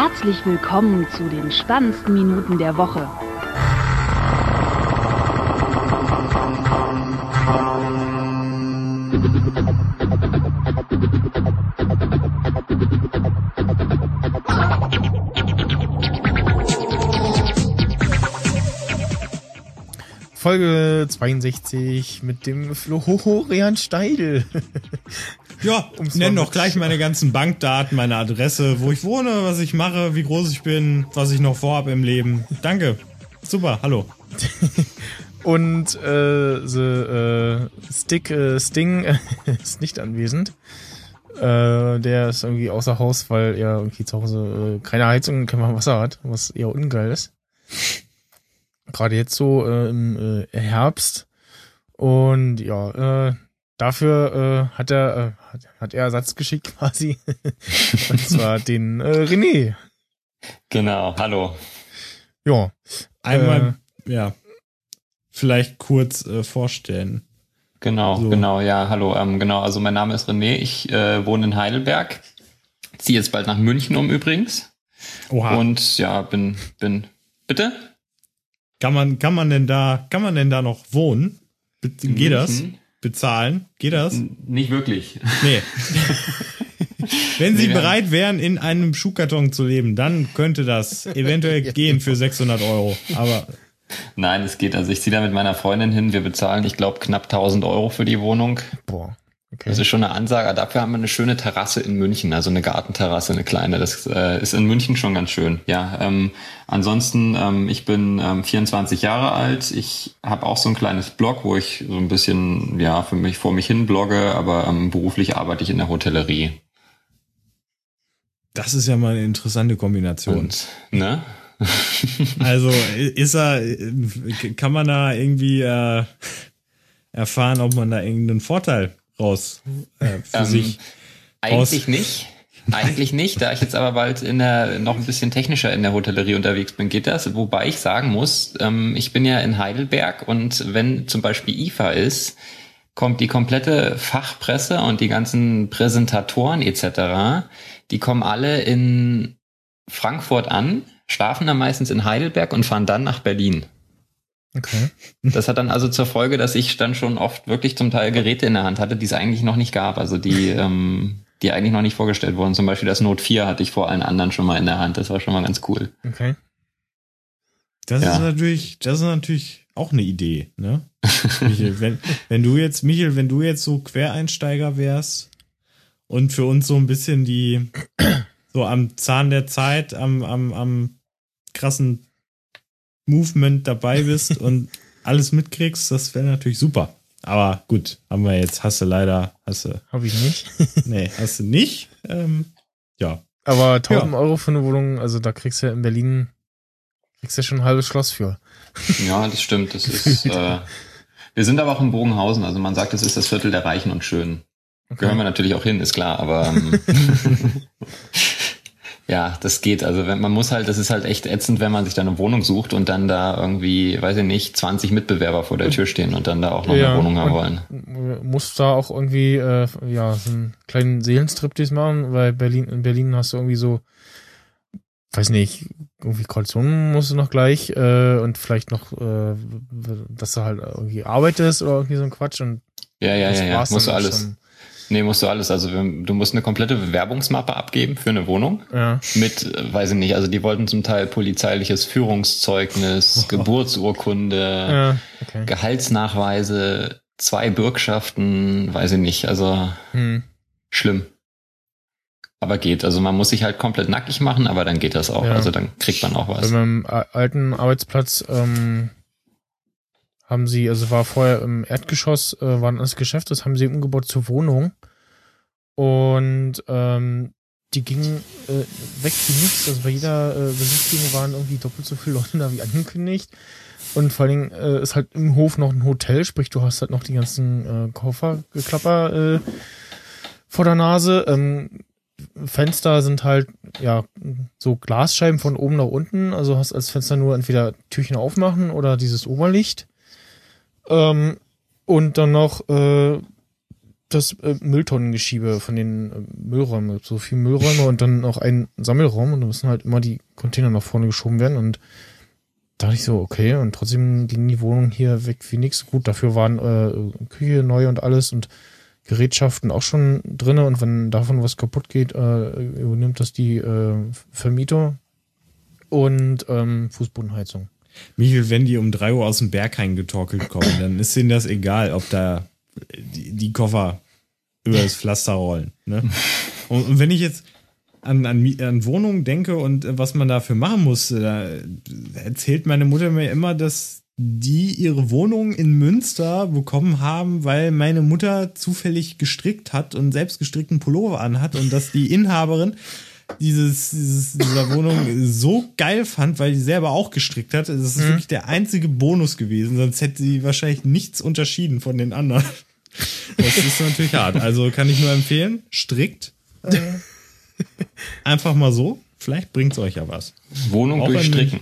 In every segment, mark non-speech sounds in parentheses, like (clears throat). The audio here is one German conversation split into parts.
Herzlich willkommen zu den spannendsten Minuten der Woche. Folge 62 mit dem Florian Steidel. (laughs) Ja, (laughs) nenn doch gleich meine ganzen Bankdaten, meine Adresse, wo ich wohne, was ich mache, wie groß ich bin, was ich noch vorhab im Leben. Danke. Super, hallo. (laughs) Und äh, the, äh, Stick äh, Sting (laughs) ist nicht anwesend. Äh, der ist irgendwie außer Haus, weil er irgendwie zu Hause äh, keine Heizung und kein Wasser hat, was eher ungeil ist. Gerade jetzt so äh, im äh, Herbst. Und ja, äh, dafür äh, hat er äh, hat, hat er Ersatz geschickt (laughs) quasi. und zwar den äh, René. Genau, hallo. Ja. Einmal, äh, ja, vielleicht kurz äh, vorstellen. Genau, so. genau, ja, hallo. Ähm, genau, also mein Name ist René, ich äh, wohne in Heidelberg. Ziehe jetzt bald nach München um übrigens. Oha. Und ja, bin, bin. Bitte? Kann man, kann man denn da, kann man denn da noch wohnen? Geht München? das? Bezahlen? Geht das? N nicht wirklich. Nee. (laughs) Wenn Sie nee, bereit wären, in einem Schuhkarton zu leben, dann könnte das (laughs) eventuell gehen für 600 Euro. Aber Nein, es geht. Also ich ziehe da mit meiner Freundin hin. Wir bezahlen, ich glaube, knapp 1000 Euro für die Wohnung. Boah. Okay. Das ist schon eine Ansage. Dafür haben wir eine schöne Terrasse in München, also eine Gartenterrasse, eine kleine. Das äh, ist in München schon ganz schön. Ja. Ähm, ansonsten, ähm, ich bin ähm, 24 Jahre alt. Ich habe auch so ein kleines Blog, wo ich so ein bisschen ja für mich vor mich hin blogge, aber ähm, beruflich arbeite ich in der Hotellerie. Das ist ja mal eine interessante Kombination. Und, ne? (laughs) also ist er, kann man da irgendwie äh, erfahren, ob man da irgendeinen Vorteil raus äh, für ähm, sich eigentlich raus nicht. Eigentlich nicht, da ich jetzt aber bald in der, noch ein bisschen technischer in der Hotellerie unterwegs bin, geht das. Wobei ich sagen muss, ähm, ich bin ja in Heidelberg und wenn zum Beispiel IFA ist, kommt die komplette Fachpresse und die ganzen Präsentatoren etc., die kommen alle in Frankfurt an, schlafen dann meistens in Heidelberg und fahren dann nach Berlin. Okay. (laughs) Das hat dann also zur Folge, dass ich dann schon oft wirklich zum Teil Geräte in der Hand hatte, die es eigentlich noch nicht gab, also die, (laughs) ähm, die eigentlich noch nicht vorgestellt wurden. Zum Beispiel das Note 4 hatte ich vor allen anderen schon mal in der Hand. Das war schon mal ganz cool. Okay. Das ja. ist natürlich, das ist natürlich auch eine Idee, ne? Michael, wenn, (laughs) wenn du jetzt, Michael, wenn du jetzt so Quereinsteiger wärst und für uns so ein bisschen die, so am Zahn der Zeit, am, am, am krassen Movement dabei bist und alles mitkriegst, das wäre natürlich super. Aber gut, haben wir jetzt, hast du leider, hast du. Hab ich nicht. (laughs) nee, hast du nicht. Ähm, ja. Aber 1000 ja. Euro für eine Wohnung, also da kriegst du ja in Berlin, kriegst du ja schon ein halbes Schloss für. Ja, das stimmt. Das ist, (laughs) äh, wir sind aber auch im Bogenhausen, also man sagt, das ist das Viertel der Reichen und Schönen. Okay. Gehören wir natürlich auch hin, ist klar, aber ähm, (laughs) Ja, das geht. Also wenn, man muss halt, das ist halt echt ätzend, wenn man sich da eine Wohnung sucht und dann da irgendwie, weiß ich nicht, 20 Mitbewerber vor der Tür stehen und dann da auch noch ja, eine Wohnung haben wollen. Muss da auch irgendwie, äh, ja, so einen kleinen Seelenstriptease machen, weil Berlin, in Berlin hast du irgendwie so, weiß nicht, irgendwie Koalitionen musst du noch gleich äh, und vielleicht noch, äh, dass du halt irgendwie arbeitest oder irgendwie so ein Quatsch und ja, ja, ja, ja, musst du alles. Schon, Nee, musst du alles. Also du musst eine komplette Bewerbungsmappe abgeben für eine Wohnung. Ja. Mit, äh, weiß ich nicht, also die wollten zum Teil polizeiliches Führungszeugnis, oh. (laughs) Geburtsurkunde, ja, okay. Gehaltsnachweise, zwei Bürgschaften, weiß ich nicht. Also hm. schlimm. Aber geht. Also man muss sich halt komplett nackig machen, aber dann geht das auch. Ja. Also dann kriegt man auch was. Bei meinem alten Arbeitsplatz ähm, haben sie, also war vorher im Erdgeschoss, äh, war ein Geschäft, das haben sie umgebaut zur Wohnung. Und ähm, die gingen äh, weg wie nichts. Also bei jeder äh, Besichtigung waren irgendwie doppelt so viele Leute (laughs) da wie angekündigt. Und vor allen Dingen äh, ist halt im Hof noch ein Hotel, sprich du hast halt noch die ganzen äh, Koffergeklapper äh, vor der Nase. Ähm, Fenster sind halt ja so Glasscheiben von oben nach unten. Also hast als Fenster nur entweder Türchen aufmachen oder dieses Oberlicht. Ähm, und dann noch äh, das äh, Mülltonnengeschiebe von den äh, Müllräumen. So viel Müllräume und dann noch ein Sammelraum und da müssen halt immer die Container nach vorne geschoben werden und da dachte ich so, okay, und trotzdem ging die Wohnung hier weg wie nix. Gut, dafür waren äh, Küche neu und alles und Gerätschaften auch schon drinne und wenn davon was kaputt geht, äh, übernimmt das die äh, Vermieter und ähm, Fußbodenheizung. Michael, wenn die um drei Uhr aus dem Berg reingetorkelt kommen, dann ist denen das egal, ob da die, die Koffer über das Pflaster rollen. Ne? Und, und wenn ich jetzt an, an, an Wohnungen denke und äh, was man dafür machen muss, da erzählt meine Mutter mir immer, dass die ihre Wohnung in Münster bekommen haben, weil meine Mutter zufällig gestrickt hat und selbst gestrickten Pullover anhat und dass die Inhaberin dieses, dieses, dieser Wohnung so geil fand, weil die selber auch gestrickt hat. Das ist mhm. wirklich der einzige Bonus gewesen, sonst hätte sie wahrscheinlich nichts unterschieden von den anderen. Das ist natürlich hart. Also kann ich nur empfehlen, strickt. Äh, (laughs) einfach mal so. Vielleicht bringt es euch ja was. Wohnung Auch durchstricken.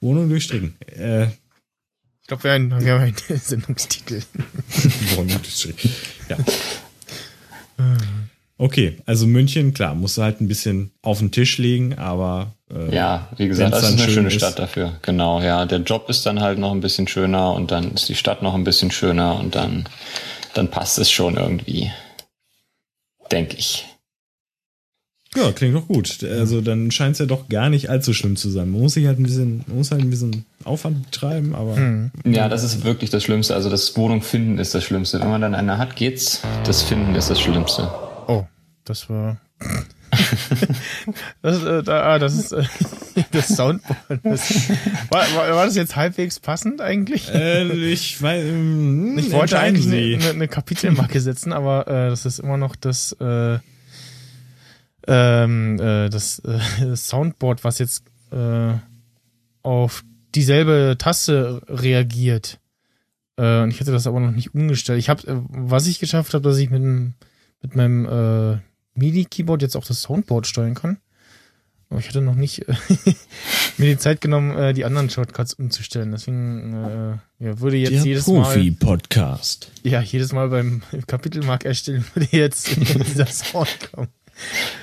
Wohnung durchstricken. Äh, ich glaube, wir, haben, wir haben einen (laughs) Sendungstitel. Wohnung durchstricken. Ja. Okay, also München, klar, musst du halt ein bisschen auf den Tisch legen, aber äh, ja, wie gesagt, das ist eine schöne ist. Stadt dafür. Genau, ja, der Job ist dann halt noch ein bisschen schöner und dann ist die Stadt noch ein bisschen schöner und dann dann passt es schon irgendwie, denke ich. Ja, klingt doch gut. Also dann scheint es ja doch gar nicht allzu schlimm zu sein. Man muss sich halt ein bisschen, man muss halt ein bisschen Aufwand betreiben, aber. Hm. Ja, das ist wirklich das Schlimmste. Also das Wohnung finden ist das Schlimmste. Wenn man dann eine hat, geht's. Das Finden ist das Schlimmste. Oh, das war. (laughs) das, äh, da, ah, das ist äh, (laughs) das Soundboard. (laughs) Das, war, war, war, das jetzt halbwegs passend eigentlich? Äh, ich weiß, ähm, ich wollte eigentlich eine, eine, Kapitelmarke setzen, aber äh, das ist immer noch das äh, ähm, äh, das äh, Soundboard, was jetzt auf dieselbe Taste reagiert. Und ich hätte das aber noch nicht umgestellt. Ich habe, äh, was ich geschafft habe, dass ich mit, mit meinem MIDI-Keyboard jetzt auch das Soundboard steuern kann. Aber ich hatte noch nicht äh, (laughs) mir die Zeit genommen, äh, die anderen Shortcuts umzustellen. Deswegen äh, ja, würde jetzt Der jedes Profi Mal. Profi-Podcast. Ja, jedes Mal beim Kapitelmark erstellen würde jetzt (laughs) dieser Sound kommen.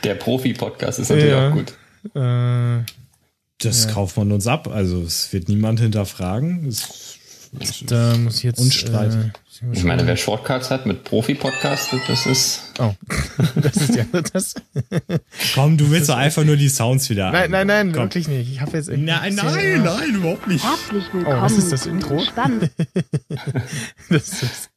Der Profi-Podcast ist natürlich ja, auch gut. Äh, das ja. kauft man uns ab. Also es wird niemand hinterfragen. Es, da muss ich jetzt unstreitig. Äh, ich meine, wer Shortcuts hat mit Profi-Podcast, das ist. Oh, (laughs) das ist andere Taste. Komm, du willst doch einfach nur die Sounds wieder. Nein, nein, nein, Komm. wirklich nicht. Ich habe jetzt Nein, nein, nein, überhaupt nicht. Herzlich willkommen. Oh, was ist das Intro? (laughs) das ist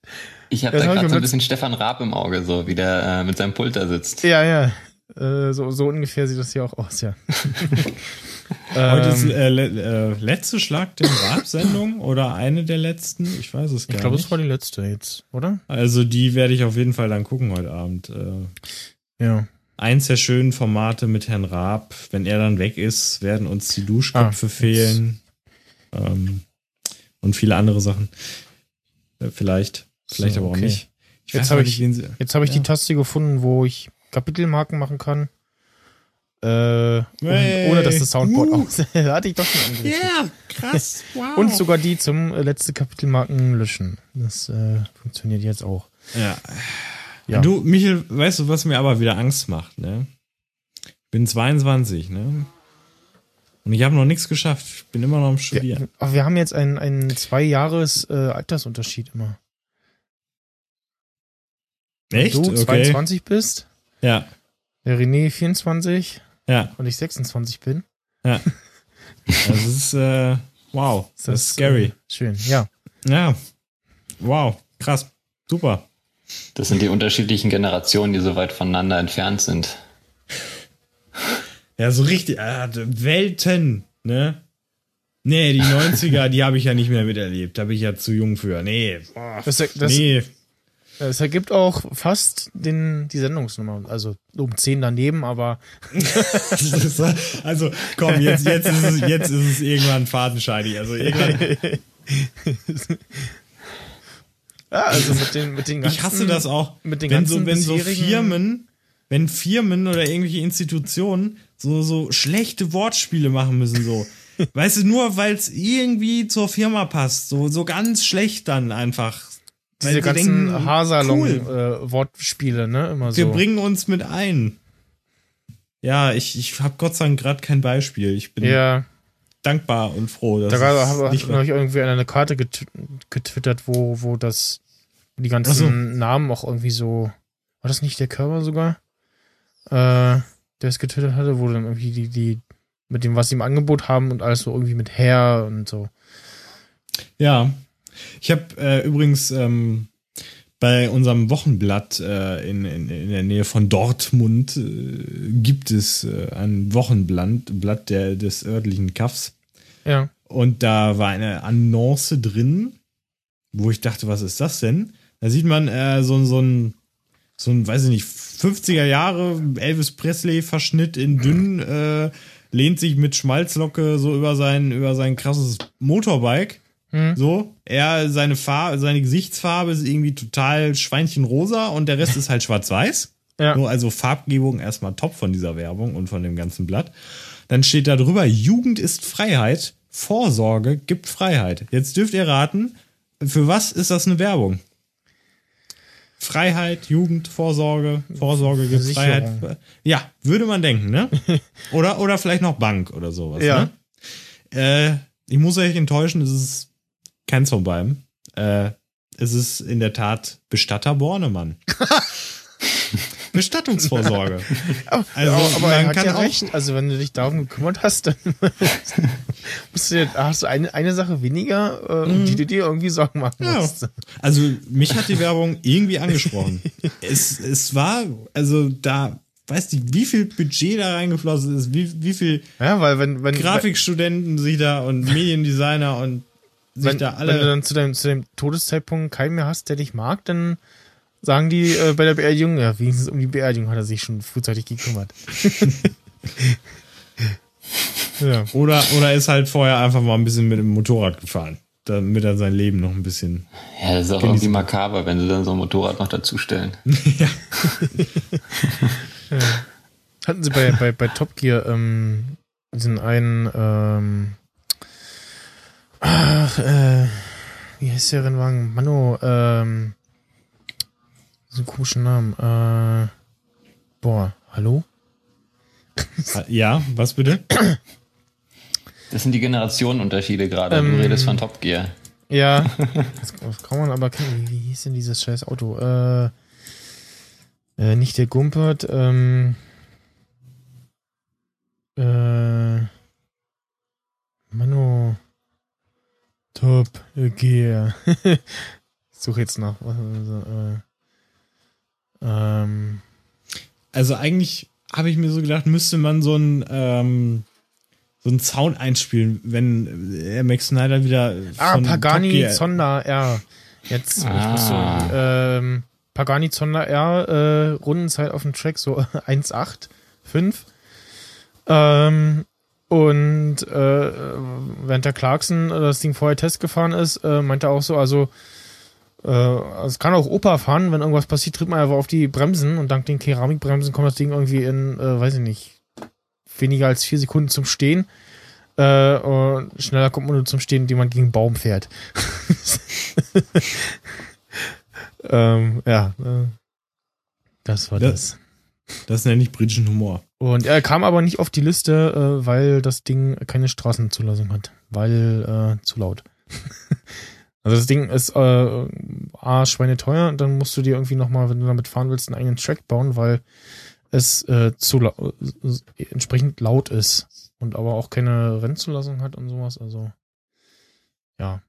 ich habe da gerade so ein bisschen Stefan Raab im Auge, so wie der äh, mit seinem Pult da sitzt. Ja, ja. Äh, so, so ungefähr sieht das hier auch aus, ja. (laughs) Heute ist ähm, äh, le äh, letzte Schlag der Raab-Sendung oder eine der letzten? Ich weiß es gar ich glaub, nicht. Ich glaube, es war die letzte jetzt, oder? Also die werde ich auf jeden Fall dann gucken heute Abend. Äh, ja. Eins der schönen Formate mit Herrn Raab. Wenn er dann weg ist, werden uns die Duschköpfe ah, fehlen. Ähm, und viele andere Sachen. Äh, vielleicht. Vielleicht so, aber auch okay. nicht. Ich jetzt habe ich, jetzt hab ich ja. die Taste gefunden, wo ich Kapitelmarken machen kann. Äh, hey. ohne dass das Soundboard uh. aus. (laughs) hatte ich doch schon angerichtet. Ja, yeah, krass. Wow. Und sogar die zum äh, letzte Kapitelmarken löschen. Das äh, funktioniert jetzt auch. Ja. ja. Du, Michael, weißt du, was mir aber wieder Angst macht, ne? Bin 22, ne? Und ich habe noch nichts geschafft. Ich bin immer noch am Studieren. Aber wir haben jetzt einen, einen zwei Jahres äh, Altersunterschied immer. Echt? Wenn du okay. 22 bist. Ja. Der René 24. Ja. Und ich 26 bin. Ja. Das (laughs) ist, äh, wow. Das, das ist scary. Äh, schön, ja. Ja. Wow. Krass. Super. Das sind die unterschiedlichen Generationen, die so weit voneinander entfernt sind. Ja, so richtig, äh, Welten, ne? Nee, die 90er, die habe ich ja nicht mehr miterlebt. Da bin ich ja zu jung für. Nee, boah, das, das, nee. Es ergibt auch fast den, die Sendungsnummer. Also um 10 daneben, aber. (laughs) also komm, jetzt, jetzt, ist es, jetzt ist es irgendwann fadenscheidig. Also irgendwann. (laughs) ja, also mit den, mit den ganzen. Ich hasse das auch. Mit den wenn so, wenn so Firmen, wenn Firmen oder irgendwelche Institutionen so, so schlechte Wortspiele machen müssen, so. (laughs) Weißt du, nur weil es irgendwie zur Firma passt, so, so ganz schlecht dann einfach diese ganzen Haarsalon-Wortspiele, cool. äh, ne? Immer so. Wir bringen uns mit ein. Ja, ich, ich habe Gott sei Dank gerade kein Beispiel. Ich bin ja. dankbar und froh. Dass da habe ich noch irgendwie eine Karte getwittert, wo, wo das die ganzen so. Namen auch irgendwie so. War das nicht der Körper sogar? Äh, der es getwittert hatte, wo dann irgendwie die, die, mit dem, was sie im Angebot haben und alles so irgendwie mit Hair und so. Ja. Ich habe äh, übrigens ähm, bei unserem Wochenblatt äh, in, in, in der Nähe von Dortmund äh, gibt es äh, ein Wochenblatt Blatt der, des örtlichen Kaffs. Ja. Und da war eine Annonce drin, wo ich dachte, was ist das denn? Da sieht man äh, so, so ein, so ein, weiß ich nicht, 50er Jahre Elvis Presley Verschnitt in dünn, äh, lehnt sich mit Schmalzlocke so über sein, über sein krasses Motorbike Mhm. So, er, seine Farbe, seine Gesichtsfarbe ist irgendwie total Schweinchenrosa und der Rest ist halt schwarz-weiß. (laughs) Ja. Nur also Farbgebung erstmal top von dieser Werbung und von dem ganzen Blatt. Dann steht da drüber, Jugend ist Freiheit, Vorsorge gibt Freiheit. Jetzt dürft ihr raten, für was ist das eine Werbung? Freiheit, Jugend, Vorsorge, Vorsorge gibt Freiheit. Ja, würde man denken, ne? (laughs) oder, oder vielleicht noch Bank oder sowas. Ja. Ne? Äh, ich muss euch enttäuschen, es ist keins von beiden. Äh, es ist in der Tat Bestatter Bornemann. (laughs) Bestattungsvorsorge. (laughs) also, aber, aber man kann ja auch recht. Also wenn du dich darum gekümmert hast, dann (laughs) musst du, hast du eine, eine Sache weniger, äh, mhm. die du dir irgendwie Sorgen machen ja. musst. Also mich hat die Werbung irgendwie angesprochen. es, es war, also da weißt du, wie viel Budget da reingeflossen ist, wie, wie viel ja, weil wenn, wenn, Grafikstudenten sich da und Mediendesigner und wenn, da alle. Wenn du dann zu deinem, zu dem Todeszeitpunkt keinen mehr hast, der dich mag, dann sagen die äh, bei der Beerdigung, ja, wenigstens um die Beerdigung hat er sich schon frühzeitig gekümmert. (laughs) ja. Oder, oder ist halt vorher einfach mal ein bisschen mit dem Motorrad gefahren, damit er sein Leben noch ein bisschen. Ja, das ist auch irgendwie makaber, wenn sie dann so ein Motorrad noch dazustellen. (laughs) ja. (laughs) ja. Hatten sie bei, bei, bei Top Gear ähm, diesen einen ähm, Ach, äh, wie heißt der Rennwagen? Mano, ähm, so einen komischen Namen. Äh, boah, hallo? Ja, was bitte? Das sind die Generationenunterschiede gerade. Ähm, du redest von Top Gear. Ja, das, (laughs) das kann man aber kennen. Wie, wie hieß denn dieses scheiß Auto? Äh, äh, nicht der Gumpert, ähm, äh, Mano, Top Gear. ich (laughs) suche jetzt noch. Also, äh, ähm. also eigentlich habe ich mir so gedacht, müsste man so ein ähm, so einen Sound einspielen, wenn äh, Max Snyder wieder Ah, Pagani Zonda R. Jetzt ah. du, ähm, Pagani Zonda R äh, Rundenzeit auf dem Track so (laughs) 1,8,5. Ähm, und äh, während der Clarkson das Ding vorher Test gefahren ist, äh, meinte er auch so, also äh, es kann auch Opa fahren, wenn irgendwas passiert, tritt man einfach auf die Bremsen und dank den Keramikbremsen kommt das Ding irgendwie in, äh, weiß ich nicht, weniger als vier Sekunden zum Stehen. Äh, und schneller kommt man nur zum Stehen, indem man gegen einen Baum fährt. (laughs) ähm, ja, äh, das war das. Das. Nenne ich britischen Humor. Und er kam aber nicht auf die Liste, äh, weil das Ding keine Straßenzulassung hat. Weil äh, zu laut. (laughs) also das Ding ist äh, A, schweineteuer dann musst du dir irgendwie nochmal, wenn du damit fahren willst, einen eigenen Track bauen, weil es äh, zu la äh, entsprechend laut ist. Und aber auch keine Rennzulassung hat und sowas. Also ja.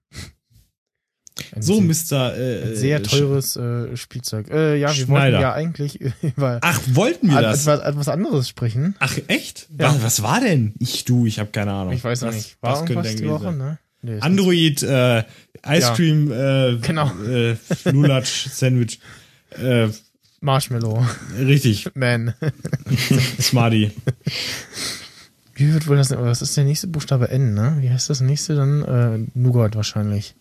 Ein so, Mr. Äh, sehr teures äh, Spielzeug. Äh, ja, wir Schneider. wollten ja eigentlich (laughs) über Ach, wollten wir das? Etwas, etwas anderes sprechen. Ach, echt? Ja. Was, was war denn? Ich, du, ich habe keine Ahnung. Ich weiß was, nicht. War was irgendwas die Woche, ne? Nee, Android, äh, Ice Cream, ja. äh, genau. äh, Lulatsch, Sandwich, äh, Marshmallow. Richtig. (laughs) Man. (laughs) Smarty. Wie wird wohl das, was ist der nächste Buchstabe N, ne? Wie heißt das nächste dann? Äh, Nougat wahrscheinlich.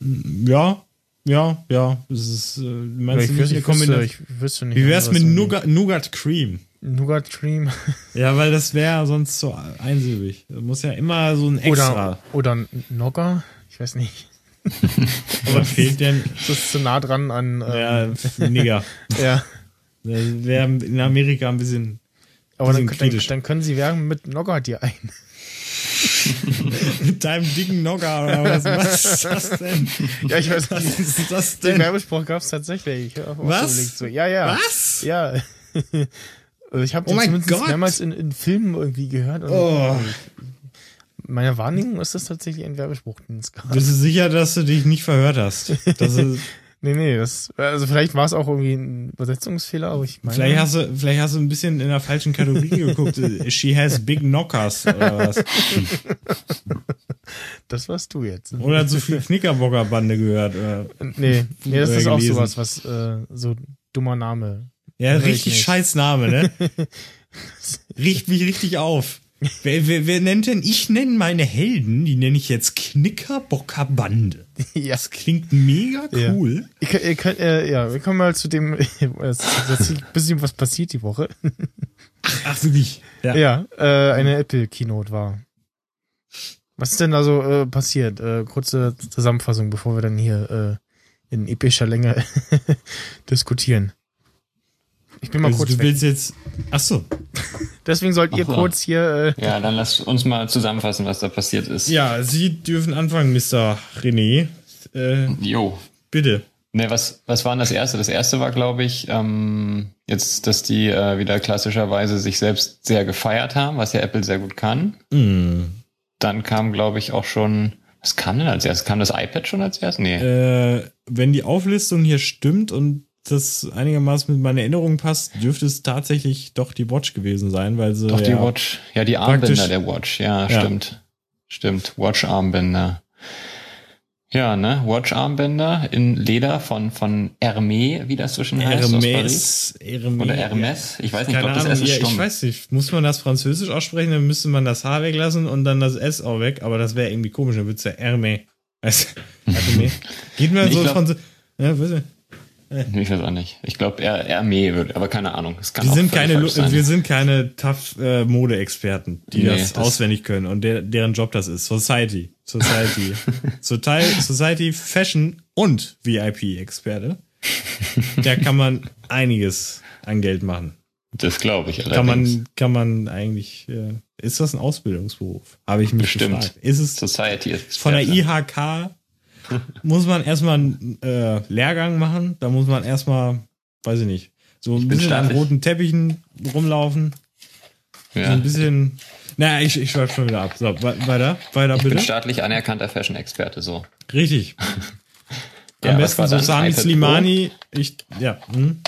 Ja, ja, ja. Das ist, äh, meinst ich du nicht, ich, wüsste, ich wüsste nicht. Wie wär's mit Nougat, Nougat Cream? Nougat (laughs) Cream. ja, weil das wäre sonst so einsilbig. Da muss ja immer so ein extra. Oder, oder Nogger, ich weiß nicht. (laughs) Aber fehlt denn. Das ist zu nah dran an. Ähm, Ja, Nigger. (laughs) ja. Wäre in Amerika ein bisschen. Aber dann, bisschen dann, dann können sie werben mit Nogger dir ein. (laughs) Mit deinem dicken Nogger oder was? Was ist das denn? Ja, ich weiß Was ist das Den denn? Werbespruch gab es tatsächlich. Was? so ja, ja. Was? Ja. (laughs) Also ich habe Oh den mein Gott. mehrmals in, in Filmen irgendwie gehört. Oh. Meiner Wahrnehmung ist das tatsächlich ein Werbespruch, den es gab. Bist du sicher, dass du dich nicht verhört hast? Das ist, (laughs) Nee, nee, das, also vielleicht war es auch irgendwie ein Übersetzungsfehler, aber ich meine. vielleicht, hast du, vielleicht hast du ein bisschen in der falschen Kategorie (laughs) geguckt. She has big knockers oder was? (laughs) das warst du jetzt. Oder zu viel Knickerbocker-Bande gehört. Oder? Nee, nee, das ist auch gelesen. sowas, was äh, so dummer Name. Ja, richtig scheiß Name, ne? (laughs) Riecht mich richtig auf. Wer, wer, wer nennt denn? Ich nenne meine Helden, die nenne ich jetzt Knickerbocker-Bande. ja. Das klingt mega Ja. cool. Ihr könnt, ihr könnt, äh, ja, wir kommen mal zu dem, (laughs) es ist jetzt ein bisschen was passiert die Woche. Ach, wirklich? Ja. Ja, äh, eine Apple-Keynote war. Was ist denn da so äh, passiert? Äh, kurze Zusammenfassung, bevor wir dann hier äh, in epischer Länge (laughs) diskutieren. Ich bin mal Also kurz du weg. willst jetzt. Ach so. (laughs) Deswegen sollt ihr so. kurz hier. Äh, Ja, dann lass uns mal zusammenfassen, was da passiert ist. Ja, Sie dürfen anfangen, Mr. René. Äh, Jo. bitte. Ne, was, was war denn das erste? Das erste war, glaube ich, ähm, jetzt, dass die äh, wieder klassischerweise sich selbst sehr gefeiert haben, was ja Apple sehr gut kann. Mm. Dann kam, glaube ich, auch schon, was kam denn als erstes? Kam das iPad schon als erstes? Nee. Äh, wenn die Auflistung hier stimmt und das einigermaßen mit meiner Erinnerung passt, dürfte es tatsächlich doch die Watch gewesen sein, weil sie. Doch, die ja, Watch. Ja, die Armbänder der Watch. Ja, Ja. stimmt. Stimmt. Watch-Armbänder. Ja, ne? Watch-Armbänder in Leder von, von Hermé, wie das so schön heißt. Hermes. Hermes. Oder Hermes. Ich weiß nicht, ich glaube, das S ist stumm. ich weiß nicht. Muss man das französisch aussprechen, dann müsste man das H weglassen und dann das S auch weg, aber das wäre irgendwie komisch, dann würde es ja Hermes. Weißt du? (laughs) Hermes. Geht mir Ich so französisch. Ja, du? Ich weiß auch nicht. Ich glaube, Hermé wird, aber keine Ahnung. Es kann Wir sind keine, wir sind keine tough äh, die Nee, das, das- auswendig können und der, deren Job das ist. Society, Society, (laughs) Society, Society, Fashion und VIP-Experte. Da kann man einiges an Geld machen. Das glaube ich Kann allerdings. man, kann man eigentlich, äh, ist das ein Ausbildungsberuf? Habe ich mich Bestimmt. gefragt. Ist es Society ist von der IHK muss man erstmal einen äh, Lehrgang machen, da muss man erstmal, weiß ich nicht, so ein bin bisschen an roten Teppichen rumlaufen, so Ja. ein bisschen. Naja, ich, ich schweife schon wieder ab. So, we- weiter, weiter Ich bin bitte. staatlich anerkannter Fashion-Experte, so. Richtig. (laughs) Ja, Am was besten so? Sami Slimani. Ich, ja. Hm?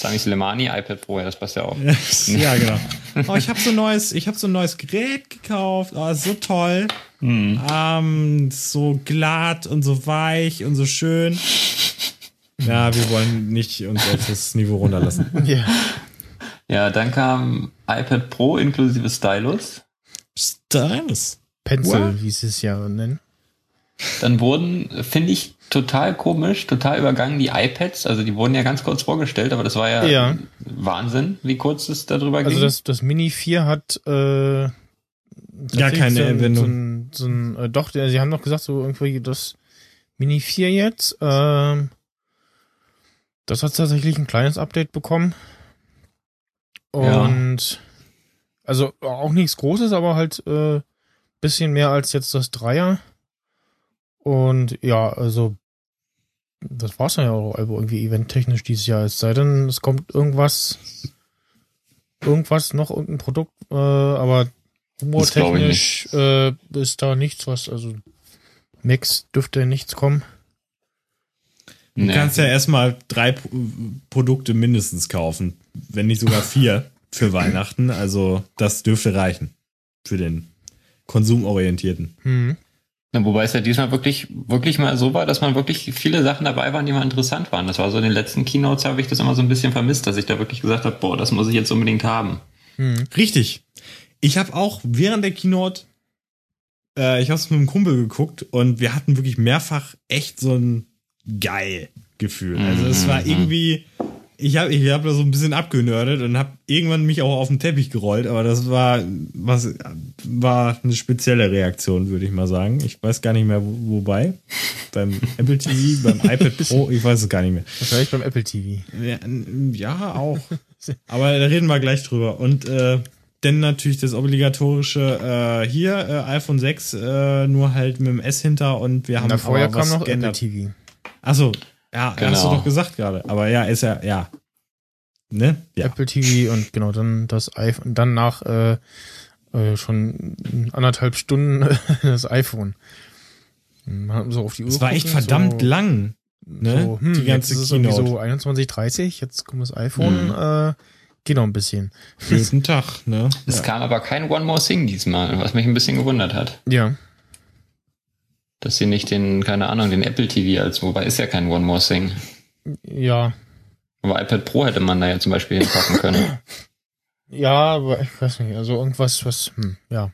Sami Soleimani, iPad Pro, ja, das passt ja auch. ja, (laughs) genau. Oh, ich habe so ein neues, ich habe so ein neues Gerät gekauft. Oh, so toll. Hm. Ähm, so glatt und so weich und so schön. Ja, wir wollen nicht uns auf das Niveau runterlassen. (laughs) ja. Ja, dann kam iPad Pro inklusive Stylus. Stylus. Pencil, What? wie sie es ja nennen. Dann wurden, finde ich, total komisch, total übergangen die iPads. Also die wurden ja ganz kurz vorgestellt, aber das war ja, Ja. Wahnsinn, wie kurz es darüber Also ging. das, das Mini 4 hat äh, tatsächlich keine so ein, Erwähnung. So ein, so ein, äh, doch, sie haben doch gesagt, so irgendwie das Mini 4 jetzt. ähm, das hat tatsächlich ein kleines Update bekommen. Ja. Und also auch nichts Großes, aber halt äh, bisschen mehr als jetzt das Dreier. Und ja, also das war's dann ja auch irgendwie eventtechnisch dieses Jahr. Es sei denn, es kommt irgendwas, irgendwas noch, irgendein Produkt, äh, aber humortechnisch äh, ist da nichts, was, also Max dürfte nichts kommen. Du Nee. kannst ja erstmal drei P- Produkte mindestens kaufen, wenn nicht sogar vier für (laughs) Weihnachten. Also das dürfte reichen für den Konsumorientierten. Hm. Ja, Wobei es ja diesmal wirklich, wirklich mal so war, dass man wirklich viele Sachen dabei waren, die mal interessant waren. Das war so in den letzten Keynotes habe ich das immer so ein bisschen vermisst, dass ich da wirklich gesagt habe, boah, das muss ich jetzt unbedingt haben. Hm. Richtig. Ich habe auch während der Keynote, äh, ich habe es mit einem Kumpel geguckt und wir hatten wirklich mehrfach echt so ein geil Gefühl. Also es war Mhm. Ich habe ich hab da so ein bisschen abgenördet und habe irgendwann mich auch auf den Teppich gerollt, aber das war was war eine spezielle Reaktion, würde ich mal sagen. Ich weiß gar nicht mehr wo, wobei. Beim (laughs) Apple TV, beim iPad Pro, ich weiß es gar nicht mehr. Wahrscheinlich beim Apple TV. Ja, ja auch. Aber da reden wir gleich drüber. Und äh, dann natürlich das obligatorische äh, hier äh, iPhone 6 äh, nur halt mit dem S hinter und wir haben Na, vorher kam noch geändert. Apple TV. Achso, ja, Genau. hast du doch gesagt gerade. Aber ja, ist ja, ja. Ne? Ja. Apple TV und genau, dann das iPhone, dann nach äh, äh, schon anderthalb Stunden (laughs) das iPhone. Man hat so auf die Uhr Es war echt gucken, verdammt so, lang. Ne? So, hm, Die ganze jetzt ist Keynote. so 21, 30, jetzt kommt das iPhone, Mhm. äh, geht noch ein bisschen. Guten Tag, ne? Es Ja. kam aber kein One More Thing diesmal, was mich ein bisschen gewundert hat. Ja. Dass sie nicht den, keine Ahnung, den Apple TV als, wobei ist ja kein One More Thing. Ja. Aber iPad Pro hätte man da ja zum Beispiel hinpacken können. (laughs) Ja, aber ich weiß nicht, also irgendwas, was, hm, ja.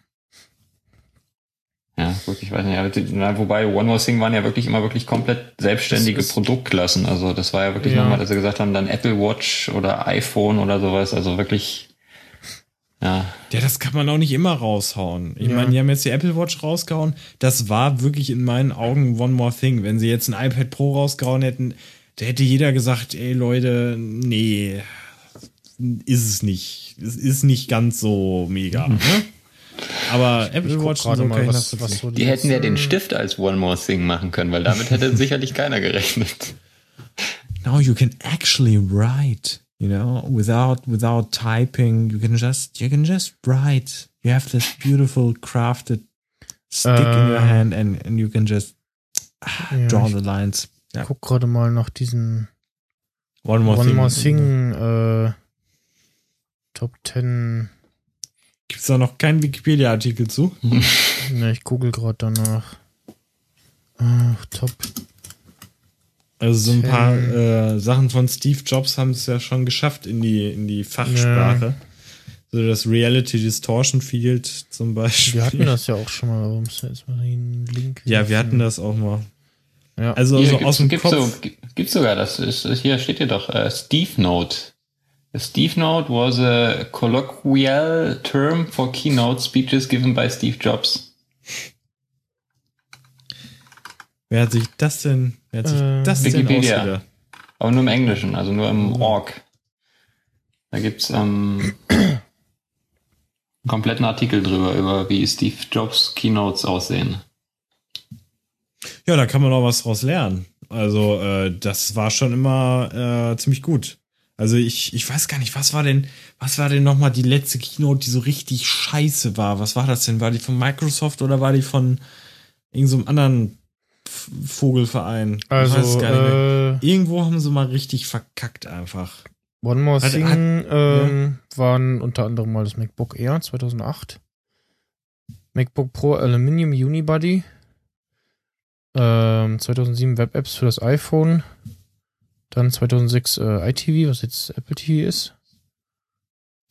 Ja, gut, ich weiß nicht. Aber wobei One More Thing waren ja wirklich immer wirklich komplett selbstständige Produktklassen. Also das war ja wirklich Ja. nochmal, dass sie gesagt haben, dann Apple Watch oder iPhone oder sowas. Also wirklich, ja. Ja, das kann man auch nicht immer raushauen. Ich Ja. meine, die haben jetzt die Apple Watch rausgehauen. Das war wirklich in meinen Augen One More Thing. Wenn sie jetzt ein iPad Pro rausgehauen hätten, da hätte jeder gesagt, ey Leute, nee, ist es nicht. Es ist nicht ganz so mega. Ne? Aber Apple Ich Watch gerade so mal, ich was, was so Die hätten ja den Stift als One More Thing machen können, weil damit hätte (laughs) sicherlich keiner gerechnet. Now you can actually write, you know, without without typing. You can just you can just write. You have this beautiful crafted stick in your Äh. hand, and and you can just ah, Ja, draw the lines. Ich guck gerade mal nach diesen One more One thing. More Thing, äh, Top 10. Gibt's da noch keinen Wikipedia-Artikel zu? (laughs) Ne, ich google gerade danach. Ach, Top. Also so ein paar äh, Sachen von Steve Jobs haben es ja schon geschafft in die in die Fachsprache. So das Reality Distortion Field zum Beispiel. Wir hatten das ja auch schon mal, aber muss jetzt mal den Link. Ja, wir hatten das auch mal. Ja. Also, Hier so gibt's, aus dem gibt's, Kopf. so, gibt- gibt's sogar, das ist, hier steht hier doch, äh, Steve Note. A Steve Note was a colloquial term for keynote speeches given by Steve Jobs. Wer hat sich das denn, wer hat sich Äh, das denn Wikipedia. ausgedacht? Aber nur im Englischen, also nur im Org. Da gibt's ähm, kompletten Artikel drüber, über wie Steve Jobs Keynotes aussehen. Ja, da kann man auch was draus lernen. Also, äh, das war schon immer äh, ziemlich gut. Also ich, ich weiß gar nicht, was war denn, was war denn nochmal die letzte Keynote, die so richtig scheiße war? Was war das denn? War die von Microsoft oder war die von irgendeinem so anderen Vogelverein? Also, äh, Irgendwo haben sie mal richtig verkackt einfach. One More Hat- Thing hat- ähm, waren unter anderem mal das MacBook Air 2008, MacBook Pro Aluminium Unibody, ähm, 2007 Web Apps für das iPhone, dann 2006 äh, iTV, was jetzt Apple TV ist,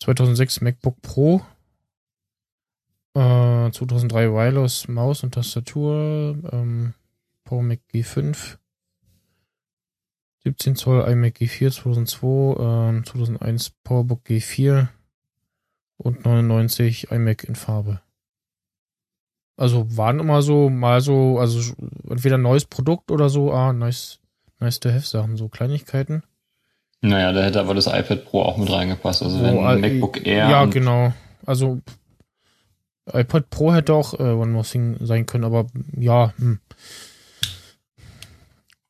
2006 MacBook Pro, äh, 2003 Wireless Maus und Tastatur, ähm, Power Mac G5, 17 Zoll iMac G4 2002, ähm, 2001 PowerBook G4 und 99 iMac in Farbe. Also waren immer so, mal so, also entweder ein neues Produkt oder so, ah, nice, nice to have Sachen, so Kleinigkeiten. Naja, da hätte aber das iPad Pro auch mit reingepasst. Also wenn ein äh, MacBook Air Ja, genau. Also iPad Pro hätte auch äh, One More Thing sein können, aber ja, hm.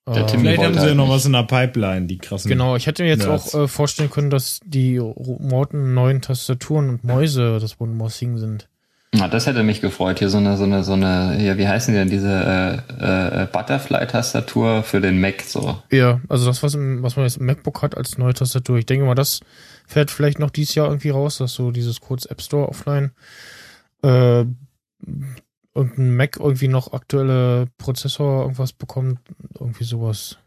Der Äh, Tim Vielleicht haben sie halt ja noch was in der Pipeline, die krassen. Genau, ich hätte mir jetzt Nerds. auch äh, vorstellen können, dass die Morten neuen Tastaturen und Mäuse das One More Thing sind. Na, das hätte mich gefreut. Hier so eine, so eine, so eine, ja, wie heißen die denn, diese äh, äh, Butterfly-Tastatur für den Mac so. Ja, also das, was, im, was man jetzt im MacBook hat als neue Tastatur. Ich denke mal, das fährt vielleicht noch dieses Jahr irgendwie raus, dass so dieses kurz App Store offline äh, irgendein Mac irgendwie noch aktuelle Prozessor irgendwas bekommt, irgendwie sowas.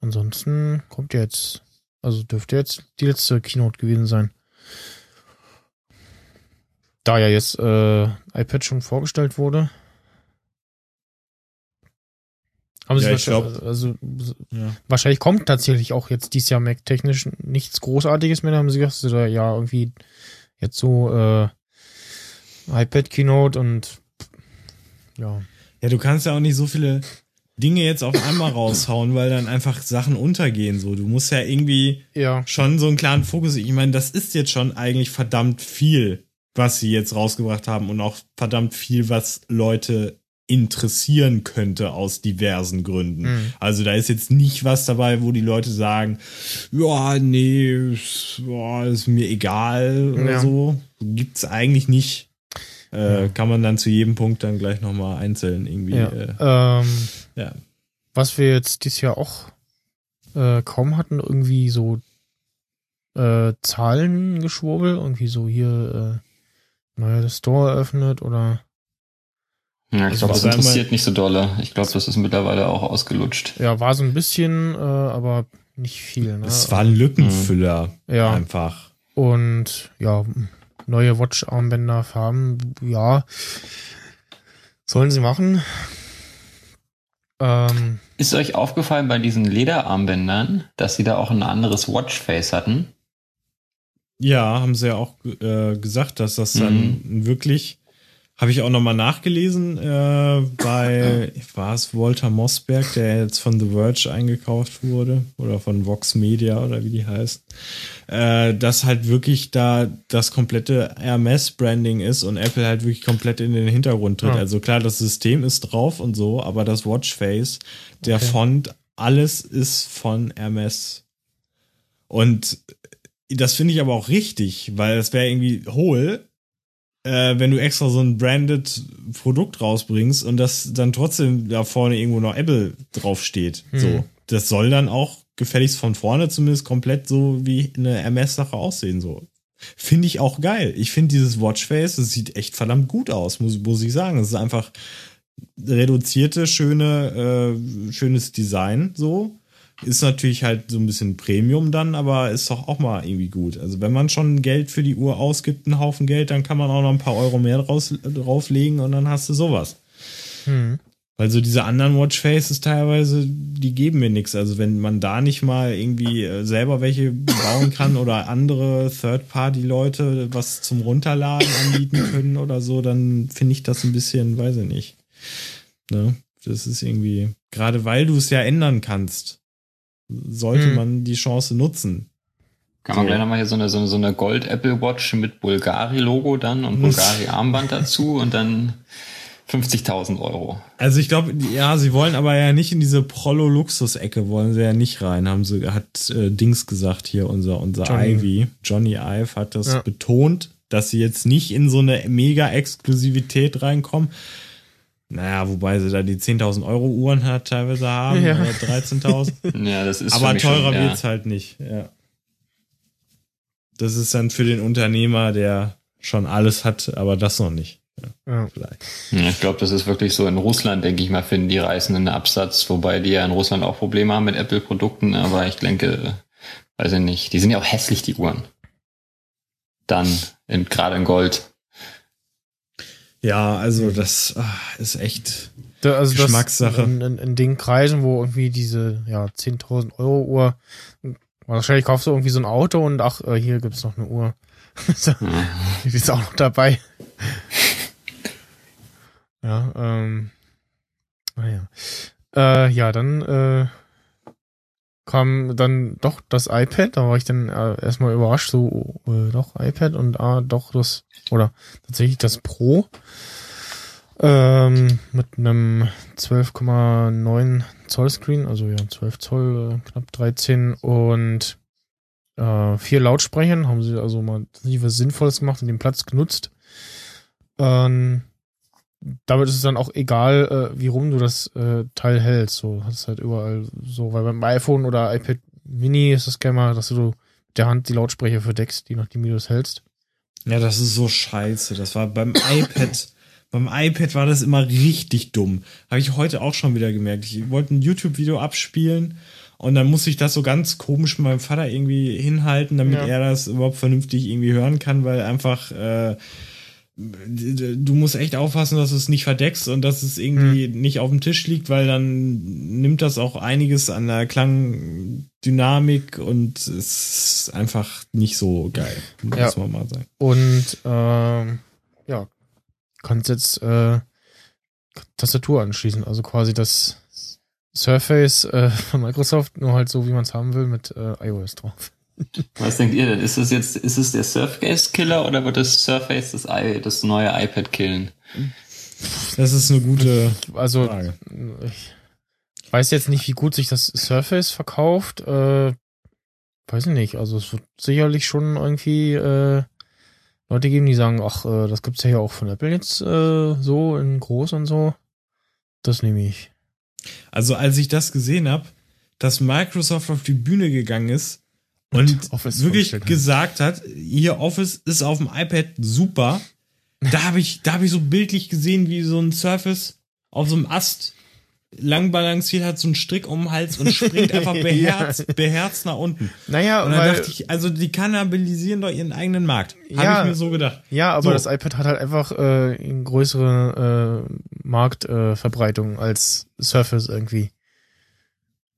Ansonsten kommt jetzt, also dürfte jetzt die letzte Keynote gewesen sein. Da ja jetzt äh, iPad schon vorgestellt wurde. Haben Ja, sie glaub- also Ja. wahrscheinlich kommt tatsächlich auch jetzt dieses Jahr Mac technisch nichts Großartiges mehr, haben sie gesagt, oder ja, irgendwie jetzt so äh, iPad Keynote und ja. Ja, du kannst ja auch nicht so viele Dinge jetzt auf einmal raushauen, weil dann einfach Sachen untergehen. So, du musst ja irgendwie Ja. schon so einen klaren Fokus. Ich meine, das ist jetzt schon eigentlich verdammt viel, was sie jetzt rausgebracht haben und auch verdammt viel, was Leute interessieren könnte aus diversen Gründen. Mhm. Also da ist jetzt nicht was dabei, wo die Leute sagen, ja, nee, ist, boah, ist mir egal oder Ja. so. Gibt's eigentlich nicht. Äh, Ja. Kann man dann zu jedem Punkt dann gleich nochmal einzeln irgendwie. ja. Äh, Ähm, ja. was wir jetzt dieses Jahr auch äh, kaum hatten, irgendwie so äh, Zahlengeschwurbel, irgendwie so hier äh, neuer Store eröffnet oder Ja, ich Also glaube, das interessiert nicht so dolle. Ich glaube, das ist mittlerweile auch ausgelutscht. ja, war so ein bisschen, äh, aber nicht viel. Ne? Es war ein Lückenfüller ja. einfach. Und ja, neue Watch-Armbänder, Farben, ja, sollen sie machen. Ähm, Ist euch aufgefallen bei diesen Lederarmbändern, dass sie da auch ein anderes Watchface hatten? Ja, haben sie ja auch äh, gesagt, dass das dann wirklich, habe ich auch nochmal nachgelesen, äh, bei, war es Walter Mossberg, der jetzt von The Verge eingekauft wurde, oder von Vox Media oder wie die heißt, äh, dass halt wirklich da das komplette Hermes-Branding ist und Apple halt wirklich komplett in den Hintergrund tritt. Ja. Also klar, das System ist drauf und so, aber das Watchface, der Okay. Font, alles ist von Hermes. Und das finde ich aber auch richtig, weil es wäre irgendwie hohl, äh, wenn du extra so ein branded Produkt rausbringst und das dann trotzdem da vorne irgendwo noch Apple draufsteht. Hm. So, das soll dann auch gefälligst von vorne zumindest komplett so wie eine MS-Sache aussehen. So, finde ich auch geil. Ich finde dieses Watchface, das sieht echt verdammt gut aus, muss, muss ich sagen. Es ist einfach reduzierte, schöne, äh, schönes Design so. Ist natürlich halt so ein bisschen Premium dann, aber ist doch auch mal irgendwie gut. Also wenn man schon Geld für die Uhr ausgibt, einen Haufen Geld, dann kann man auch noch ein paar Euro mehr draus, drauflegen und dann hast du sowas. hm. Weil so diese anderen Watchfaces teilweise, die geben mir nichts. Also wenn man da nicht mal irgendwie äh, selber welche bauen kann oder andere Third-Party-Leute was zum Runterladen anbieten können oder so, dann finde ich das ein bisschen, weiß ich nicht. Ne? Das ist irgendwie, gerade weil du es ja ändern kannst, sollte Hm. man die Chance nutzen. Kann man So. gleich nochmal hier so eine, so eine, so eine Gold-Apple Watch mit Bulgari-Logo dann und Bulgari-Armband (laughs) dazu und dann 50.000 Euro. Also ich glaube, ja, sie wollen aber ja nicht in diese Prollo-Luxus-Ecke, wollen sie ja nicht rein, haben sie, hat äh, Dings gesagt hier, unser, unser Johnny. Ivy. Johnny Ive hat das Ja. betont, dass sie jetzt nicht in so eine Mega-Exklusivität reinkommen. Naja, wobei sie da die 10.000 Euro Uhren hat teilweise haben, Ja. oder 13.000. (laughs) Ja, das ist aber teurer schon, ja. wird's halt nicht, ja. Das ist dann für den Unternehmer, der schon alles hat, aber das noch nicht. ja. Vielleicht. Ja, ich glaube, das ist wirklich so in Russland, denke ich mal, finden die Reisenden Absatz, wobei die ja in Russland auch Probleme haben mit Apple-Produkten, aber ich denke, weiß ich nicht, die sind ja auch hässlich, die Uhren. Dann, gerade in Gold. Ja, also das ah, ist echt. Da, also das Geschmackssache. in, in, in den Kreisen, wo irgendwie diese ja 10.000 Euro Uhr, wahrscheinlich kaufst du irgendwie so ein Auto und ach, äh, hier gibt's noch eine Uhr. (laughs) Die ist auch noch dabei. ja, ähm, naja. Äh, ja, dann äh, kam dann doch das iPad, da war ich dann äh, erstmal überrascht, so, äh, doch, iPad und ah, doch das, oder tatsächlich das Pro. Ähm, mit einem 12,9 Zoll Screen, also ja 12 Zoll, äh, knapp 13 und äh, vier Lautsprechern, haben sie also mal was Sinnvolles gemacht und den Platz genutzt. Ähm, damit ist es dann auch egal, äh, wie rum du das äh, Teil hältst. So hast es halt überall so, weil beim iPhone oder iPad Mini ist das gerne mal, dass du mit der Hand die Lautsprecher verdeckst, je nachdem wie du es hältst. Ja, das ist so scheiße. Das war beim iPad. (laughs) beim iPad war das immer richtig dumm. Habe ich heute auch schon wieder gemerkt. Ich wollte ein YouTube-Video abspielen und dann musste ich das so ganz komisch mit meinem Vater irgendwie hinhalten, damit Ja. er das überhaupt vernünftig irgendwie hören kann, weil einfach äh, du musst echt aufpassen, dass du es nicht verdeckst und dass es irgendwie hm. nicht auf dem Tisch liegt, weil dann nimmt das auch einiges an der Klangdynamik und es ist einfach nicht so geil, muss ja. man mal sagen. Und ähm, ja, kannst jetzt äh, Tastatur anschließen, also quasi das Surface äh, von Microsoft, nur halt so, wie man es haben will, mit äh, iOS drauf. Was denkt ihr denn? Ist es jetzt, ist es der Surface-Killer oder wird das Surface das, I, das neue iPad killen? Das ist eine gute also, Frage. Ich weiß jetzt nicht, wie gut sich das Surface verkauft. Äh, weiß ich nicht. Also es wird sicherlich schon irgendwie äh, Leute geben, die sagen, ach, äh, das gibt's ja hier auch von Apple jetzt äh, so in groß und so. Das nehme ich. Also als ich das gesehen habe, dass Microsoft auf die Bühne gegangen ist und (laughs) Office wirklich gesagt hat, hier Office ist auf dem iPad super. Da habe ich, da habe ich so bildlich gesehen, wie so ein Surface auf so einem Ast lang balanciert hat, so einen Strick um den Hals und springt einfach beherzt, (laughs) ja. beherzt nach unten. Naja, und dann weil, dachte ich, also die kannibalisieren doch ihren eigenen Markt. Ja, habe ich mir so gedacht. Ja, aber so. das iPad hat halt einfach äh, eine größere äh, Marktverbreitung äh, als Surface irgendwie.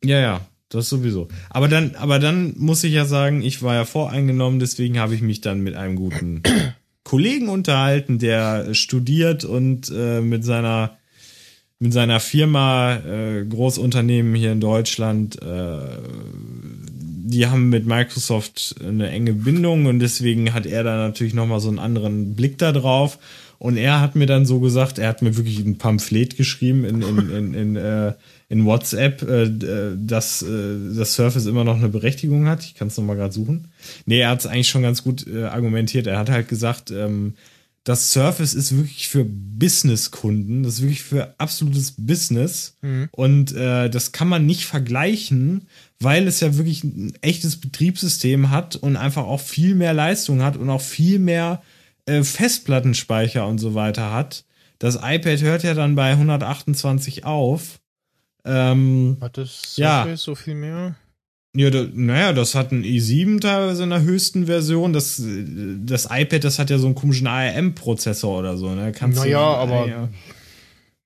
Ja, ja. Das sowieso. Aber dann, aber dann muss ich ja sagen, ich war ja voreingenommen, deswegen habe ich mich dann mit einem guten (clears throat) Kollegen unterhalten, der studiert und äh, mit seiner mit seiner Firma äh, Großunternehmen hier in Deutschland, äh, die haben mit Microsoft eine enge Bindung und deswegen hat er da natürlich noch mal so einen anderen Blick da drauf. Und er hat mir dann so gesagt, er hat mir wirklich ein Pamphlet geschrieben in, in, in, in äh, in WhatsApp, äh, äh, dass äh, das Surface immer noch eine Berechtigung hat. Ich kann es nochmal gerade suchen. Nee, er hat es eigentlich schon ganz gut äh, argumentiert. Er hat halt gesagt, ähm, das Surface ist wirklich für Business-Kunden, das ist wirklich für absolutes Business. Mhm. Und äh, das kann man nicht vergleichen, weil es ja wirklich ein echtes Betriebssystem hat und einfach auch viel mehr Leistung hat und auch viel mehr äh, Festplattenspeicher und so weiter hat. Das iPad hört ja dann bei 128 auf. Ähm, hat das ja. so viel mehr? Ja, da, naja, das hat ein i7 teilweise in der höchsten Version. Das, das iPad, das hat ja so einen komischen ARM-Prozessor oder so. Ne? Kannst naja, du, aber. Ja.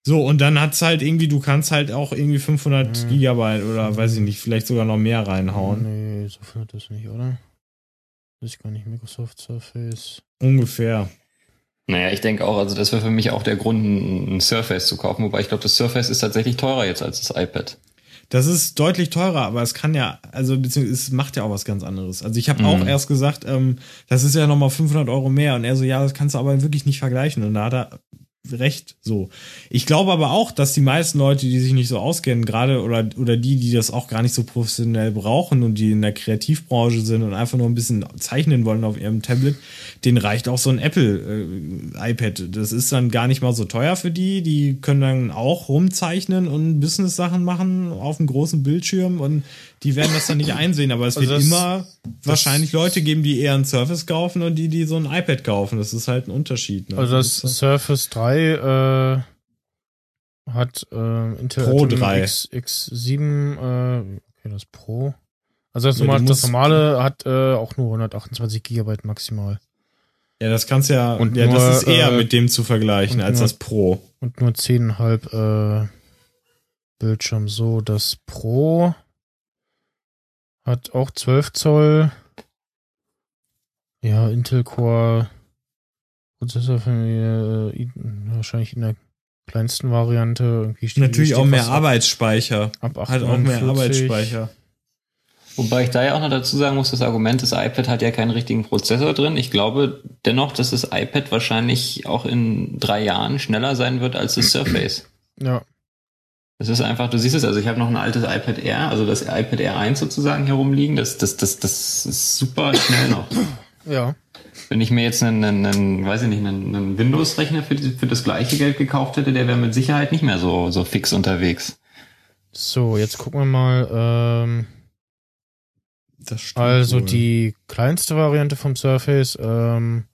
So, und dann hat's halt irgendwie, du kannst halt auch irgendwie 500 mhm. Gigabyte oder weiß ich nicht, vielleicht sogar noch mehr reinhauen. Nee, so viel hat das nicht, oder? Weiß ich gar nicht, Microsoft Surface. Ungefähr. Naja, ich denke auch, also das wäre für mich auch der Grund, ein Surface zu kaufen, wobei ich glaube, das Surface ist tatsächlich teurer jetzt als das iPad. Das ist deutlich teurer, aber es kann ja, also beziehungsweise es macht ja auch was ganz anderes. Also ich habe mhm. auch erst gesagt, ähm, das ist ja nochmal 500 Euro mehr und er so, ja, das kannst du aber wirklich nicht vergleichen. Und da hat er recht so. Ich glaube aber auch, dass die meisten Leute, die sich nicht so auskennen, gerade oder, oder die, die das auch gar nicht so professionell brauchen und die in der Kreativbranche sind und einfach nur ein bisschen zeichnen wollen auf ihrem Tablet, denen reicht auch so ein Apple äh, iPad. Das ist dann gar nicht mal so teuer für die. Die können dann auch rumzeichnen und Business-Sachen machen auf einem großen Bildschirm und die werden das dann nicht (coughs) einsehen, aber es also wird immer wahrscheinlich Leute geben, die eher ein Surface kaufen und die, die so ein iPad kaufen. Das ist halt ein Unterschied. Ne? Also das, das Surface 3 äh, hat äh, Intel Pro 3. X, X7, äh, okay, das Pro. Also das, ja, normal, das normale hat äh, auch nur 128 Gigabyte maximal. Ja, das kannst ja, und ja, nur, das ist eher äh, mit dem zu vergleichen als nur, das Pro. Und nur 10,5 äh, Bildschirm. So, das Pro hat auch 12 Zoll. Ja, Intel Core Prozessorfamilie, äh, wahrscheinlich in der kleinsten Variante. Irgendwie steht, Natürlich steht auch mehr Arbeitsspeicher. Ab 8, Hat auch mehr Arbeitsspeicher. Wobei ich da ja auch noch dazu sagen muss, das Argument, das iPad hat ja keinen richtigen Prozessor drin. Ich glaube dennoch, dass das iPad wahrscheinlich auch in drei Jahren schneller sein wird als das Surface. Ja. Das ist einfach, du siehst es, also ich habe noch ein altes iPad Air, also das iPad Air 1 sozusagen hier rumliegen. Das, das, das, das ist super schnell noch. Ja. Wenn ich mir jetzt einen, einen, einen weiß ich nicht, einen, einen Windows-Rechner für, für das gleiche Geld gekauft hätte, der wäre mit Sicherheit nicht mehr so, so fix unterwegs. So, jetzt gucken wir mal. Ähm, also wohl. die kleinste Variante vom Surface, ähm,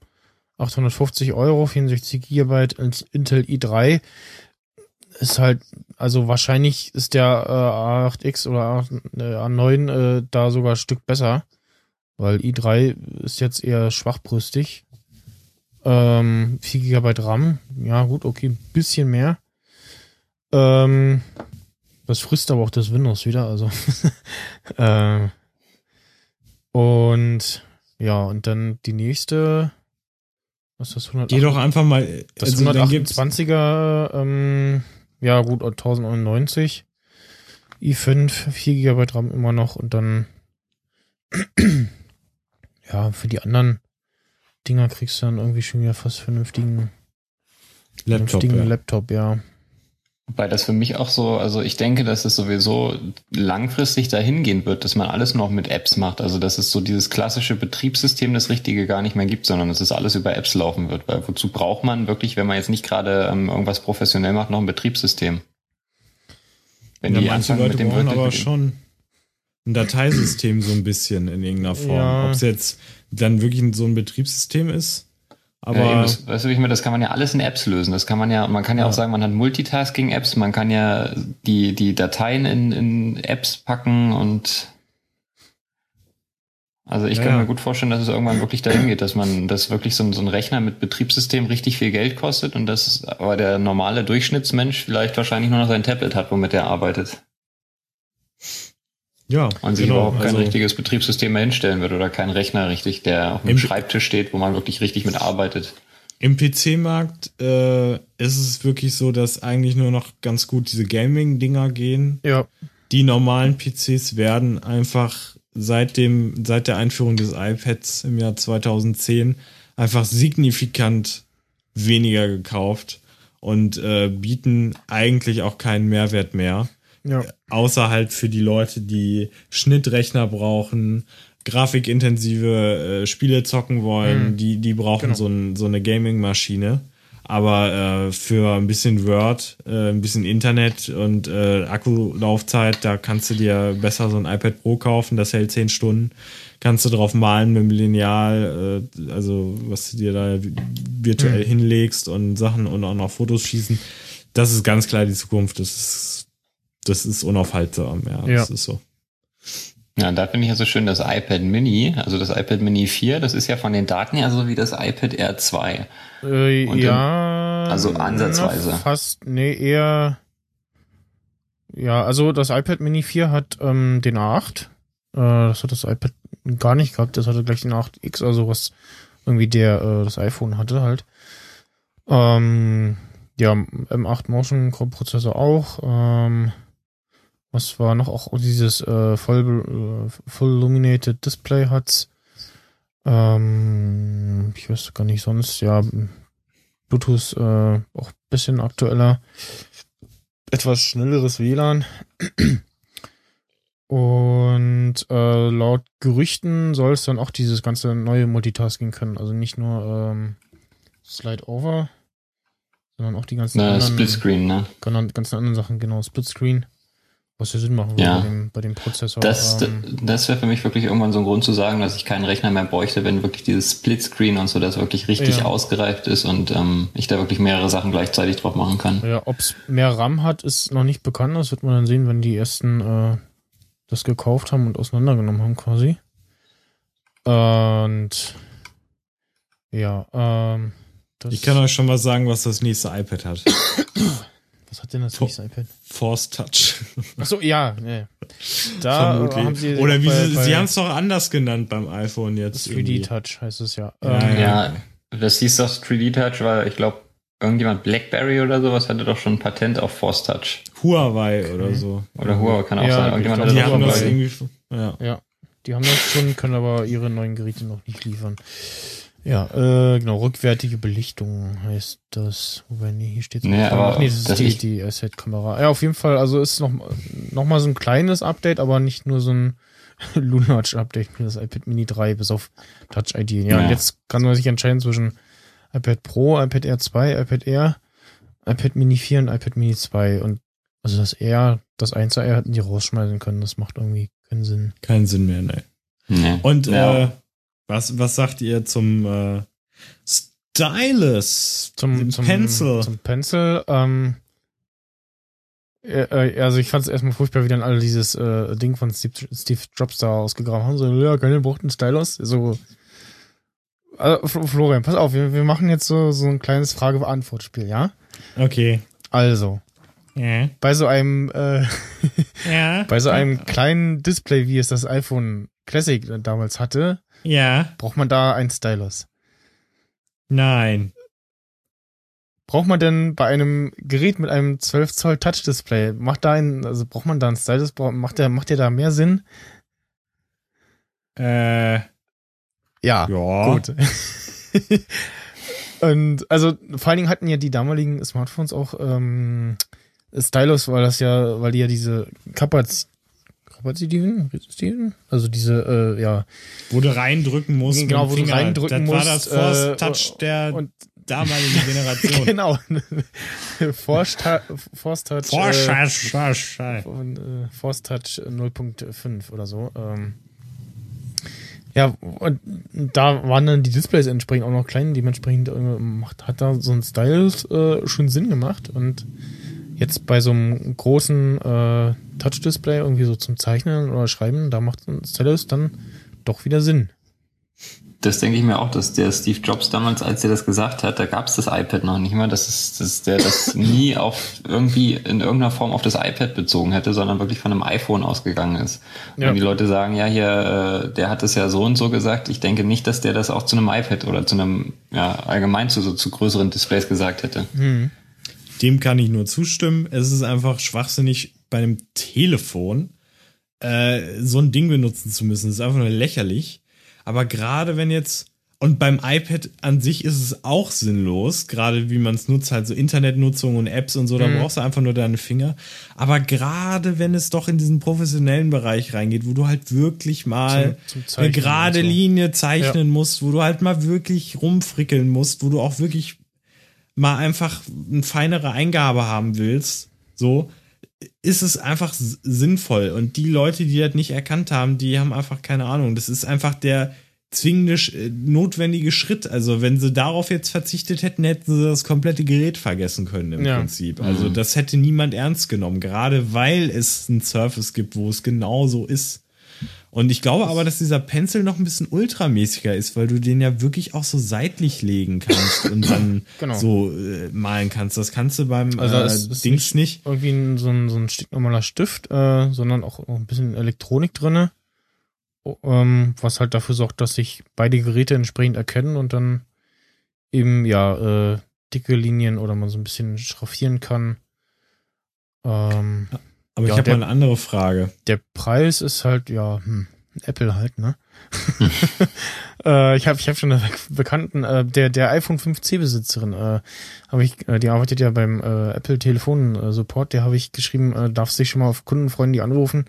850 Euro, 64 Gigabyte Intel i3 ist halt, also wahrscheinlich ist der äh, A8X oder A9 äh, da sogar ein Stück besser, weil i3 ist jetzt eher schwachbrüstig. Ähm, 4 GB RAM, ja gut, okay, ein bisschen mehr. Ähm, das frisst aber auch das Windows wieder, also. (laughs) äh, und ja, und dann die nächste, was ist das 100? Geh doch einfach mal. Das also 128er, ähm, ja gut, 1090. i5, 4 GB RAM immer noch und dann ja, für die anderen Dinger kriegst du dann irgendwie schon wieder fast vernünftigen Laptop, vernünftigen ja. Laptop, ja. Wobei das für mich auch so, also ich denke, dass es sowieso langfristig dahin gehen wird, dass man alles noch mit Apps macht. Also dass es so dieses klassische Betriebssystem das Richtige gar nicht mehr gibt, sondern dass es alles über Apps laufen wird. Weil wozu braucht man wirklich, wenn man jetzt nicht gerade ähm, irgendwas professionell macht, noch ein Betriebssystem? Wenn ja, die manche Leute mit dem brauchen aber schon ein Dateisystem so ein bisschen in irgendeiner Form. Ja. Ob es jetzt dann wirklich so ein Betriebssystem ist, aber ja, das, weißt du, ich meine, das kann man ja alles in Apps lösen. Das kann man ja, man kann ja, ja. auch sagen, man hat Multitasking-Apps, man kann ja die, die Dateien in, in Apps packen und also ich ja, kann mir gut vorstellen, dass es irgendwann wirklich dahin geht, dass man, dass wirklich so ein, so ein Rechner mit Betriebssystem richtig viel Geld kostet und dass aber der normale Durchschnittsmensch vielleicht wahrscheinlich nur noch sein Tablet hat, womit er arbeitet. Ja. Und sich genau, überhaupt kein also, richtiges Betriebssystem mehr hinstellen wird oder kein Rechner richtig, der auf dem Schreibtisch steht, wo man wirklich richtig mit arbeitet. Im PC-Markt äh, ist es wirklich so, dass eigentlich nur noch ganz gut diese Gaming-Dinger gehen. Ja. Die normalen PCs werden einfach seit dem, seit der Einführung des iPads im Jahr 2010 einfach signifikant weniger gekauft und äh, bieten eigentlich auch keinen Mehrwert mehr. Ja. Außer halt für die Leute, die Schnittrechner brauchen, grafikintensive äh, Spiele zocken wollen, mhm. die, die brauchen genau. so, ein, so eine Gaming-Maschine. Aber äh, für ein bisschen Word, äh, ein bisschen Internet und äh, Akkulaufzeit, da kannst du dir besser so ein iPad Pro kaufen, das hält 10 Stunden. Kannst du drauf malen mit dem Lineal, äh, also was du dir da virtuell mhm. hinlegst und Sachen und auch noch Fotos schießen. Das ist ganz klar die Zukunft. Das ist das ist unaufhaltsam, ja, ja. Das ist so. Ja, da finde ich ja so schön das iPad Mini, also das iPad Mini 4, das ist ja von den Daten her so wie das iPad Air 2. Äh, ja. Im, also ansatzweise. Fast, nee, eher. Ja, also das iPad Mini 4 hat ähm, den A8. Äh, das hat das iPad gar nicht gehabt. Das hatte gleich den A8X, also was irgendwie der äh, das iPhone hatte halt. Ähm, ja, M8 Motion Prozessor auch. Ähm, was war noch? Auch dieses äh, voll, äh, full illuminated Display hat's. Ähm, ich weiß gar nicht sonst. Ja, Bluetooth äh, auch bisschen aktueller. Etwas schnelleres WLAN. (clears throat) Und äh, laut Gerüchten soll es dann auch dieses ganze neue Multitasking können. Also nicht nur ähm, Slide Over, sondern auch die ganzen Na, anderen, Split Screen, ne? ganzen anderen Sachen, genau, Split Screen. Was ja Sinn machen würde ja. bei, dem, bei dem Prozessor. Das, ähm, das wäre für mich wirklich irgendwann so ein Grund zu sagen, dass ich keinen Rechner mehr bräuchte, wenn wirklich dieses Splitscreen und so das wirklich richtig ja. ausgereift ist und ähm, ich da wirklich mehrere Sachen gleichzeitig drauf machen kann. Ja, ob es mehr RAM hat, ist noch nicht bekannt. Das wird man dann sehen, wenn die ersten äh, das gekauft haben und auseinandergenommen haben quasi. Und ja, ähm, ich kann euch schon mal sagen, was das nächste iPad hat. (coughs) Was hat denn das nächste iPad? Force Touch. Achso, ja. Nee. Da haben sie Oder wie bei, sie, bei sie haben es doch anders genannt beim iPhone jetzt. 3D Touch heißt es ja. Ja, ähm, ja das hieß doch 3D Touch, weil ich glaube, irgendjemand Blackberry oder sowas hatte doch schon ein Patent auf Force Touch. Huawei okay. oder so. Oder Huawei kann auch ja, sein. Irgendjemand glaub, die haben das irgendwie, ja. ja. Die haben das schon, können aber ihre neuen Geräte noch nicht liefern. Ja, äh, genau, rückwärtige Belichtung heißt das. Wobei, nee, hier steht nee, aber nee, das ist das die, die Asset-Kamera. Ja, auf jeden Fall, also ist noch, noch mal so ein kleines Update, aber nicht nur so ein (laughs) Lunarch-Update für das iPad Mini 3 bis auf Touch ID. Ja, ja, und jetzt kann man sich entscheiden zwischen iPad Pro, iPad Air 2, iPad Air, iPad Mini 4 und iPad Mini 2. Und also das Air, das 1er Air hätten die rausschmeißen können. Das macht irgendwie keinen Sinn. Keinen Sinn mehr, ne. Nee. Und ja. äh, was, was sagt ihr zum äh, Stylus? Zum, zum Pencil? Zum Pencil. Ähm, äh, also ich fand es erstmal furchtbar, wie dann alle dieses äh, Ding von Steve, Steve Jobs da ausgegraben haben. So, ja, keine braucht einen Stylus. So, also, Florian, pass auf, wir, wir machen jetzt so, so ein kleines Frage-Beantwort-Spiel, ja? Okay. Also, Ja. bei so einem, äh, Ja. (laughs) bei so einem kleinen Display, wie es das iPhone Classic damals hatte, Ja. braucht man da einen Stylus. Nein. Braucht man denn bei einem Gerät mit einem 12 Zoll Touch-Display, macht da ein, also braucht man da einen Stylus, macht der, macht der da mehr Sinn? Äh, Ja, ja. gut. (laughs) Und also vor allen Dingen hatten ja die damaligen Smartphones auch ähm, Stylus, weil das ja, weil die ja diese Kapaz Kapazitäten, Kapazitäten? also diese, äh, ja, Wo du reindrücken musst. Genau, wo du reindrücken das musst, war das Force äh, Touch der und damaligen (laughs) Generation. genau, (laughs) Force Touch, Force Touch, Force äh, Touch, Force Touch. von, äh, Force Touch 0.5 oder so. Ähm, ja, und da waren dann die Displays entsprechend auch noch klein, dementsprechend äh, macht, hat da so ein Stylus äh, schon Sinn gemacht und jetzt bei so einem großen äh, Touch-Display irgendwie so zum Zeichnen oder Schreiben, da macht ein Stylus dann doch wieder Sinn. Das denke ich mir auch, dass der Steve Jobs damals, als er das gesagt hat, da gab es das iPad noch nicht mal, dass, es, dass der das (laughs) nie auf irgendwie in irgendeiner Form auf das iPad bezogen hätte, sondern wirklich von einem iPhone ausgegangen ist. Ja. Und die Leute sagen, ja, hier, äh, der hat es ja so und so gesagt. Ich denke nicht, dass der das auch zu einem iPad oder zu einem, ja, allgemein zu so zu größeren Displays gesagt hätte. Dem kann ich nur zustimmen. Es ist einfach schwachsinnig, bei einem Telefon äh, so ein Ding benutzen zu müssen. Das ist einfach nur lächerlich. Aber gerade wenn jetzt, und beim iPad an sich ist es auch sinnlos, gerade wie man es nutzt, halt so Internetnutzung und Apps und so, da brauchst du einfach nur deine Finger. Aber gerade wenn es doch in diesen professionellen Bereich reingeht, wo du halt wirklich mal Zum- zum eine gerade so. Linie zeichnen musst, wo du halt mal wirklich rumfrickeln musst, wo du auch wirklich mal einfach eine feinere Eingabe haben willst, so, ist es einfach sinnvoll. Und die Leute, die das nicht erkannt haben, die haben einfach keine Ahnung. Das ist einfach der zwingende, äh, notwendige Schritt. Also, wenn sie darauf jetzt verzichtet hätten, hätten sie das komplette Gerät vergessen können im Ja. Prinzip. Also, das hätte niemand ernst genommen, gerade weil es ein Surface gibt, wo es genau so ist. Und ich glaube aber, dass dieser Pencil noch ein bisschen ultramäßiger ist, weil du den ja wirklich auch so seitlich legen kannst und dann (coughs) Genau. so äh, malen kannst. Das kannst du beim Also äh, ist Dings nicht. Irgendwie ein, so, ein, so ein stinknormaler Stift, äh, sondern auch ein bisschen Elektronik drinne, o- ähm, was halt dafür sorgt, dass sich beide Geräte entsprechend erkennen und dann eben ja äh, dicke Linien oder man so ein bisschen schraffieren kann. Ähm, Aber Ja, ich habe mal eine andere Frage. der Preis ist halt, ja, hm, Apple halt, ne? (laughs) äh, ich habe ich hab schon eine Bekannten, äh, der, der iPhone 5C-Besitzerin, äh, habe ich, äh, die arbeitet ja beim äh, Apple Telefon äh, Support, der habe ich geschrieben, äh, darf sich schon mal auf Kundenfreunde anrufen,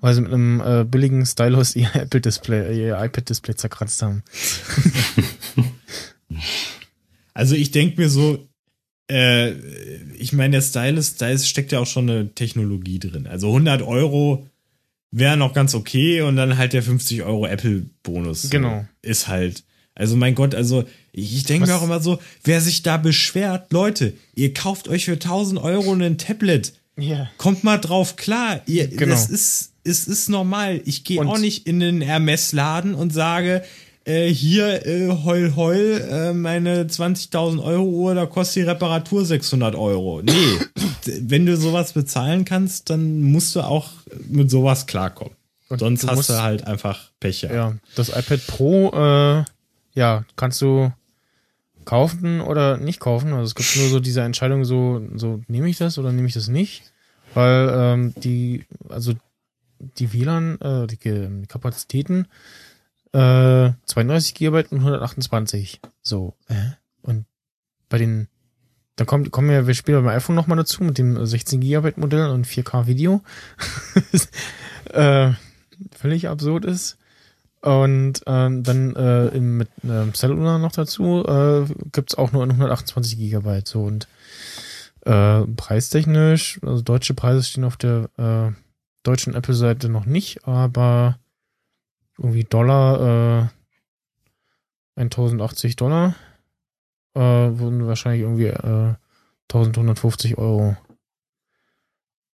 weil sie mit einem äh, billigen Stylus ihr (laughs) Apple Display, ihr iPad Display zerkratzt haben. (laughs) Also ich denke mir so, äh, ich meine, der Stylus, da ist, steckt ja auch schon eine Technologie drin. Also 100 Euro wäre noch ganz okay und dann halt der 50 Euro Apple-Bonus. Genau. Ist halt. Also mein Gott, also ich, denke mir auch immer so, wer sich da beschwert, Leute, ihr kauft euch für 1000 Euro ein Tablet. Ja. Kommt mal drauf klar. Ihr, Genau. Das ist, es ist normal. Ich gehe auch nicht in den Hermes-Laden und sage, äh, hier, äh, heul, heul, äh, meine 20.000 Euro Uhr, da kostet die Reparatur 600 Euro. Nee, (coughs) wenn du sowas bezahlen kannst, dann musst du auch mit sowas klarkommen. Und Sonst du hast musst- du halt einfach Pech. Ja, das iPad Pro, äh, ja, kannst du kaufen oder nicht kaufen. Also es gibt nur so diese Entscheidung, so, so nehme ich das oder nehme ich das nicht. Weil ähm, die, also die WLAN, äh, die Kapazitäten, äh, 32 GB und 128. So, äh? Und bei den, dann kommt, kommen ja wir später beim iPhone nochmal dazu mit dem 16 GB Modell und 4K Video. (laughs) äh, völlig absurd ist. Und ähm, dann äh, im, mit ähm, Cellular noch dazu äh, gibt's auch nur 128 Gigabyte. So und äh, preistechnisch, also deutsche Preise stehen auf der äh, deutschen Apple-Seite noch nicht, aber irgendwie Dollar, äh, 1080 Dollar äh, würden wahrscheinlich irgendwie äh, 1150 Euro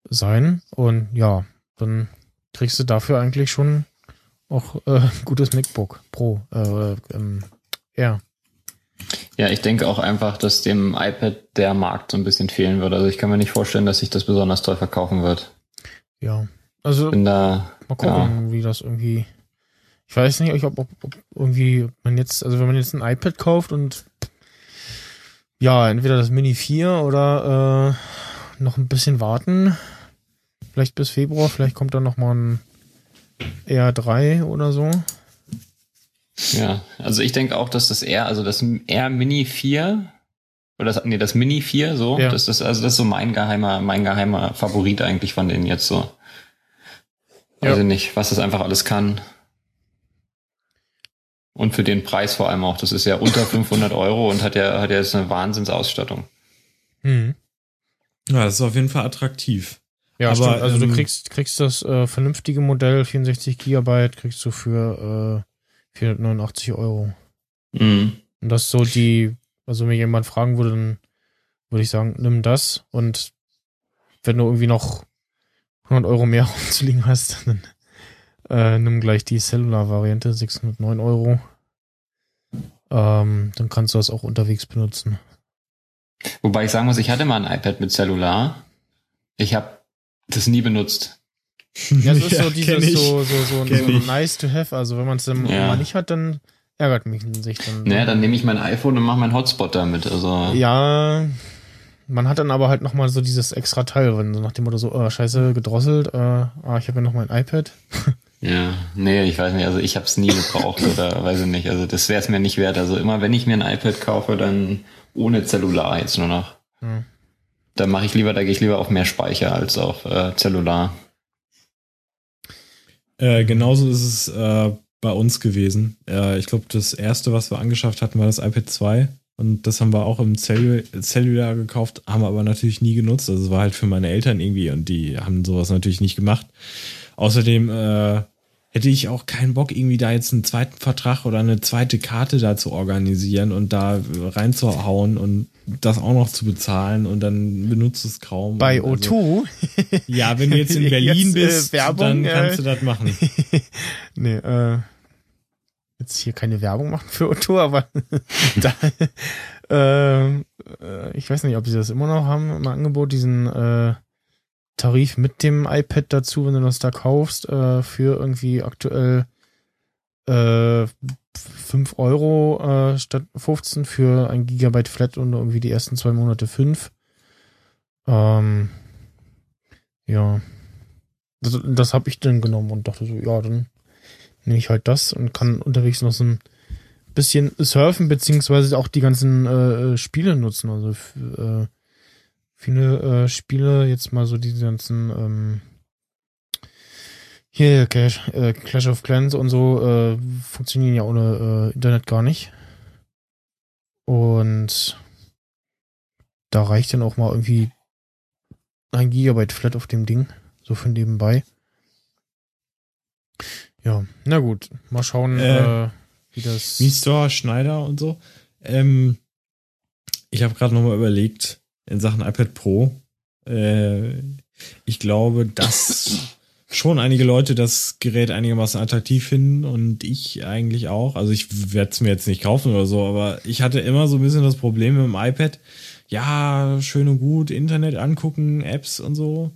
sein. Und ja, dann kriegst du dafür eigentlich schon auch äh, (laughs) gutes MacBook Pro. Äh, ähm, Air. Ja, ich denke auch einfach, dass dem iPad der Markt so ein bisschen fehlen wird. Also ich kann mir nicht vorstellen, dass sich das besonders toll verkaufen wird. Ja. Also da, mal gucken, wie das irgendwie. Ich weiß nicht, ob, ob, ob irgendwie man jetzt, also wenn man jetzt ein iPad kauft und ja, entweder das Mini 4 oder äh, noch ein bisschen warten. Vielleicht bis Februar, vielleicht kommt dann noch mal ein R3 oder so. ja, also ich denke auch, dass das R, also das R Mini 4 oder das, nee, das Mini 4 so, Ja. das ist also das ist so mein geheimer, mein geheimer Favorit eigentlich von denen jetzt so. Ja. Weiß ich nicht, was das einfach alles kann. Und für den Preis vor allem auch. Das ist ja unter (laughs) 500 Euro und hat ja, hat ja jetzt eine Wahnsinnsausstattung. Hm. Ja, das ist auf jeden Fall attraktiv. Ja, Aber, stimmt. Also du ähm, kriegst, kriegst das äh, vernünftige Modell, 64 Gigabyte, kriegst du für äh, 489 Euro. Mhm. Und das ist so die, also wenn mir jemand fragen würde, dann würde ich sagen, nimm das und wenn du irgendwie noch 100 Euro mehr (laughs) rumzuliegen hast, dann äh, nimm gleich die Cellular-Variante, 609 Euro. Ähm, dann kannst du das auch unterwegs benutzen. Wobei ich sagen muss, ich hatte mal ein iPad mit Cellular. Ich habe das nie benutzt. (laughs) Ja, es ist so kenn dieses so, so, so, so nice to have. Also wenn man es dann Ja. mal nicht hat, dann ärgert mich sich dann. Naja, dann nehme ich mein iPhone und mache meinen Hotspot damit. Also Ja, man hat dann aber halt nochmal so dieses extra Teil, wenn so nach dem Motto so, oh, scheiße, gedrosselt, äh, ah, ich habe ja noch mein iPad. (laughs) Ja, nee, ich weiß nicht, also ich habe es nie gebraucht oder (laughs) weiß ich nicht. Also das wäre es mir nicht wert. Also immer wenn ich mir ein iPad kaufe, dann ohne Zellular jetzt nur noch. Hm. Da mache ich lieber, da gehe ich lieber auf mehr Speicher als auf äh, Zellular. Äh, genauso ist es äh, bei uns gewesen. Äh, ich glaube, das erste, was wir angeschafft hatten, war das iPad 2. Und das haben wir auch im Cellu Cellular gekauft, haben wir aber natürlich nie genutzt. Also es war halt für meine Eltern irgendwie und die haben sowas natürlich nicht gemacht. Außerdem äh, hätte ich auch keinen Bock, irgendwie da jetzt einen zweiten Vertrag oder eine zweite Karte da zu organisieren und da reinzuhauen und das auch noch zu bezahlen und dann benutzt es kaum. Bei Und also- O2? (laughs) ja, wenn du jetzt in Berlin Jetzt, äh, bist, Werbung, dann kannst äh, du das machen. (laughs) nee, äh, jetzt hier keine Werbung machen für O2, aber (laughs) da, äh, äh, ich weiß nicht, ob sie das immer noch haben im Angebot, diesen äh, Tarif mit dem iPad dazu, wenn du das da kaufst, äh, für irgendwie aktuell äh, 5 Euro äh, statt 15 für ein Gigabyte Flat und irgendwie die ersten zwei Monate 5. Ähm, ja. Das, das habe ich dann genommen und dachte so, ja, dann nehme ich halt das und kann unterwegs noch so ein bisschen surfen, beziehungsweise auch die ganzen äh, Spiele nutzen. Also äh, viele äh, Spiele, jetzt mal so diese ganzen ähm, hier Clash, äh, Clash of Clans und so äh, funktionieren ja ohne äh, Internet gar nicht. Und da reicht dann auch mal irgendwie ein Gigabyte Flat auf dem Ding, so für nebenbei. Ja, na gut, mal schauen, Äh, äh, wie das. Mi-Store, Schneider und so. Ähm, ich habe gerade nochmal überlegt, in Sachen iPad Pro, äh, ich glaube, dass schon einige Leute das Gerät einigermaßen attraktiv finden und ich eigentlich auch. Also ich werde es mir jetzt nicht kaufen oder so, aber ich hatte immer so ein bisschen das Problem mit dem iPad. Ja, schön und gut, Internet angucken, Apps und so.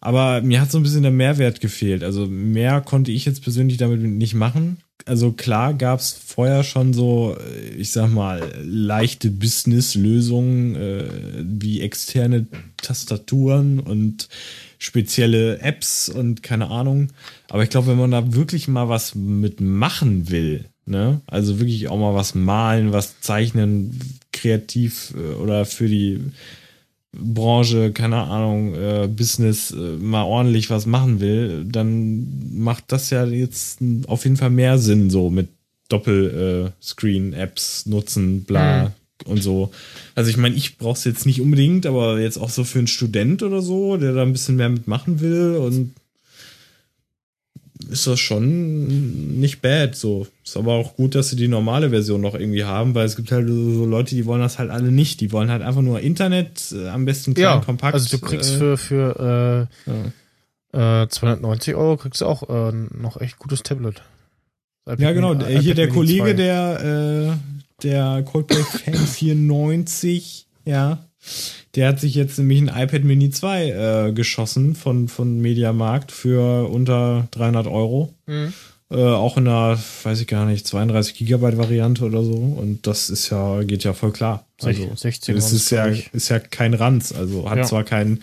Aber mir hat so ein bisschen der Mehrwert gefehlt. Also mehr konnte ich jetzt persönlich damit nicht machen. Also klar gab es vorher schon so, äh, ich sag mal, leichte Business-Lösungen äh, wie externe Tastaturen und spezielle Apps und keine Ahnung. Aber ich glaube, wenn man da wirklich mal was mitmachen will, ne, also wirklich auch mal was malen, was zeichnen, kreativ äh, oder für die Branche, keine Ahnung, äh, Business äh, mal ordentlich was machen will, dann macht das ja jetzt auf jeden Fall mehr Sinn, so mit Doppel-Screen-Apps nutzen, bla und so. Also ich meine, ich brauche es jetzt nicht unbedingt, aber jetzt auch so für einen Student oder so, der da ein bisschen mehr mitmachen will und ist das schon nicht bad so. Ist aber auch gut, dass sie die normale Version noch irgendwie haben, weil es gibt halt so Leute, die wollen das halt alle nicht. Die wollen halt einfach nur Internet, äh, am besten klein, ja, kompakt. also du kriegst äh, für, für ja. äh, äh, 290 Euro kriegst du auch äh, noch echt gutes Tablet. iPad Ja, genau. Hier iPad der Mini Kollege, 2. der, äh, der Coldplay-Fan 94, (coughs) ja, der hat sich jetzt nämlich ein iPad Mini 2 äh, geschossen von, von Mediamarkt für unter 300 Euro. Mhm. Äh, auch in einer, weiß ich gar nicht, 32 Gigabyte Variante oder so. Und das ist ja, geht ja voll klar. Also, 16 es ist ja, ist ja kein Ranz. Also hat ja. zwar kein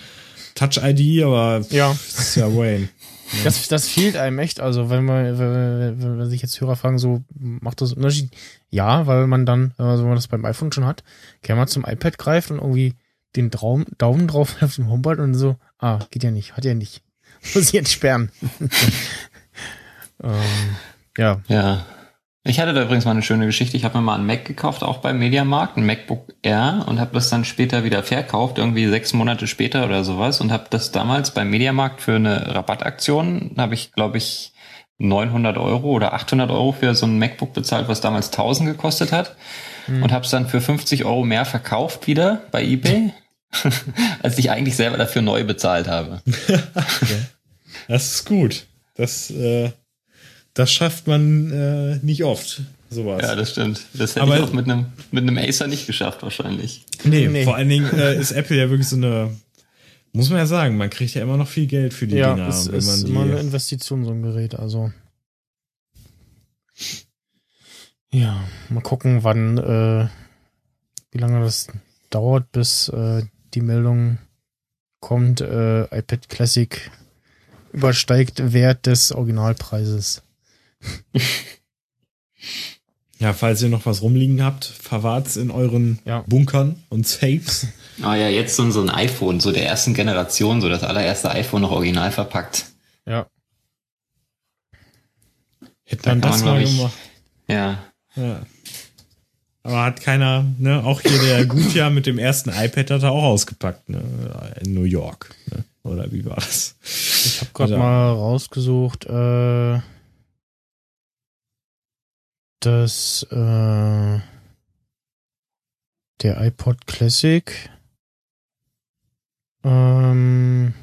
Touch-ID, aber ja. ist ja Wayne. (laughs) Das, das fehlt einem echt. Also, wenn man, wenn, wenn, wenn sich jetzt Hörer fragen, so, macht das Unterschied? Ja, weil man dann, also wenn man das beim iPhone schon hat, kann man zum iPad greifen und irgendwie den Traum, Daumen drauf (laughs) auf dem Homepad und so, ah, geht ja nicht, hat ja nicht. (laughs) Muss ich jetzt sperren. (laughs) ähm, ja. Ja. Ich hatte da übrigens mal eine schöne Geschichte. Ich habe mir mal einen Mac gekauft, auch beim Mediamarkt, ein MacBook Air und habe das dann später wieder verkauft, irgendwie sechs Monate später oder sowas und habe das damals beim Mediamarkt für eine Rabattaktion, habe ich, glaube ich, 900 Euro oder 800 Euro für so ein MacBook bezahlt, was damals 1000 gekostet hat mhm. und habe es dann für 50 Euro mehr verkauft wieder bei eBay, (laughs) als ich eigentlich selber dafür neu bezahlt habe. (laughs) okay. Das ist gut. Das äh, das schafft man äh, nicht oft. Sowas. Ja, das stimmt. Das hätte Aber, ich auch mit einem, mit einem Acer nicht geschafft, wahrscheinlich. Nee, nee. vor allen Dingen äh, ist Apple ja wirklich so eine, muss man ja sagen, man kriegt ja immer noch viel Geld für die ja, Dinger. Ja, ist, ist immer eine Investition, so ein Gerät, also. Ja, mal gucken, wann, äh, wie lange das dauert, bis äh, die Meldung kommt, äh, iPad Classic übersteigt Wert des Originalpreises. Ja, falls ihr noch was rumliegen habt, verwahrt's in euren ja. Bunkern und Safes. Ah ja, jetzt so, so ein iPhone, so der ersten Generation, so das allererste iPhone noch original verpackt. Ja. Hätte man das mal gemacht. Ja. ja. Aber hat keiner, ne, auch hier der Gutjahr mit dem ersten iPad hat er auch ausgepackt, ne, in New York. Ne? Oder wie war das? Ich habe gerade also, mal rausgesucht, äh, dass äh, der iPod Classic ähm,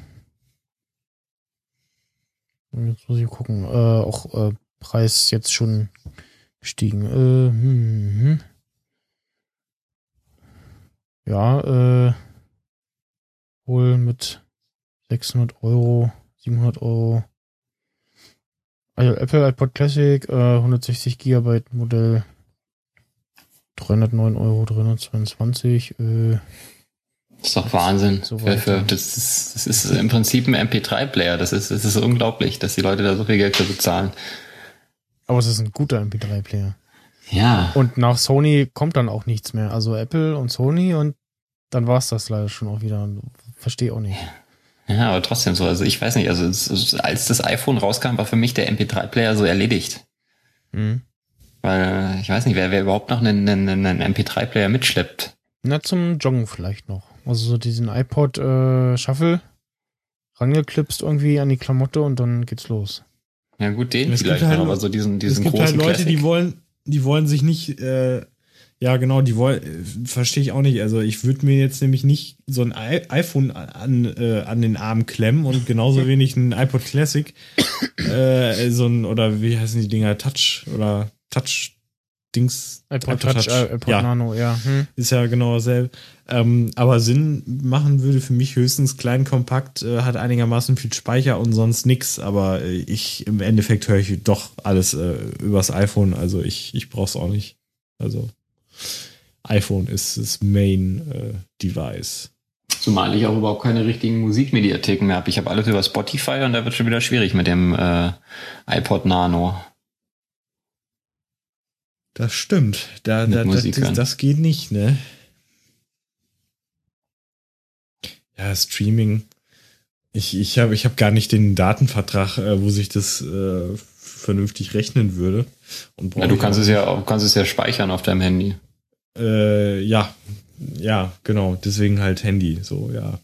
jetzt muss ich gucken, äh, auch äh, Preis jetzt schon gestiegen. Äh, hm, hm. Ja, äh, wohl mit 600 Euro, 700 Euro also Apple iPod Classic, äh, 160 Gigabyte Modell, 309 Euro, 322. Äh, das ist doch Wahnsinn. So für, für, das, ist, das ist im Prinzip ein MP3-Player. Das ist, das ist unglaublich, dass die Leute da so viel Geld für bezahlen. Aber es ist ein guter MP3-Player. Ja. Und nach Sony kommt dann auch nichts mehr. Also Apple und Sony und dann war es das leider schon auch wieder. Verstehe auch nicht. Ja, aber trotzdem so. Also ich weiß nicht, also es, als das iPhone rauskam, war für mich der MP3-Player so erledigt. Mhm. Weil ich weiß nicht, wer, wer überhaupt noch einen, einen, einen MP3-Player mitschleppt. Na, zum Joggen vielleicht noch. Also so diesen iPod äh, Shuffle rangeklipst irgendwie an die Klamotte und dann geht's los. Ja gut, den es vielleicht halt, noch, aber so diesen, diesen es gibt halt Leute, Classic. die wollen, die wollen sich nicht äh, ja, genau, die wollen, verstehe ich auch nicht. Also ich würde mir jetzt nämlich nicht so ein I iPhone an, äh, an den Arm klemmen und genauso wenig ein iPod Classic, äh, so ein, oder wie heißen die Dinger, Touch oder Touch Dings. iPod, Touch, Touch. Äh, iPod ja. Nano, ja. Hm. Ist ja genau dasselbe. Ähm, aber Sinn machen würde für mich höchstens klein, kompakt, äh, hat einigermaßen viel Speicher und sonst nix. Aber äh, ich, im Endeffekt höre ich doch alles äh, übers iPhone. Also ich, ich brauch's auch nicht. Also iPhone ist das Main-Device. Äh, Zumal ich auch überhaupt keine richtigen Musikmediatheken mehr habe. Ich habe alles über Spotify und da wird schon wieder schwierig mit dem äh, iPod Nano. Das stimmt. Da, da, das, das geht nicht, ne? Ja, Streaming. Ich, ich habe ich hab gar nicht den Datenvertrag, äh, wo sich das äh, vernünftig rechnen würde. Und ja, du kannst es ja, kannst es ja speichern auf deinem Handy. Äh, ja, ja, genau. Deswegen halt Handy, so, ja.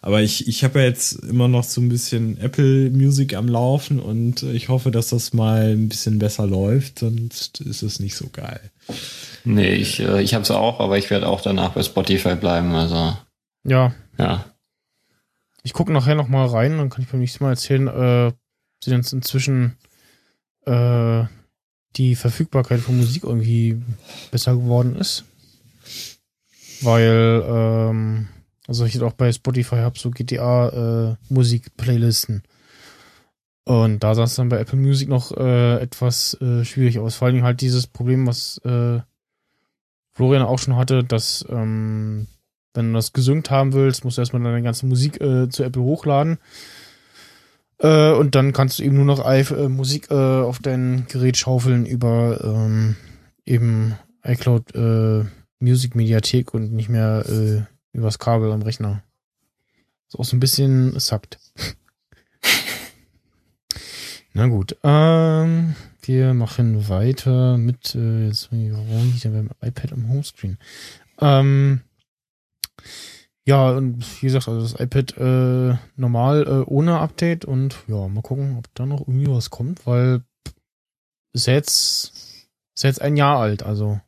Aber ich, ich habe ja jetzt immer noch so ein bisschen Apple Music am Laufen und ich hoffe, dass das mal ein bisschen besser läuft, sonst ist es nicht so geil. Nee, ich, äh, ich habe es auch, aber ich werde auch danach bei Spotify bleiben, also. Ja. Ja. Ich gucke nachher noch mal rein, dann kann ich beim nächsten Mal erzählen, äh, sie jetzt inzwischen äh, die Verfügbarkeit von Musik irgendwie besser geworden ist. Weil, ähm, also ich auch bei Spotify habe so GTA äh. Und da sah es dann bei Apple Music noch äh, etwas äh, schwierig aus. Vor allem halt dieses Problem, was äh, Florian auch schon hatte, dass ähm, wenn du das gesynkt haben willst, musst du erstmal deine ganze Musik äh, zu Apple hochladen. Äh, und dann kannst du eben nur noch äh, Musik äh, auf dein Gerät schaufeln über ähm, eben iCloud äh, Music Mediathek und nicht mehr äh, übers Kabel am Rechner. Ist auch so ein bisschen sackt. (laughs) Na gut. Ähm, wir machen weiter mit, äh, jetzt, liegt denn beim iPad am Homescreen? Ähm, ja, und wie gesagt, also das iPad äh, normal äh, ohne Update und ja, mal gucken, ob da noch irgendwie was kommt, weil ist jetzt, ist jetzt ein Jahr alt, also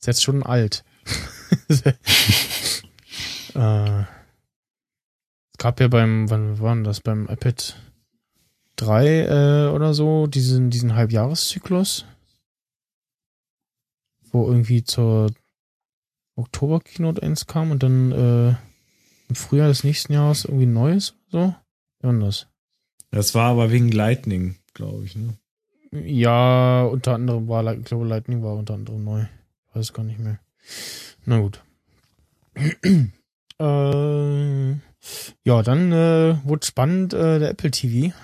ist jetzt schon alt. (laughs) äh, es gab ja beim, wann war das, beim iPad 3 äh, oder so, diesen, diesen Halbjahreszyklus, wo irgendwie zur Oktober-Keynote 1 kam und dann äh, im Frühjahr des nächsten Jahres irgendwie Neues so. Ja, und das. War aber wegen Lightning, glaube ich, ne? Ja, unter anderem war, ich glaube, Lightning war unter anderem neu. Ich weiß gar nicht mehr. Na gut. (clears throat) äh, ja, dann äh, wurde spannend äh, der Apple TV.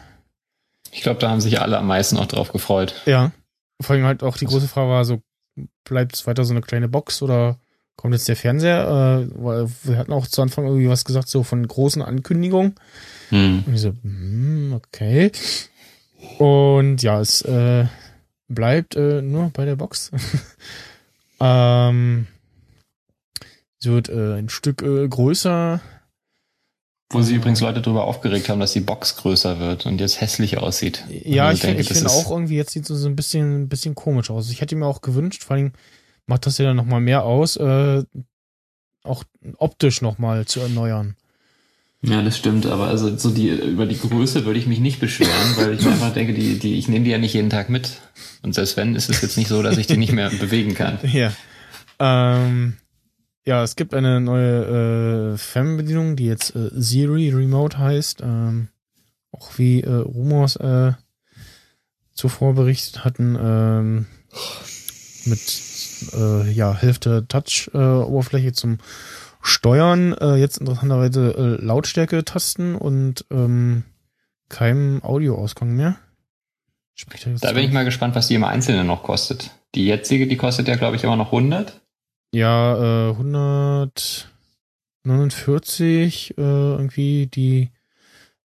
Ich glaube, da haben sich alle am meisten auch drauf gefreut. Ja. Vor allem halt auch die große Frage war so, bleibt es weiter so eine kleine Box oder kommt jetzt der Fernseher? Äh, weil wir hatten auch zu Anfang irgendwie was gesagt, so von großen Ankündigungen. Hm. Und ich so, hm, okay. Und ja, es äh, bleibt äh, nur bei der Box. (laughs) ähm, es wird äh, ein Stück äh, größer. Wo sie übrigens Leute darüber aufgeregt haben, dass die Box größer wird und jetzt hässlich aussieht. Ja, also ich finde find auch irgendwie, jetzt sieht es so ein bisschen, ein bisschen komisch aus. Ich hätte mir auch gewünscht, vor allem macht das ja dann nochmal mehr aus, äh, auch optisch nochmal zu erneuern. Ja, das stimmt, aber also so die über die Größe würde ich mich nicht beschweren, weil ich einfach denke, die, die, ich nehme die ja nicht jeden Tag mit. Und selbst wenn, ist es jetzt nicht so, dass ich die nicht mehr bewegen kann. (laughs) Ja. Ähm, ja, es gibt eine neue äh, Fernbedienung, die jetzt äh, Siri Remote heißt. Ähm, auch wie äh, Rumors äh, zuvor berichtet hatten, ähm, mit äh, ja, Hälfte Touch-Oberfläche zum Steuern. Äh, jetzt interessanterweise äh, Lautstärke-Tasten und ähm, keinem Audioausgang mehr. da bin ich mal gespannt, was die im Einzelnen noch kostet. Die jetzige, die kostet ja, glaube ich, immer noch 100. Ja, äh, 149 äh, irgendwie die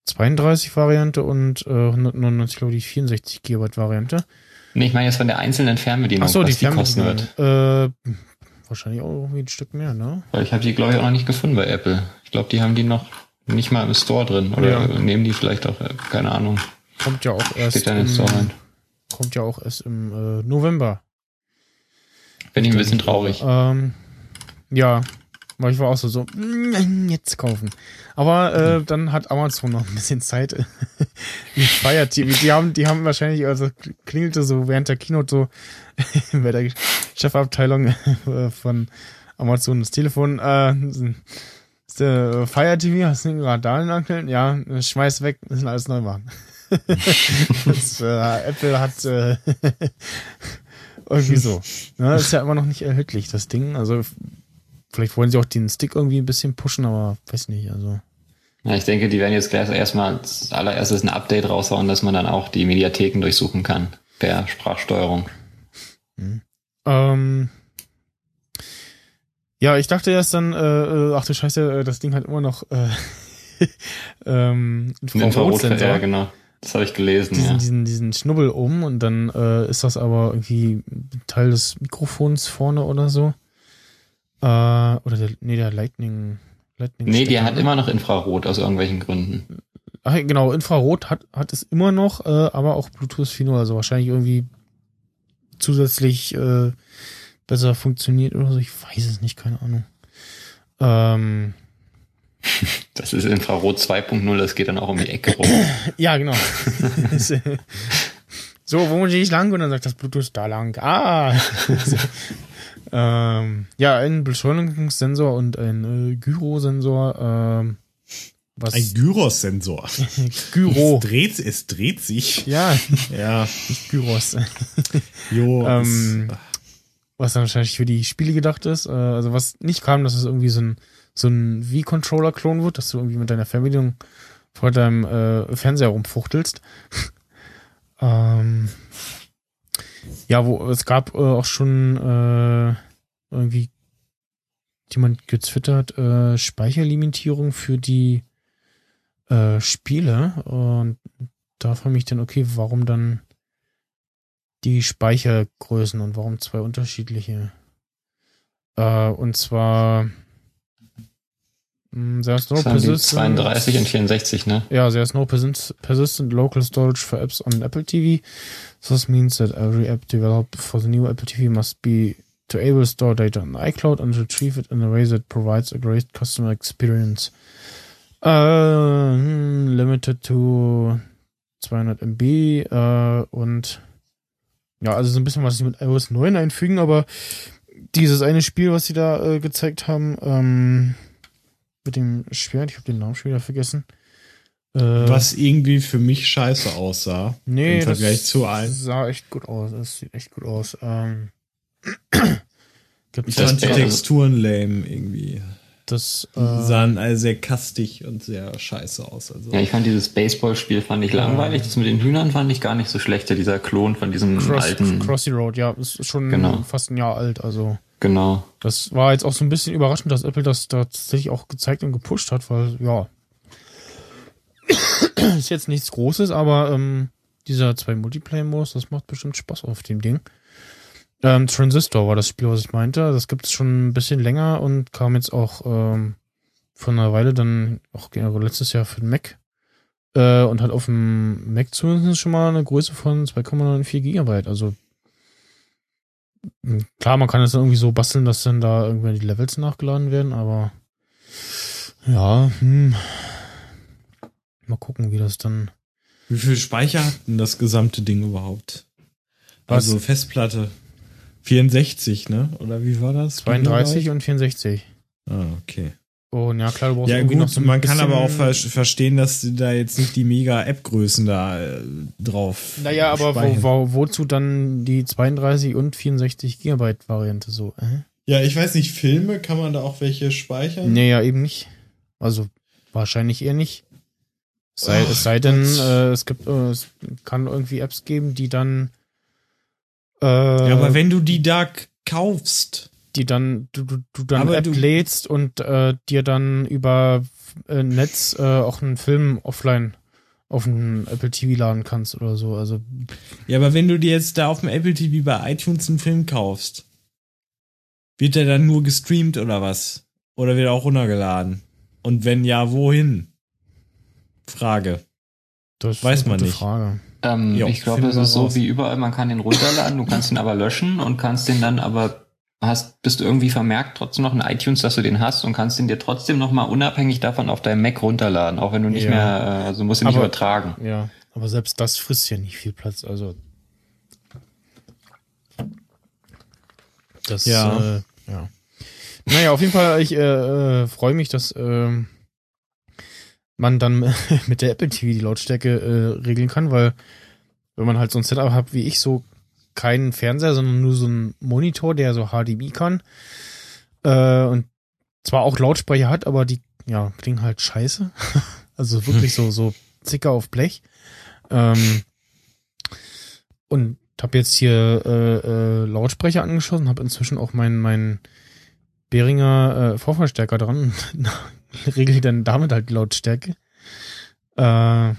32 Variante und äh, 199 glaube ich die 64 Gigabyte Variante. Nee, ich meine jetzt von der einzelnen Fernbedienung, Ach so, was die, die kosten wird. Äh, wahrscheinlich auch irgendwie ein Stück mehr, ne? Weil ich habe die, glaube ich, auch noch nicht gefunden bei Apple. Ich glaube, die haben die noch nicht mal im Store drin. Oder ja. nehmen die vielleicht auch, äh, keine Ahnung. Kommt ja auch erst. Steht da im, Store rein. Kommt ja auch erst im äh, November. Bin ich ein bisschen traurig. Ähm, ja, weil ich war auch so, so, mm, jetzt kaufen. Aber äh, dann hat Amazon noch ein bisschen Zeit. (laughs) die feiert die, die haben, die haben wahrscheinlich, also klingelte so während der Keynote so (laughs) bei der Chefabteilung äh, von Amazon das Telefon, äh, der Fire TV, hast du gerade da den Ja, schmeiß weg, müssen alles neu machen. (laughs) das, äh, Apple hat äh, irgendwie so. Ne, ist ja immer noch nicht erhältlich, das Ding. Also Vielleicht wollen sie auch den Stick irgendwie ein bisschen pushen, aber weiß nicht, also. Ja, ich denke, die werden jetzt gleich erstmal als allererstes ein Update raushauen, dass man dann auch die Mediatheken durchsuchen kann per Sprachsteuerung. Hm. Ähm, ja, ich dachte erst dann, äh, äh ach du Scheiße, äh, das Ding hat immer noch äh, (laughs) ähm, Infrarotsensor. Ja, genau. Das habe ich gelesen. Diesen, ja. diesen, diesen Schnubbel um und dann äh, ist das aber irgendwie Teil des Mikrofons vorne oder so. Äh, oder der, nee, der Lightning. Lightning nee, der hat immer noch Infrarot aus irgendwelchen Gründen. Ach, genau, Infrarot hat, hat es immer noch, äh, aber auch Bluetooth 4.0, also wahrscheinlich irgendwie zusätzlich äh, besser funktioniert oder so. Ich weiß es nicht, keine Ahnung. Ähm, (laughs) das ist Infrarot 2.0, das geht dann auch um die Ecke rum. (clears throat) ja, genau. (laughs) (laughs) so, wo gehe ich lang? Und dann sagt das Bluetooth da lang. Ah! Ähm, ja, ein Beschleunigungssensor und ein äh, Gyrosensor. Ähm, was ein Gyros-Sensor. (laughs) Gyro. Es dreht, es dreht sich. Ja. (laughs) Ja. Nicht Gyros. Jo. ähm, was dann wahrscheinlich für die Spiele gedacht ist. Äh, also was nicht kam, dass es irgendwie so ein, so ein Wii-Controller-Klon wird, dass du irgendwie mit deiner Fernbedienung vor deinem äh, Fernseher rumfuchtelst. (laughs) ähm, ja, wo es gab äh, auch schon äh, irgendwie jemand getwittert, äh, Speicherlimitierung für die äh, Spiele. Und da frage ich mich dann, okay, warum dann die Speichergrößen und warum zwei unterschiedliche? Äh, und zwar hm, There's no persistent, 32 und 64, ne? Ja, there's no persistent local storage for apps on Apple TV. This means that every app developed for the new Apple TV must be to able store data on iCloud and retrieve it in a way that provides a great customer experience. Uh, limited to 200 MB uh, und ja, also so ein bisschen was sie mit iOS 9 einfügen, aber dieses eine Spiel, was sie da äh, gezeigt haben, ähm, mit dem Schwert, ich habe den Namen schon wieder vergessen. Äh, Was irgendwie für mich scheiße aussah. Nee, im Vergleich zu allen. sah echt gut aus. Das sieht echt gut aus. Ähm, (clears throat) ich fand die Texturen lame irgendwie. Das äh, sahen also sehr kastig und sehr scheiße aus. Also. Ja, ich fand dieses Baseballspiel fand ich langweilig. Das mit den Hühnern fand ich gar nicht so schlecht. Dieser Klon von diesem Cross, alten. Crossy Road, ja, ist schon genau. fast ein Jahr alt. Also Genau. Das war jetzt auch so ein bisschen überraschend, dass Apple das tatsächlich auch gezeigt und gepusht hat, weil, ja, (coughs) ist jetzt nichts Großes, aber ähm, dieser zwei Multiplayer-Modus, das macht bestimmt Spaß auf dem Ding. Ähm, Transistor war das Spiel, was ich meinte. Das gibt es schon ein bisschen länger und kam jetzt auch ähm, von einer Weile dann auch letztes Jahr für den Mac. Äh, und hat auf dem Mac zumindest schon mal eine Größe von 2,94 Gigabyte. Also hm, klar, man kann es irgendwie so basteln, dass dann da irgendwann die Levels nachgeladen werden, aber ja, hm. mal gucken, wie das dann. Wie viel Speicher hat denn das gesamte Ding überhaupt? Was? Also Festplatte 64, ne? Oder wie war das? 32 und 64. Ah, okay. Oh, ja klar, du brauchst ja, irgendwie gut, noch so man kann aber auch ver verstehen, dass da jetzt nicht die Mega-App-Größen da äh, drauf. Naja, aber wo, wo, wozu dann die 32 und 64 Gigabyte Variante so? Äh? Ja, ich weiß nicht, Filme, kann man da auch welche speichern? Nee, ja, eben nicht. Also wahrscheinlich eher nicht. Sei, es sei denn, äh, es gibt, äh, es kann irgendwie Apps geben, die dann. Äh, ja, aber wenn du die da kaufst, die dann du, du, du dann App du lädst und äh, dir dann über äh, Netz äh, auch einen Film offline auf dem Apple TV laden kannst oder so. Also ja, aber wenn du dir jetzt da auf dem Apple TV bei iTunes einen Film kaufst, wird der dann nur gestreamt oder was? Oder wird er auch runtergeladen? Und wenn ja, wohin? Frage. Das weiß man nicht. Frage. Ähm, jo, ich glaube, es ist so wie überall, man kann den runterladen, du kannst ihn aber löschen und kannst den dann aber hast, bist du irgendwie vermerkt trotzdem noch in iTunes, dass du den hast und kannst ihn dir trotzdem noch mal unabhängig davon auf deinem Mac runterladen, auch wenn du nicht ja. mehr, äh, also musst du nicht aber, übertragen. Ja, aber selbst das frisst ja nicht viel Platz, also das, ja. Äh, ja. Naja, auf jeden Fall, ich äh, äh, freue mich, dass äh, man dann (laughs) mit der Apple TV die Lautstärke äh, regeln kann, weil wenn man halt so ein Setup hat wie ich, so keinen Fernseher, sondern nur so ein Monitor, der so HDMI kann. Äh, und zwar auch Lautsprecher hat, aber die ja, klingen halt scheiße. (laughs) also wirklich so, so Zicker auf Blech. Ähm, und habe jetzt hier äh, äh, Lautsprecher angeschlossen, habe inzwischen auch meinen mein Behringer äh, Vorverstärker dran (laughs) (laughs) regel dann damit halt die Lautstärke. Äh,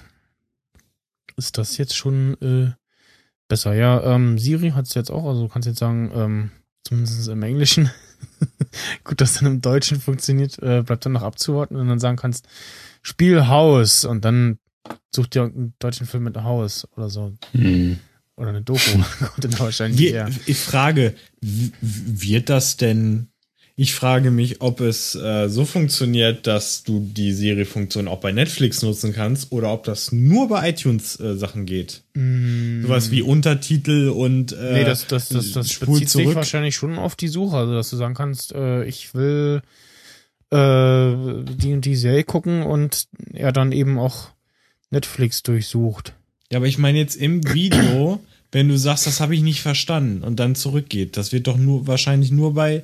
ist das jetzt schon äh, besser. Ja, ähm, Siri hat es jetzt auch, also du kannst jetzt sagen, ähm, zumindest im Englischen. (laughs) Gut, dass dann im Deutschen funktioniert, äh, bleibt dann noch abzuwarten und dann sagen kannst, Spiel Haus und dann such dir einen deutschen Film mit Haus oder so. Hm. Oder eine Doku. (laughs) Kommt dann wahrscheinlich Wie, Ich frage, wird das denn Ich frage mich, ob es äh, so funktioniert, dass du die Siri-Funktion auch bei Netflix nutzen kannst oder ob das nur bei iTunes äh, geht. Mm. Sowas wie Untertitel und äh, Nee, das, das, das, das bezieht sich zurück. wahrscheinlich schon auf die Suche. Also, dass du sagen kannst, äh, ich will äh, die und die Serie gucken und er dann eben auch Netflix durchsucht. Ja, aber ich meine jetzt im Video, (clears throat) wenn du sagst, das habe ich nicht verstanden und dann zurückgeht, das wird doch nur wahrscheinlich nur bei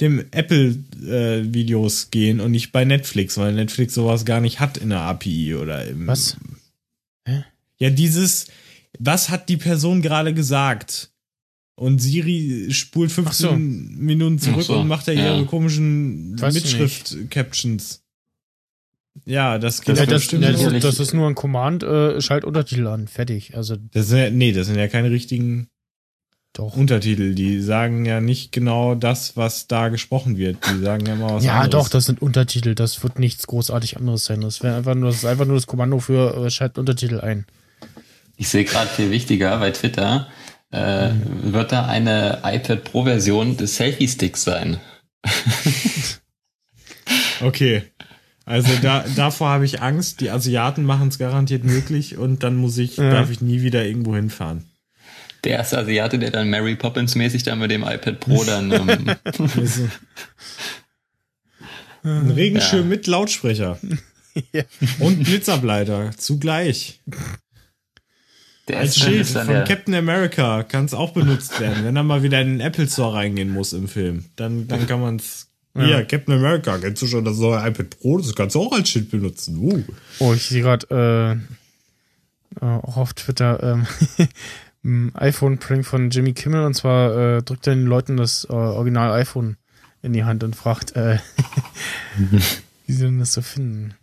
dem Apple-Videos gehen und nicht bei Netflix, weil Netflix sowas gar nicht hat in der API oder im. Was? Ja, dieses, was hat die Person gerade gesagt? Und Siri spult 15 Ach so. Minuten zurück so, und macht da ja. ihre komischen Mitschrift-Captions. Ja, das geht Das Ja, das, bestimmt ja, so. sicherlich- das ist nur ein Command, äh, schalt Untertitel an, fertig. Also Das sind ja, nee, das sind ja keine richtigen doch. Untertitel. Die sagen ja nicht genau das, was da gesprochen wird. Die sagen ja mal was ja, anderes. doch, das sind Untertitel. Das wird nichts großartig anderes sein. Das wäre einfach nur, das ist einfach nur das Kommando für äh, schalt Untertitel ein. Ich sehe gerade viel wichtiger bei Twitter, äh, wird da eine iPad Pro-Version des Selfie-Sticks sein. (laughs) Okay. Also da, davor habe ich Angst. Die Asiaten machen es garantiert möglich und dann muss ich, Ja. darf ich nie wieder irgendwo hinfahren. Der erste Asiate, der dann Mary Poppins-mäßig dann mit dem iPad Pro dann ähm, Also, ein Regenschirm Ja. mit Lautsprecher. (laughs) Ja. Und Blitzableiter zugleich. der Als Schild von der, Captain America kann es auch benutzt werden. Wenn er mal wieder in den Apple Store reingehen muss im Film, dann, dann kann man es. Ja. Hier, Captain America, kennst du schon das neue iPad Pro? Das kannst du auch als Schild benutzen. Uh. Oh, ich sehe gerade äh, äh, auch auf Twitter ähm, (laughs) iPhone-Prank von Jimmy Kimmel und zwar äh, drückt er den Leuten das äh, Original iPhone in die Hand und fragt, äh, (laughs) wie sie denn das so finden.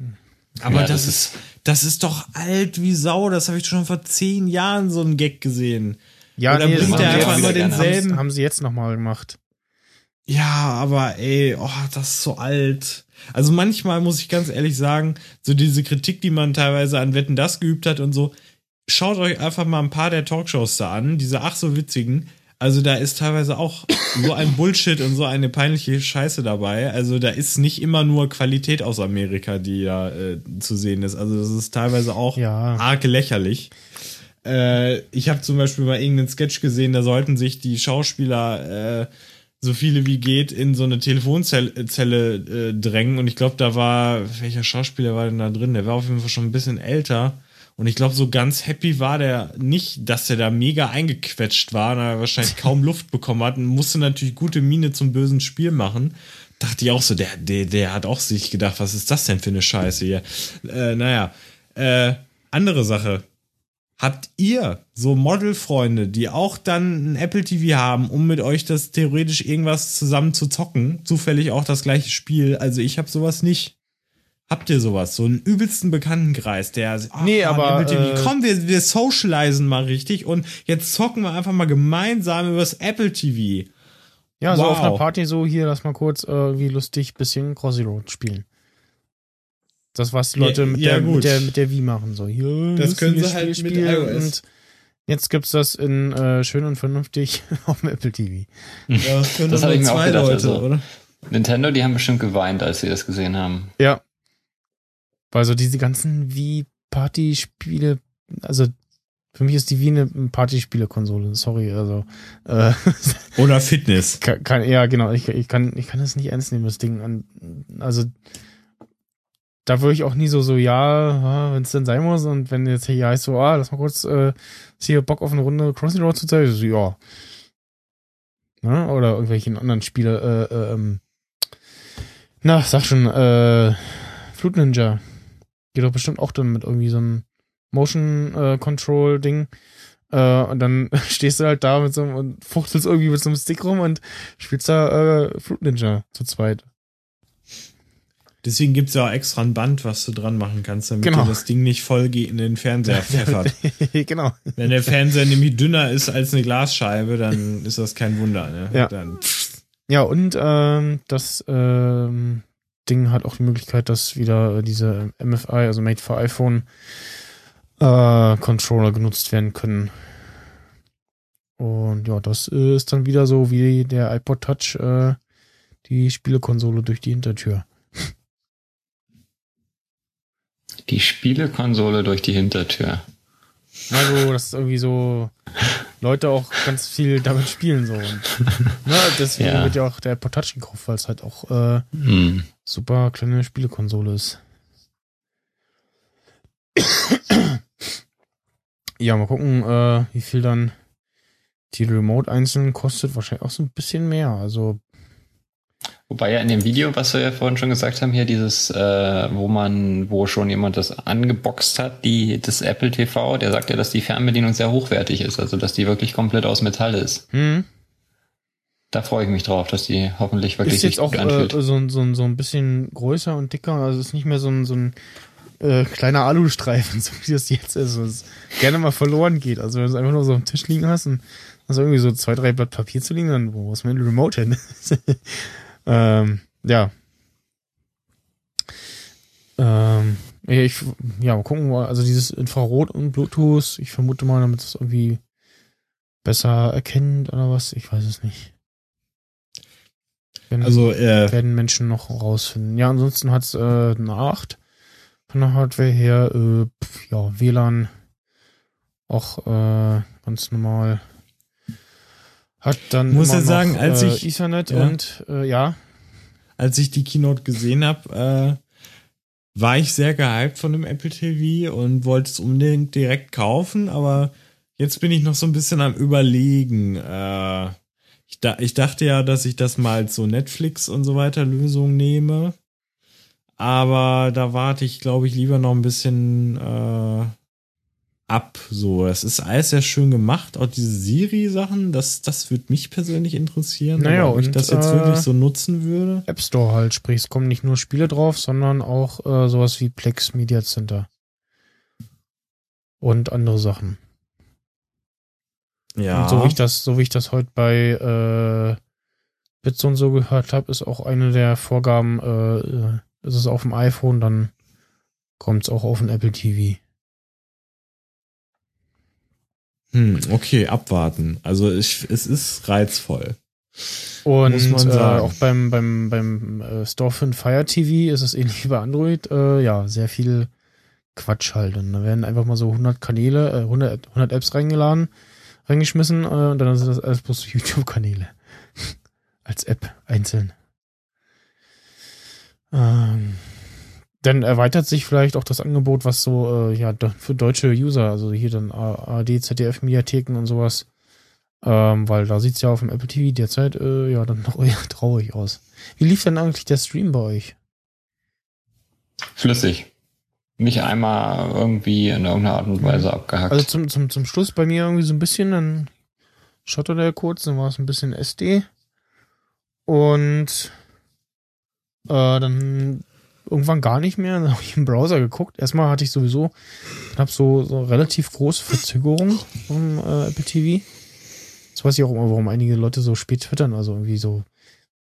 Aber Ja, das, das ist, das ist doch alt wie Sau. Das habe ich schon vor zehn Jahren so einen Gag gesehen. Ja, Oder das bringt haben er sie einfach jetzt- immer denselben- Haben, haben sie jetzt nochmal gemacht. Ja, aber ey, oh, das ist so alt. Also manchmal muss ich ganz ehrlich sagen, so diese Kritik, die man teilweise an Wetten das geübt hat und so, schaut euch einfach mal ein paar der Talkshows da an, diese ach so witzigen. Also da ist teilweise auch so ein Bullshit und so eine peinliche Scheiße dabei. Also da ist nicht immer nur Qualität aus Amerika, die da äh, zu sehen ist. Also das ist teilweise auch Ja. arg lächerlich. Äh, ich habe zum Beispiel mal irgendeinen Sketch gesehen, da sollten sich die Schauspieler äh, so viele wie geht in so eine Telefonzelle Zelle, äh, drängen. Und ich glaube, da war, welcher Schauspieler war denn da drin? Der war auf jeden Fall schon ein bisschen älter. Und ich glaube, so ganz happy war der nicht, dass der da mega eingequetscht war und er wahrscheinlich (laughs) kaum Luft bekommen hat und musste natürlich gute Miene zum bösen Spiel machen. Dachte ich auch so, der, der, der hat auch sich gedacht, was ist das denn für eine Scheiße hier? Äh, naja, äh, andere Sache. Habt ihr so Modelfreunde, die auch dann ein Apple TV haben, um mit euch das theoretisch irgendwas zusammen zu zocken? Zufällig auch das gleiche Spiel. Also ich habe sowas nicht. Habt ihr sowas? So einen übelsten Bekanntenkreis, der ach, Nee, Mann, aber, Apple TV, äh, komm, wir, wir socialisen mal richtig und jetzt zocken wir einfach mal gemeinsam übers Apple TV. Ja, so auf Wow. einer Party so, hier, lass mal kurz äh, irgendwie lustig bisschen Crossy Road spielen. Das, was die Ja, Leute mit, ja, der, mit, der, mit der Wii machen. So, hier, Das können sie halt Spiel mit spielen iOS. Und jetzt gibt's das in äh, schön und vernünftig (laughs) auf dem Apple TV. Ja, das können Das nur ich mir auch zwei gedacht, Leute, also. oder? Nintendo, die haben bestimmt geweint, als sie das gesehen haben. Ja. Weil so diese ganzen Wii-Party-Spiele, also für mich ist die Wii eine Partyspiele-Konsole, sorry, also äh, (laughs) Oder Fitness. kann, kann, ja genau, ich, ich kann ich kann das nicht ernst nehmen, das Ding. Also da würde ich auch nie so, so, ja, wenn es denn sein muss und wenn jetzt hier heißt so, ah, lass mal kurz äh, ist hier Bock auf eine Runde Crossing Road zu zeigen, so, ja. Ne? Oder irgendwelchen anderen Spiele, äh, äh, ähm, na, sag schon, äh, Flute Ninja. Geht doch bestimmt auch dann mit irgendwie so einem Motion äh, Control Ding. Äh, und dann (laughs) stehst du halt da mit so einem und fuchtelst irgendwie mit so einem Stick rum und spielst da äh, Fruit Ninja zu zweit. Deswegen gibt's ja auch extra ein Band, was du dran machen kannst, damit Genau. das Ding nicht voll in den Fernseher (laughs) pfeffert. (laughs) genau. Wenn der Fernseher nämlich dünner ist als eine Glasscheibe, dann ist das kein Wunder. Ne? Ja. Dann, Ja, und ähm, das ähm, Ding hat auch die Möglichkeit, dass wieder diese MFI, also Made for iPhone, äh, Controller genutzt werden können. Und ja, das ist dann wieder so wie der iPod Touch, äh, die Spielekonsole durch die Hintertür. Die Spielekonsole durch die Hintertür. Also, dass irgendwie so Leute auch ganz viel damit spielen so. Und, ne, deswegen Ja. wird ja auch der Apple Touch gekauft, weil es halt auch äh, Hm. super kleine Spielekonsole ist. Ja, mal gucken, äh, wie viel dann die Remote einzeln kostet. Wahrscheinlich auch so ein bisschen mehr. Also, Wobei ja in dem Video, was wir ja vorhin schon gesagt haben, hier dieses, äh, wo man, wo schon jemand das angeboxt hat, die, das Apple TV, der sagt ja, dass die Fernbedienung sehr hochwertig ist, also dass die wirklich komplett aus Metall ist. hm, Da freue ich mich drauf, dass die hoffentlich wirklich ist jetzt auch äh, so, ein- so, ein- so ein bisschen größer und dicker. Also ist nicht mehr so ein, so ein äh, kleiner Alustreifen, (laughs) so wie das jetzt ist, was gerne mal verloren geht. Also wenn du es einfach nur so am Tisch liegen hast und hast irgendwie so zwei, drei Blatt Papier zu liegen, dann wo ist mein Remote hin? (laughs) ähm, ja. Ähm, ja, ich, ja, mal gucken, also dieses Infrarot und Bluetooth, ich vermute mal, damit es irgendwie besser erkennt oder was, ich weiß es nicht. Wenn, Also, äh, werden Menschen noch rausfinden. Ja, ansonsten hat's äh, eine 8 von der Hardware her. Äh, pf, ja, WLAN auch äh, ganz normal. Hat dann Muss ja sagen, noch, als äh, ich- Ethernet ja. und äh, ja, als ich die Keynote gesehen habe, äh, war ich sehr gehypt von dem Apple TV und wollte es unbedingt direkt kaufen, aber jetzt bin ich noch so ein bisschen am Überlegen. Äh, ich, da, ich dachte ja, dass ich das mal so Netflix und so weiter Lösung nehme, aber da warte ich, glaube ich, lieber noch ein bisschen äh, ab. So, es ist alles sehr schön gemacht, auch diese Siri-Sachen, das, das würde mich persönlich interessieren, Naja, ob ich und, das jetzt äh, wirklich so nutzen würde. App Store halt, sprich, es kommen nicht nur Spiele drauf, sondern auch äh, sowas wie Plex Media Center. Und andere Sachen. Ja. Und so wie ich das, so wie ich das heute bei äh, Bits und so gehört habe, ist auch eine der Vorgaben, äh, äh, ist es auf dem iPhone, dann kommt es auch auf den Apple TV. Hm, okay, abwarten. Also ich, es ist reizvoll. Und Muss man äh, auch beim, beim, beim äh, Store für Fire TV ist es (laughs) ähnlich wie bei Android. Äh, ja, sehr viel Quatsch halt. Und da werden einfach mal so 100 Kanäle, äh, 100, 100 Apps reingeladen, reingeschmissen äh, und dann sind das alles bloß (laughs) YouTube-Kanäle. (laughs) Als App einzeln. Ähm, dann erweitert sich vielleicht auch das Angebot, was so äh, ja für deutsche User, also hier dann ARD, ZDF, Mediatheken und sowas, ähm, weil da sieht's ja auf dem Apple TV derzeit äh, ja dann (laughs) noch eher traurig aus. Wie lief denn eigentlich der Stream bei euch? Flüssig. Nicht einmal irgendwie in irgendeiner Art und Weise abgehackt. Also zum, zum, zum Schluss bei mir irgendwie so ein bisschen, dann schotterte er kurz, dann war es ein bisschen SD. Und äh, dann irgendwann gar nicht mehr. Dann habe ich im Browser geguckt. Erstmal hatte ich sowieso knapp so, so relativ große Verzögerung vom äh, Apple TV. Das weiß ich auch immer, warum einige Leute so spät twittern. Also irgendwie so,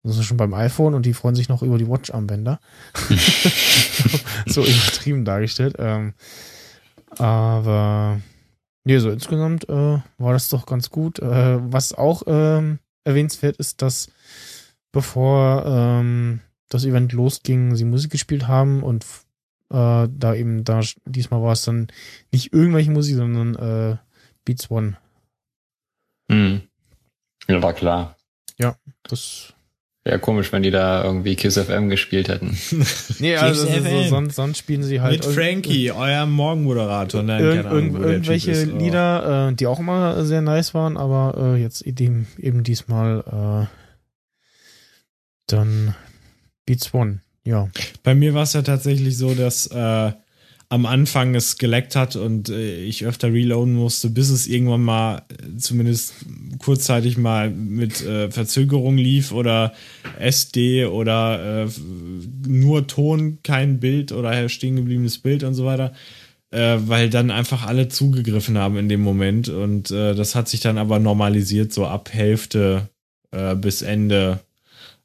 das ist schon beim iPhone und die freuen sich noch über die Watch-Armbänder. (laughs) so übertrieben dargestellt. Ähm, aber nee, so insgesamt äh, war das doch ganz gut. Äh, was auch ähm, erwähnenswert ist, dass bevor ähm, das Event losging, sie Musik gespielt haben und äh, da eben da diesmal war es dann nicht irgendwelche Musik, sondern äh, Beats One. Hm. Ja, war klar. Das Wäre komisch, wenn die da irgendwie Kiss FM gespielt hätten. (laughs) nee, also so, sonst, sonst spielen sie halt Mit Frankie, euer Morgenmoderator. Nein, keine Ahnung, Typ irgendwelche ist, aber- Lieder, äh, die auch immer sehr nice waren, aber äh, jetzt eben, eben diesmal äh, dann Beats One. Ja. Bei mir war es ja tatsächlich so, dass äh, am Anfang es geleckt hat und äh, ich öfter reloaden musste, bis es irgendwann mal äh, zumindest kurzzeitig mal mit äh, Verzögerung lief oder SD oder äh, nur Ton, kein Bild oder stehen gebliebenes Bild und so weiter. Äh, weil dann einfach alle zugegriffen haben in dem Moment und das hat sich dann aber normalisiert, so ab Hälfte bis Ende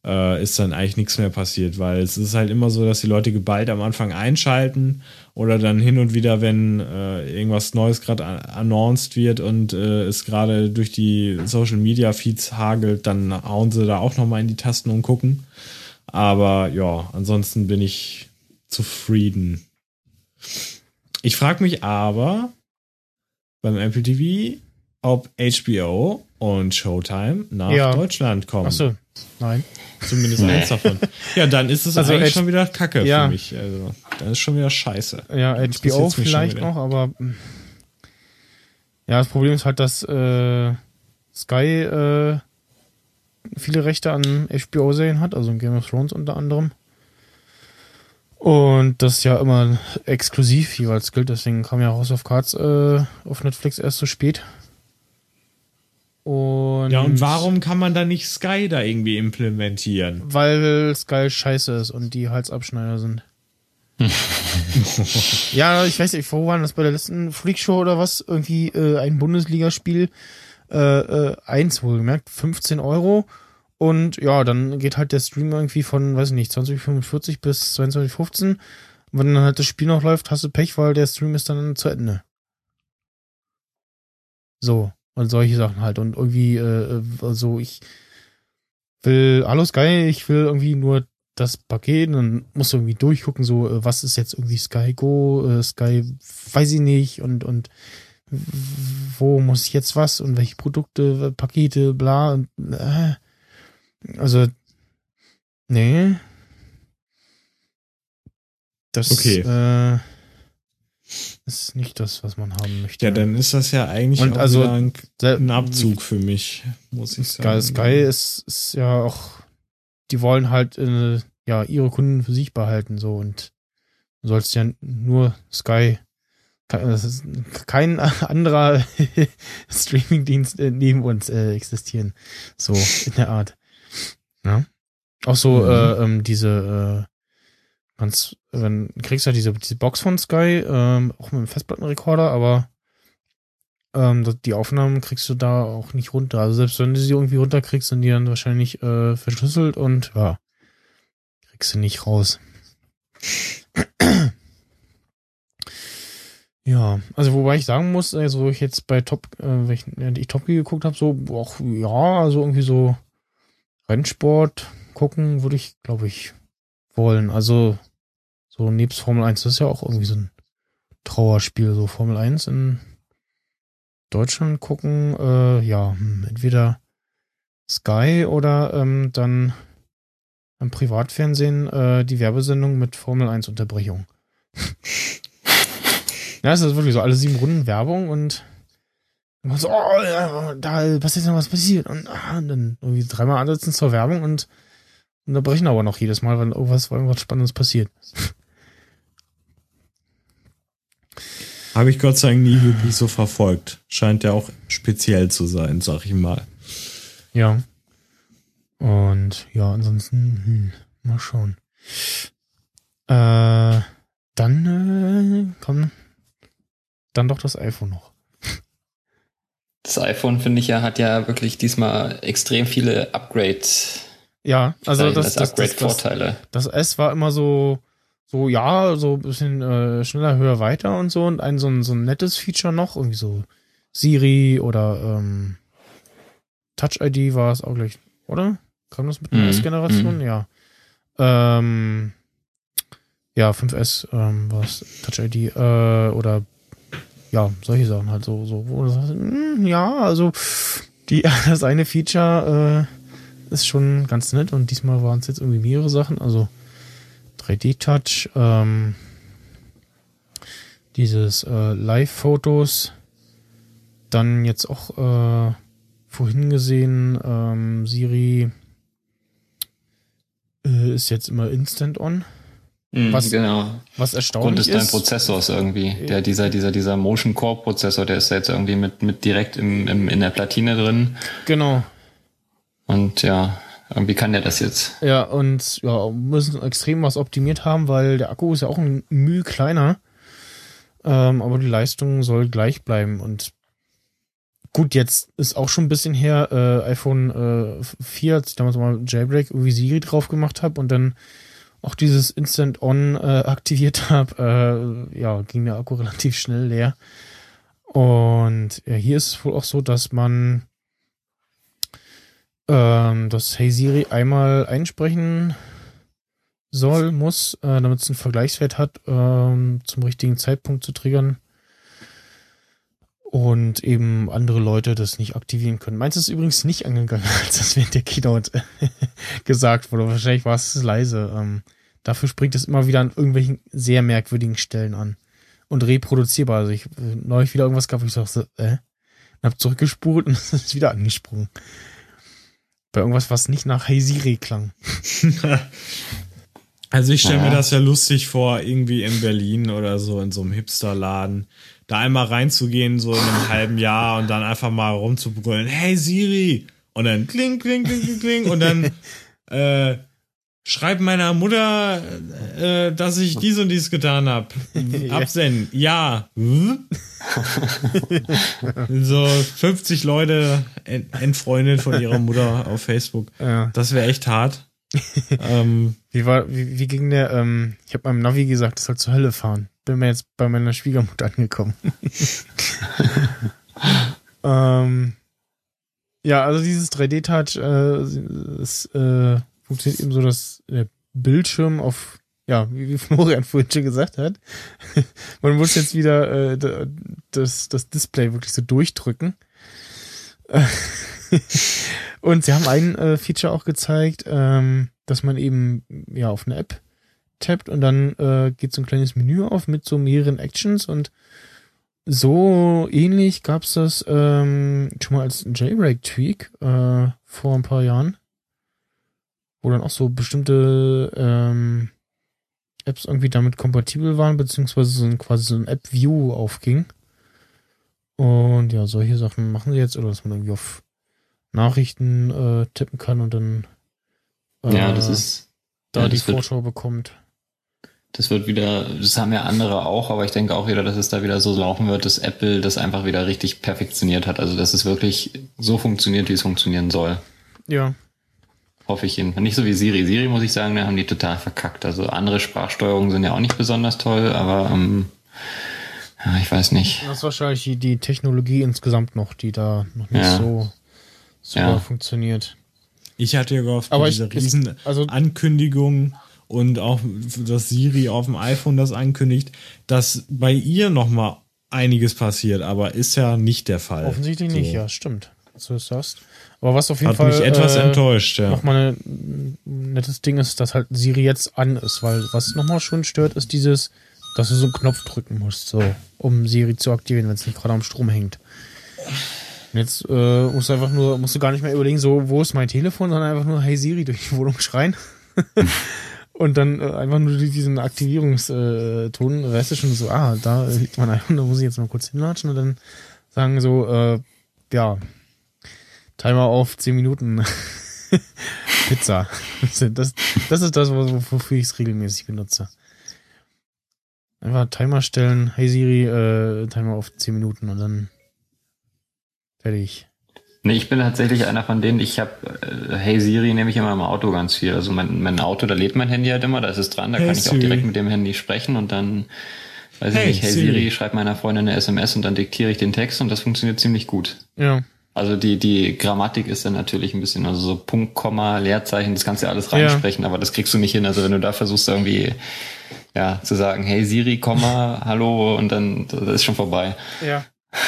äh, ist dann eigentlich nichts mehr passiert, weil es ist halt immer so, dass die Leute geballt am Anfang einschalten oder dann hin und wieder, wenn äh, irgendwas Neues gerade announced wird und äh, es gerade durch die Social Media Feeds hagelt, dann hauen sie da auch nochmal in die Tasten und gucken. Aber ja, ansonsten bin ich zufrieden. Ich frage mich aber beim Apple TV, ob HBO und Showtime nach ja. Deutschland kommen. Achso, nein. Zumindest nee. eins davon. Ja, dann ist es also eigentlich H schon wieder Kacke ja. für mich. Also, dann ist schon wieder scheiße. Ja, HBO vielleicht noch, aber hm. ja, das Problem ist halt, dass äh, Sky äh, viele Rechte an HBO-Serien hat, also in Game of Thrones unter anderem. Und das ja immer exklusiv jeweils gilt, deswegen kam ja House of Cards äh, auf Netflix erst so spät. Und ja, und warum kann man da nicht Sky da irgendwie implementieren? Weil Sky scheiße ist und die Halsabschneider sind. (laughs) ja, ich weiß nicht, wo war das bei der letzten Freakshow oder was? Irgendwie äh, ein Bundesligaspiel, äh, äh, eins wohlgemerkt, 15 Euro. Und ja, dann geht halt der Stream irgendwie von, weiß ich nicht, 2045 bis 2215. Und wenn dann halt das Spiel noch läuft, hast du Pech, weil der Stream ist dann zu Ende. So. Und solche Sachen halt. Und irgendwie, äh, also ich will, alles geil, ich will irgendwie nur das Paket, dann musst du irgendwie durchgucken, so, äh, was ist jetzt irgendwie Sky Go, äh, Sky, weiß ich nicht, und, und wo muss ich jetzt was und welche Produkte, Pakete, bla, und, äh, also, nee. Das, okay. äh, ist nicht das, was man haben möchte. Ja, dann ist das ja eigentlich und also ein, ein, Abzug für mich, muss ich sagen. Sky, ist, ist ja auch, die wollen halt äh, ja ihre Kunden für sich behalten so und du sollst ja nur Sky kein (laughs) anderer (laughs) Streamingdienst äh, neben uns äh, existieren. So in der Art. Ja. Auch so mhm. äh, ähm, diese äh, Ganz, wenn kriegst ja diese, diese Box von Sky, ähm, auch mit einem Festplattenrekorder, aber ähm, die Aufnahmen kriegst du da auch nicht runter. Also selbst wenn du sie irgendwie runterkriegst, sind die dann wahrscheinlich äh, verschlüsselt und ja, kriegst du nicht raus. (clears throat) Ja, also wobei ich sagen muss, also wo ich jetzt bei Top, äh, wenn ich, ich Top Gear geguckt habe, so auch ja, also irgendwie so Rennsport gucken würde ich, glaube ich, wollen. Also so nebst Formel 1, das ist ja auch irgendwie so ein Trauerspiel, so Formel 1 in Deutschland gucken, äh, ja, hm, entweder Sky oder ähm, dann im Privatfernsehen äh, die Werbesendung mit Formel 1 Unterbrechung. (laughs) ja, es ist wirklich so, alle sieben Runden Werbung und so, oh, da passiert noch was passiert und, ah, und dann irgendwie dreimal ansetzen zur Werbung und unterbrechen aber noch jedes Mal, wenn irgendwas, irgendwas Spannendes passiert. Habe ich Gott sei Dank nie wirklich so verfolgt. Scheint ja auch speziell zu sein, sag ich mal. Ja. Und ja, ansonsten, hm, mal schauen. Äh, dann äh, komm, dann doch das iPhone noch. Das iPhone, finde ich ja, hat ja wirklich diesmal extrem viele Upgrades. Ja, also das, das, Upgrade-Vorteile. Das, das, S war immer so, so, ja, so ein bisschen äh, schneller, höher, weiter und so. Und ein so ein, so ein nettes Feature noch, irgendwie so Siri oder ähm, Touch ID war es auch gleich, oder? Kam das mit der mhm. S-Generation? Mhm. Ja. Ähm, ja, 5S ähm, war es Touch ID äh, oder ja, solche Sachen halt so, so wo sagst, mh, hm, ja, also die, (laughs) das eine Feature äh, ist schon ganz nett und diesmal waren es jetzt irgendwie mehrere Sachen, also 3D-Touch, ähm, dieses äh, Live-Fotos, dann jetzt auch äh, vorhin gesehen, ähm, Siri äh, ist jetzt immer Instant On. Mm, was, genau. Was erstaunlich ist. Grund ist dein Prozessors irgendwie. Der, dieser, dieser, dieser Motion Core Prozessor, der ist jetzt irgendwie mit, mit direkt im, im, in der Platine drin. Genau. Und ja, wie kann der das jetzt? Ja, und ja, müssen extrem was optimiert haben, weil der Akku ist ja auch ein Mühe kleiner. Ähm, aber die Leistung soll gleich bleiben. Und gut, jetzt ist auch schon ein bisschen her, äh, iPhone äh, 4, als ich damals mal Jailbreak irgendwie Siri drauf gemacht habe und dann auch dieses Instant On äh, aktiviert habe, äh, ja, ging der Akku (laughs) relativ schnell leer. Und ja, hier ist es wohl auch so, dass man ähm, das Hey Siri einmal einsprechen soll, muss, äh, damit es einen Vergleichswert hat, ähm, zum richtigen Zeitpunkt zu triggern und eben andere Leute das nicht aktivieren können. Meins ist übrigens nicht angegangen, (laughs) als das während der Keynote (laughs) gesagt wurde. Wahrscheinlich war es leise. Ähm, dafür springt es immer wieder an irgendwelchen sehr merkwürdigen Stellen an. Und reproduzierbar. Also ich äh, neulich wieder irgendwas gab, wo ich so, äh, hab zurückgespult und (laughs) es ist wieder angesprungen. Bei irgendwas, was nicht nach Hey Siri klang. (laughs) also ich stelle ja. mir das ja lustig vor, irgendwie in Berlin oder so, in so einem Hipsterladen da einmal reinzugehen, so in einem halben Jahr und dann einfach mal rumzubrüllen, hey Siri! Und dann kling, kling, kling, kling, kling und dann (laughs) äh, schreib meiner Mutter, äh, dass ich dies und dies getan habe. (laughs) Absenden, ja. (laughs) so 50 Leute entfreundet von ihrer Mutter auf Facebook. Ja. Das wäre echt hart. (laughs) ähm, wie war, wie, wie ging der? Ähm, ich habe meinem Navi gesagt, es soll zur Hölle fahren bin mir jetzt bei meiner Schwiegermutter angekommen. ähm, ja, also dieses 3D-Touch äh, ist, äh, funktioniert eben so, dass der Bildschirm auf, ja, wie, (laughs) Florian vorhin schon gesagt hat, (laughs) man muss jetzt wieder äh, das, das Display wirklich so durchdrücken. (laughs) Und sie haben ein äh, Feature auch gezeigt, ähm, dass man eben ja auf eine App tappt und dann äh, geht so ein kleines Menü auf mit so mehreren Actions und so ähnlich gab's das ähm, schon mal als Jailbreak-Tweak äh, vor ein paar Jahren, wo dann auch so bestimmte ähm, Apps irgendwie damit kompatibel waren, beziehungsweise so ein, quasi so ein App-View aufging. Und ja, solche Sachen machen sie jetzt, oder dass man irgendwie auf Nachrichten äh, tippen kann und dann äh, ja, das ist, da ja, die Vorschau bekommt das wird wieder, das haben ja andere auch, aber ich denke auch wieder, dass es da wieder so laufen wird, dass Apple das einfach wieder richtig perfektioniert hat. Also dass es wirklich so funktioniert, wie es funktionieren soll. Ja. Hoffe ich jedenfalls. Nicht so wie Siri. Siri muss ich sagen, da haben die total verkackt. Also andere Sprachsteuerungen sind ja auch nicht besonders toll, aber ähm, ja, ich weiß nicht. Das ist wahrscheinlich die, die Technologie insgesamt noch, die da noch nicht ja. so super ja. funktioniert. Ich hatte ja gehofft, aber diese riesen also, Ankündigung und auch, dass Siri auf dem iPhone das ankündigt, dass bei ihr nochmal einiges passiert, aber ist ja nicht der Fall. Offensichtlich so. nicht, ja, stimmt. So ist das. Aber was auf jeden Hat Fall. mich etwas äh, enttäuscht, ja. Nochmal ein nettes Ding ist, dass halt Siri jetzt an ist, weil was nochmal schon stört, ist dieses, dass du so einen Knopf drücken musst, so, um Siri zu aktivieren, wenn es nicht gerade am Strom hängt. Und jetzt äh, musst du einfach nur, musst du gar nicht mehr überlegen, so, wo ist mein Telefon, sondern einfach nur, hey Siri, durch die Wohnung schreien. (laughs) Und dann äh, einfach nur diesen Aktivierungston, äh, weißt du schon so, ah, da liegt mein iPhone, da muss ich jetzt mal kurz hinlatschen und dann sagen so, äh, ja, Timer auf 10 Minuten. (laughs) Pizza. Das, das ist das, wofür ich es regelmäßig benutze. Einfach Timer stellen, hey Siri, äh, Timer auf 10 Minuten und dann fertig. Nee, ich bin tatsächlich einer von denen, ich habe äh, Hey Siri nehme ich immer im Auto ganz viel. Also mein, mein Auto, da lädt mein Handy halt immer, da ist es dran, da hey kann ich Siri. auch direkt mit dem Handy sprechen und dann, weiß hey, ich nicht, Hey Siri, Siri schreibt meiner Freundin eine SMS und dann diktiere ich den Text und das funktioniert ziemlich gut. Ja. Also die, die Grammatik ist dann natürlich ein bisschen, also so Punkt, Komma, Leerzeichen, das kannst du ja alles reinsprechen, ja. aber das kriegst du nicht hin. Also wenn du da versuchst irgendwie, ja, zu sagen, hey Siri, Komma, (laughs) hallo und dann, das ist schon vorbei. Ja. (laughs)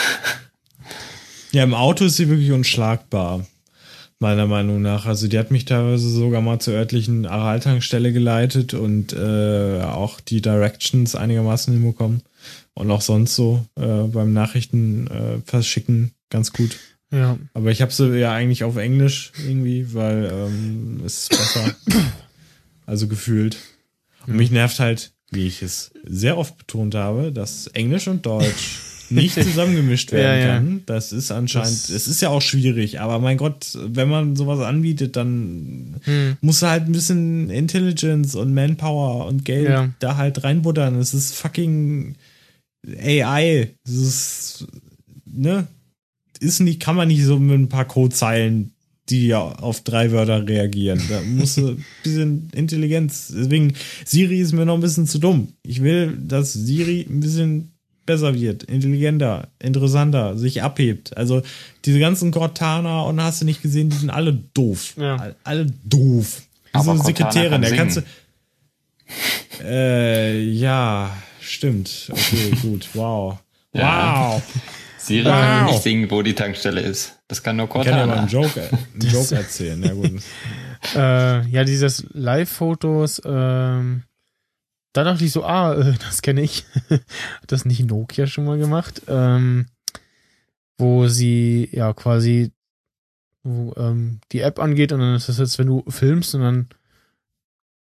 Ja, im Auto ist sie wirklich unschlagbar. Meiner Meinung nach. Also die hat mich teilweise sogar mal zur örtlichen Aral-Tankstelle geleitet und äh, auch die Directions einigermaßen hinbekommen. Und auch sonst so äh, beim Nachrichten äh, verschicken ganz gut. Ja. Aber ich habe sie ja eigentlich auf Englisch irgendwie, weil ähm, es ist besser. also gefühlt. Und mich nervt halt, wie ich es sehr oft betont habe, dass Englisch und Deutsch (laughs) nicht zusammengemischt werden ja, kann. Ja. Das ist anscheinend, es ist ja auch schwierig, aber mein Gott, wenn man sowas anbietet, dann hm. muss halt ein bisschen Intelligence und Manpower und Geld ja. da halt reinbuttern. Es ist fucking AI. Es ist, ne? Ist nicht, kann man nicht so mit ein paar Codezeilen, die ja auf drei Wörter reagieren. Da muss ein bisschen Intelligenz. Deswegen, Siri ist mir noch ein bisschen zu dumm. Ich will, dass Siri ein bisschen besser wird, intelligenter, interessanter, sich abhebt. Also diese ganzen Cortana und hast du nicht gesehen, die sind alle doof. Ja. Alle doof. Aber Diese Cortana Sekretärin, singen. kannst du. Äh, ja, stimmt. Okay, (laughs) gut. Wow. Ja. Wow. Siri Wow. nicht singen, wo die Tankstelle ist. Das kann nur Ich kann ja mal Cortana. einen Joke, einen (laughs) Joke erzählen. Ja, gut. Äh, ja, dieses Live-Fotos, ähm, da dachte ich so, ah, äh, das kenne ich. (laughs) Hat das nicht Nokia schon mal gemacht? Ähm, wo sie ja quasi wo, ähm, die App angeht und dann ist das jetzt, wenn du filmst und dann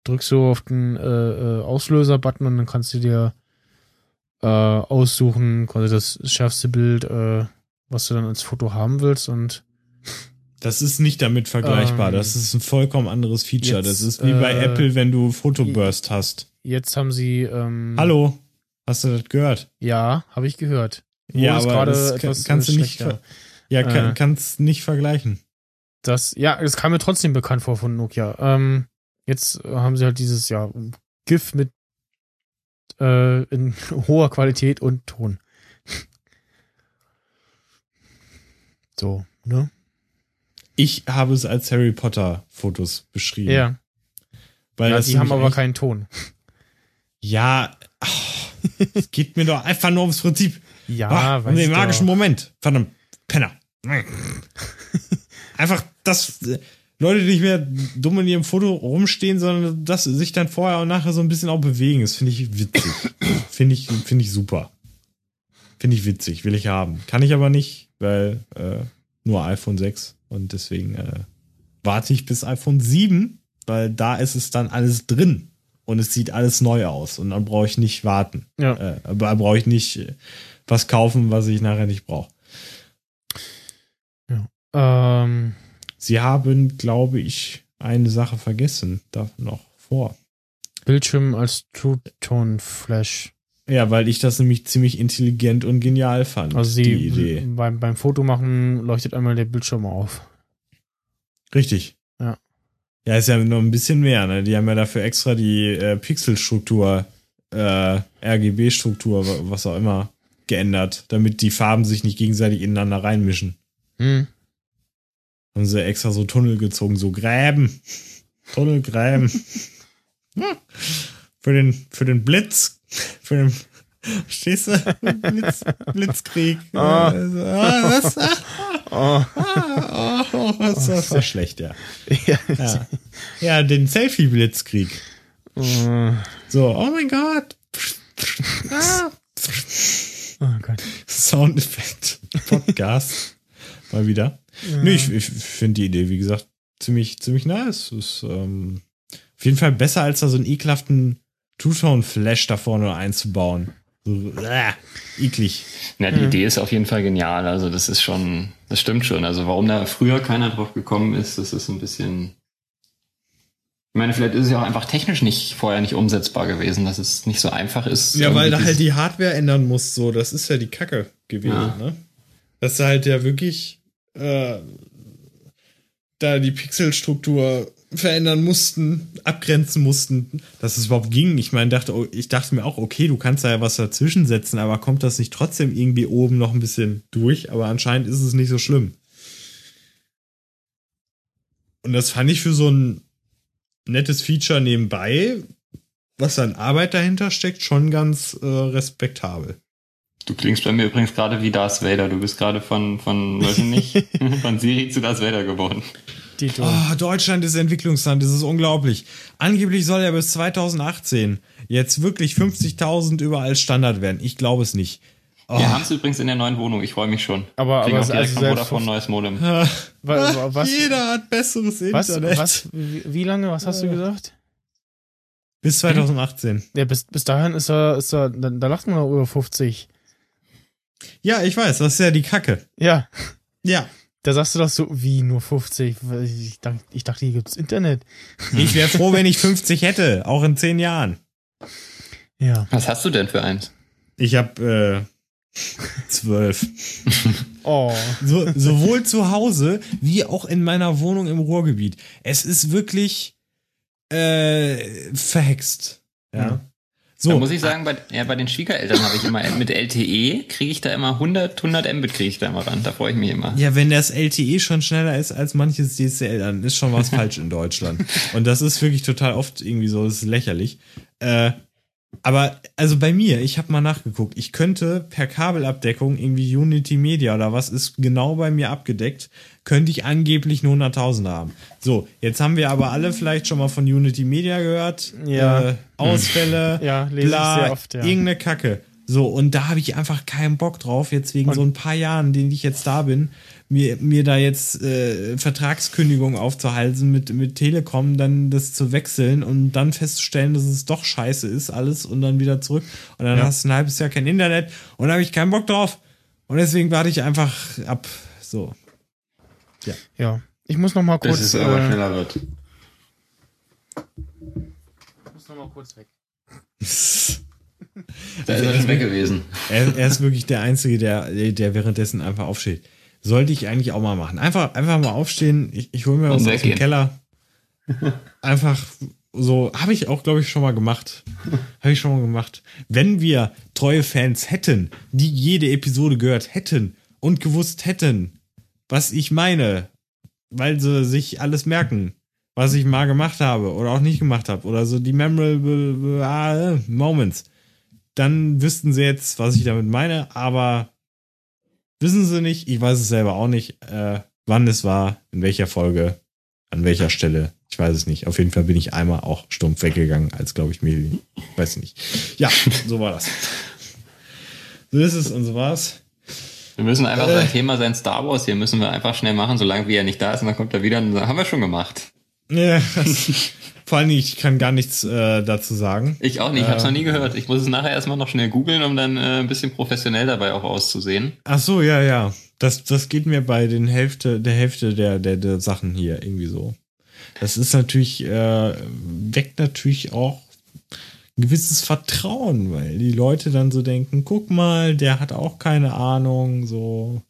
drückst du auf den äh, äh, Auslöser-Button und dann kannst du dir äh, aussuchen, quasi das schärfste Bild, äh, was du dann als Foto haben willst und Das ist nicht damit vergleichbar. Ähm, das ist ein vollkommen anderes Feature. jetzt, das ist wie bei äh, Apple, wenn du Fotoburst hast. jetzt haben sie ähm, Hallo? Hast du das gehört? Ja, habe ich gehört. Wo ja, aber das kann, kannst du nicht, ja, kann, Äh. kannst nicht vergleichen. Das, ja, das kam mir trotzdem bekannt vor von Nokia. Ähm, jetzt haben sie halt dieses, ja, GIF mit äh, in (laughs) hoher Qualität und Ton. So, ne? Ich habe es als Harry Potter Fotos beschrieben. Ja. weil ja das die haben aber keinen Ton. Ja, ach, es geht mir doch einfach nur ums Prinzip. Ja, Ah, um den magischen doch. Moment. Verdammt, Penner. (laughs) Einfach, dass Leute nicht mehr dumm in ihrem Foto rumstehen, sondern dass sie sich dann vorher und nachher so ein bisschen auch bewegen. Das finde ich witzig. (clears throat) finde ich, finde ich super. Finde ich witzig, will ich haben. Kann ich aber nicht, weil äh, nur iPhone 6 und deswegen äh, warte ich bis iPhone 7, weil da ist es dann alles drin und es sieht alles neu aus und dann brauche ich nicht warten. Ja. Äh, aber brauche ich nicht äh, was kaufen, was ich nachher nicht brauche. Ähm, Sie haben, glaube ich, eine Sache vergessen, da noch vor. Bildschirm als True-Tone-Flash. Ja, weil ich das nämlich ziemlich intelligent und genial fand, Also sie, die Idee. Beim, beim Fotomachen leuchtet einmal der Bildschirm auf. Richtig. Ja. Ja, ist ja noch ein bisschen mehr, ne? Die haben ja dafür extra die äh, Pixelstruktur, äh, RGB-Struktur, wa- was auch immer, geändert, damit die Farben sich nicht gegenseitig ineinander reinmischen. Hm. Haben sie extra so Tunnel gezogen, so Gräben. Tunnelgräben. Hm. für den, für den Blitz. Für den, stehst du? Blitz, Blitzkrieg. (laughs) Ah. Also, ah, was? Ah, Oh. (laughs) ah, oh, das ist ja schlecht, ja. ja. Ja, (laughs) ja den Selfie-Blitzkrieg. Oh, So, oh mein Gott. Ah. oh Gott. Soundeffekt. Podcast. Mal wieder. Nee, ich, ich finde die Idee, wie gesagt, ziemlich, ziemlich nice. Ist ähm, auf jeden Fall besser, als da so einen ekelhaften Two-Tone-Flash da vorne einzubauen. So, äh, eklig. Na, die Mhm. Idee ist auf jeden Fall genial. Also das ist schon, das stimmt schon. Also warum da früher keiner drauf gekommen ist, das ist ein bisschen. Ich meine, vielleicht ist es ja auch einfach technisch nicht vorher nicht umsetzbar gewesen, dass es nicht so einfach ist. Ja, weil da halt die Hardware ändern muss, so. Das ist ja die Kacke gewesen, Ja. ne? Dass da halt ja wirklich äh, da die Pixelstruktur verändern mussten, abgrenzen mussten, dass es überhaupt ging. Ich meine, dachte, oh, ich dachte mir auch, okay, du kannst da ja was dazwischen setzen, aber kommt das nicht trotzdem irgendwie oben noch ein bisschen durch? Aber anscheinend ist es nicht so schlimm. Und das fand ich für so ein nettes Feature nebenbei, was an Arbeit dahinter steckt, schon ganz äh, respektabel. Du klingst bei mir übrigens gerade wie Darth Vader. Du bist gerade von, von, weiß ich nicht, (laughs) von Siri zu Darth Vader geworden. Oh, Deutschland ist Entwicklungsland, das ist unglaublich. Angeblich soll ja bis 2018 jetzt wirklich 50.000 überall Standard werden. Ich glaube es nicht. Oh, Wir haben es übrigens in der neuen Wohnung. Ich freue mich schon. Aber- Kriegen aber auch direkt also Vodafone neues Modem. (laughs) Ah, Wa- was, jeder hat besseres was, Internet. was, wie, wie lange, was hast du gesagt? Bis 2018. Ja, bis, bis dahin ist er, ist er, da, da lacht man noch über 50. Ja, ich weiß, das ist ja die Kacke. Ja, Ja. da sagst du doch so, wie nur 50? Weil Ich dachte, ich dachte hier gibt's Internet. Ich wäre froh, wenn ich (laughs) 50 hätte, auch in 10 Jahren. Ja. Was hast du denn für eins? Ich habe Zwölf. (laughs) Oh. So, sowohl zu Hause wie auch in meiner Wohnung im Ruhrgebiet. Es ist wirklich äh, verhext. Ja. Hm. So. Da muss ich sagen, bei, ja, bei den Schwiegereltern habe ich immer mit LTE kriege ich da immer 100, 100 Mbit kriege ich da immer ran. Da freue ich mich immer. Ja, wenn das LTE schon schneller ist als manches DSL, dann ist schon was (laughs) falsch in Deutschland. Und das ist wirklich total oft irgendwie so, das ist lächerlich. Äh, aber also bei mir, ich habe mal nachgeguckt, ich könnte per Kabelabdeckung irgendwie Unity Media oder was ist genau bei mir abgedeckt, könnte ich angeblich nur 100.000 haben. So, jetzt haben wir aber alle vielleicht schon mal von Unity Media gehört. Ja. Äh, Ausfälle, ja, lese bla, ich sehr oft, ja. irgendeine Kacke. So, und da habe ich einfach keinen Bock drauf, jetzt wegen und so ein paar Jahren, denen ich jetzt da bin, mir, mir da jetzt äh, Vertragskündigung aufzuhalten mit, mit Telekom, dann das zu wechseln und dann festzustellen, dass es doch scheiße ist, alles und dann wieder zurück. Und dann ja. hast du ein halbes Jahr kein Internet und da habe ich keinen Bock drauf. Und deswegen warte ich einfach ab. So. Ja. Ja. Ich muss noch mal kurz. Bis es aber äh, schneller wird. Ich muss noch mal kurz weg. (laughs) da ist er schon weg gewesen. Er, er, ist wirklich der Einzige, der, der währenddessen einfach aufsteht. Sollte ich eigentlich auch mal machen. Einfach, einfach mal aufstehen. Ich, ich hole mir was aus dem Keller. (laughs) Einfach so, habe ich auch, glaube ich, schon mal gemacht. Habe ich schon mal gemacht. Wenn wir treue Fans hätten, die jede Episode gehört hätten und gewusst hätten, was ich meine, weil sie sich alles merken, was ich mal gemacht habe oder auch nicht gemacht habe oder so die memorable ah, Moments, dann wüssten sie jetzt, was ich damit meine, aber wissen sie nicht, ich weiß es selber auch nicht, äh, wann es war, in welcher Folge, an welcher Stelle. Ich weiß es nicht. Auf jeden Fall bin ich einmal auch stumpf weggegangen, als glaube ich mir, weiß nicht. Ja, so war das. So ist es und so war's. Wir müssen einfach äh, sein Thema sein Star Wars hier müssen wir einfach schnell machen, solange wie er nicht da ist und dann kommt er wieder und dann haben wir schon gemacht. Ja, (laughs) vor allem ich kann gar nichts äh, dazu sagen. Ich auch nicht, ich habe es noch nie gehört. Ich muss es nachher erstmal noch schnell googeln, um dann äh, ein bisschen professionell dabei auch auszusehen. Ach so, ja, ja. Das, das geht mir bei den Hälfte, der Hälfte der, der, der Sachen hier irgendwie so. Das ist natürlich, äh, weckt natürlich auch ein gewisses Vertrauen, weil die Leute dann so denken, guck mal, der hat auch keine Ahnung, so,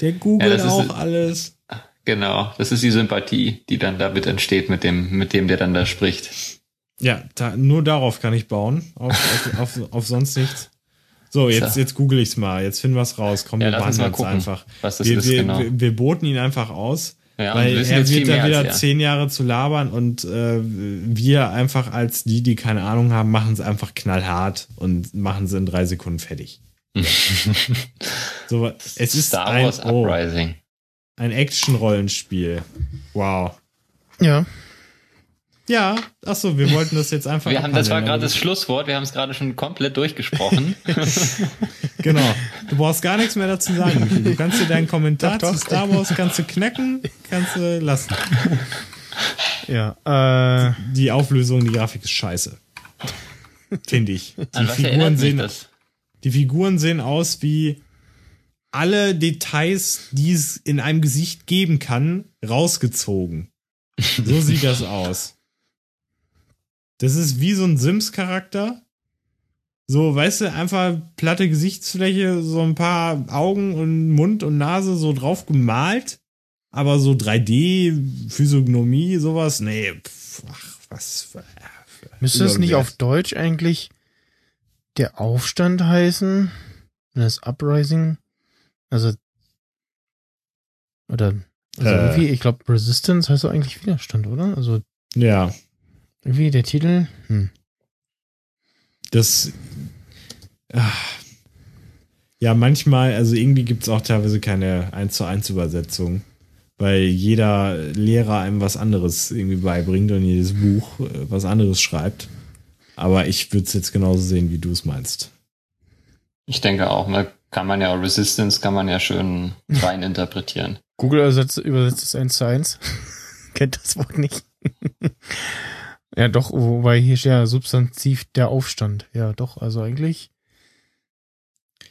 der googelt ja, auch alles. Genau, das ist die Sympathie, die dann damit entsteht mit dem, mit dem, der dann da spricht. Ja, da, nur darauf kann ich bauen, auf, auf, auf, auf sonst nichts. So, jetzt, jetzt google ich's mal, jetzt finden wir's raus. Komm, ja, wir behandeln es einfach. Was das wir, ist, wir, genau. wir, wir boten ihn einfach aus ja, Weil er wird da wieder als, zehn Jahre zu labern und äh, wir einfach als die, die keine Ahnung haben, machen es einfach knallhart und machen sie in drei Sekunden fertig. (laughs) so, es ist Star Wars ein, oh, Uprising. Ein Action-Rollenspiel. Wow. Ja. Ja, achso, wir wollten das jetzt einfach. Wir haben, das war gerade das Schlusswort, wir haben es gerade schon komplett durchgesprochen. (laughs) genau. Du brauchst gar nichts mehr dazu sagen. (laughs) Du kannst dir deinen Kommentar doch, doch. zu Star Wars kannst du knacken, kannst du lassen. (laughs) Ja. Äh, die Auflösung, die Grafik ist scheiße. Finde ich. Die Figuren, sehen, die Figuren sehen aus wie alle Details, die es in einem Gesicht geben kann, rausgezogen. So sieht das aus. Das ist wie so ein Sims-Charakter. So, weißt du, einfach platte Gesichtsfläche, so ein paar Augen und Mund und Nase so drauf gemalt. Aber so 3D, Physiognomie, sowas, nee, pf, ach, was. Für, für Müsste das nicht auf Deutsch eigentlich der Aufstand heißen? Das Uprising? Also. Oder. Also äh, irgendwie, ich glaube, Resistance heißt doch eigentlich Widerstand, oder? Also. Ja. Wie der Titel? Hm. Das. Ach, ja, manchmal, also irgendwie gibt es auch teilweise keine 1 zu 1 Übersetzung, weil jeder Lehrer einem was anderes irgendwie beibringt und jedes Buch äh, was anderes schreibt. Aber ich würde es jetzt genauso sehen, wie du es meinst. Ich denke auch, ne, kann man ja Resistance kann man ja schön (laughs) rein interpretieren. Google übersetzt, übersetzt es 1 zu 1. (laughs) Kennt das Wort nicht. (laughs) Ja, doch, wobei hier steht ja Substantiv der Aufstand. Ja, doch, also eigentlich.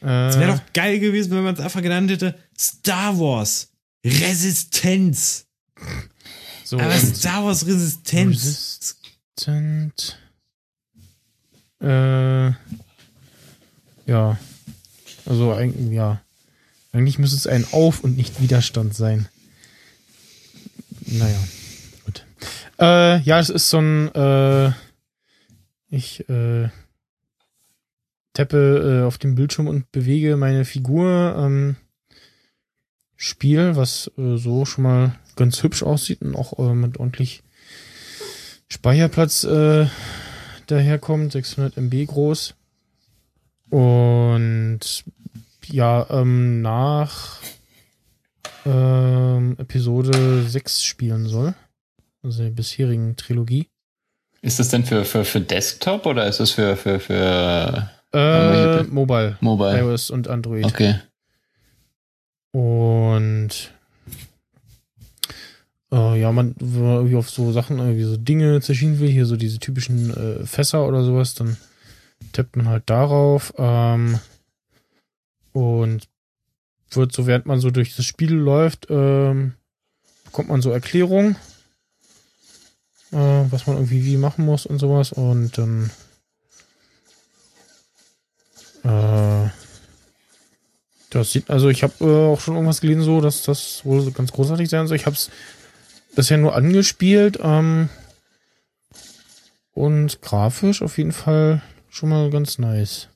Es äh, wäre doch geil gewesen, wenn man es einfach genannt hätte: Star Wars Resistenz. So, Aber Star Wars Resistenz. Resistent. Äh, ja. Also eigentlich, ja. Eigentlich müsste es ein Auf- und nicht Widerstand sein. Naja. Äh, ja, es ist so ein, äh, ich, äh, tappe äh, auf dem Bildschirm und bewege meine Figur. Ähm, Spiel, was äh, so schon mal ganz hübsch aussieht und auch äh, mit ordentlich Speicherplatz äh, daherkommt, 600 MB groß. Und ja, ähm, nach ähm, Episode 6 spielen soll. Also der bisherigen Trilogie. Ist das denn für, für, für Desktop oder ist das für, für, für äh, Mobile? Mobile. iOS und Android. Okay. Und äh, ja, man, wenn man irgendwie auf so Sachen, irgendwie so Dinge zerschienen will, hier so diese typischen äh, Fässer oder sowas, dann tippt man halt darauf. Ähm, und wird so, während man so durch das Spiel läuft, ähm, bekommt man so Erklärungen, äh, was man irgendwie wie machen muss und sowas. Und dann äh, das sieht, also ich habe äh, auch schon irgendwas gelesen, so, dass das wohl ganz großartig sein soll. Ich habe es bisher nur angespielt ähm, und grafisch auf jeden Fall schon mal ganz nice.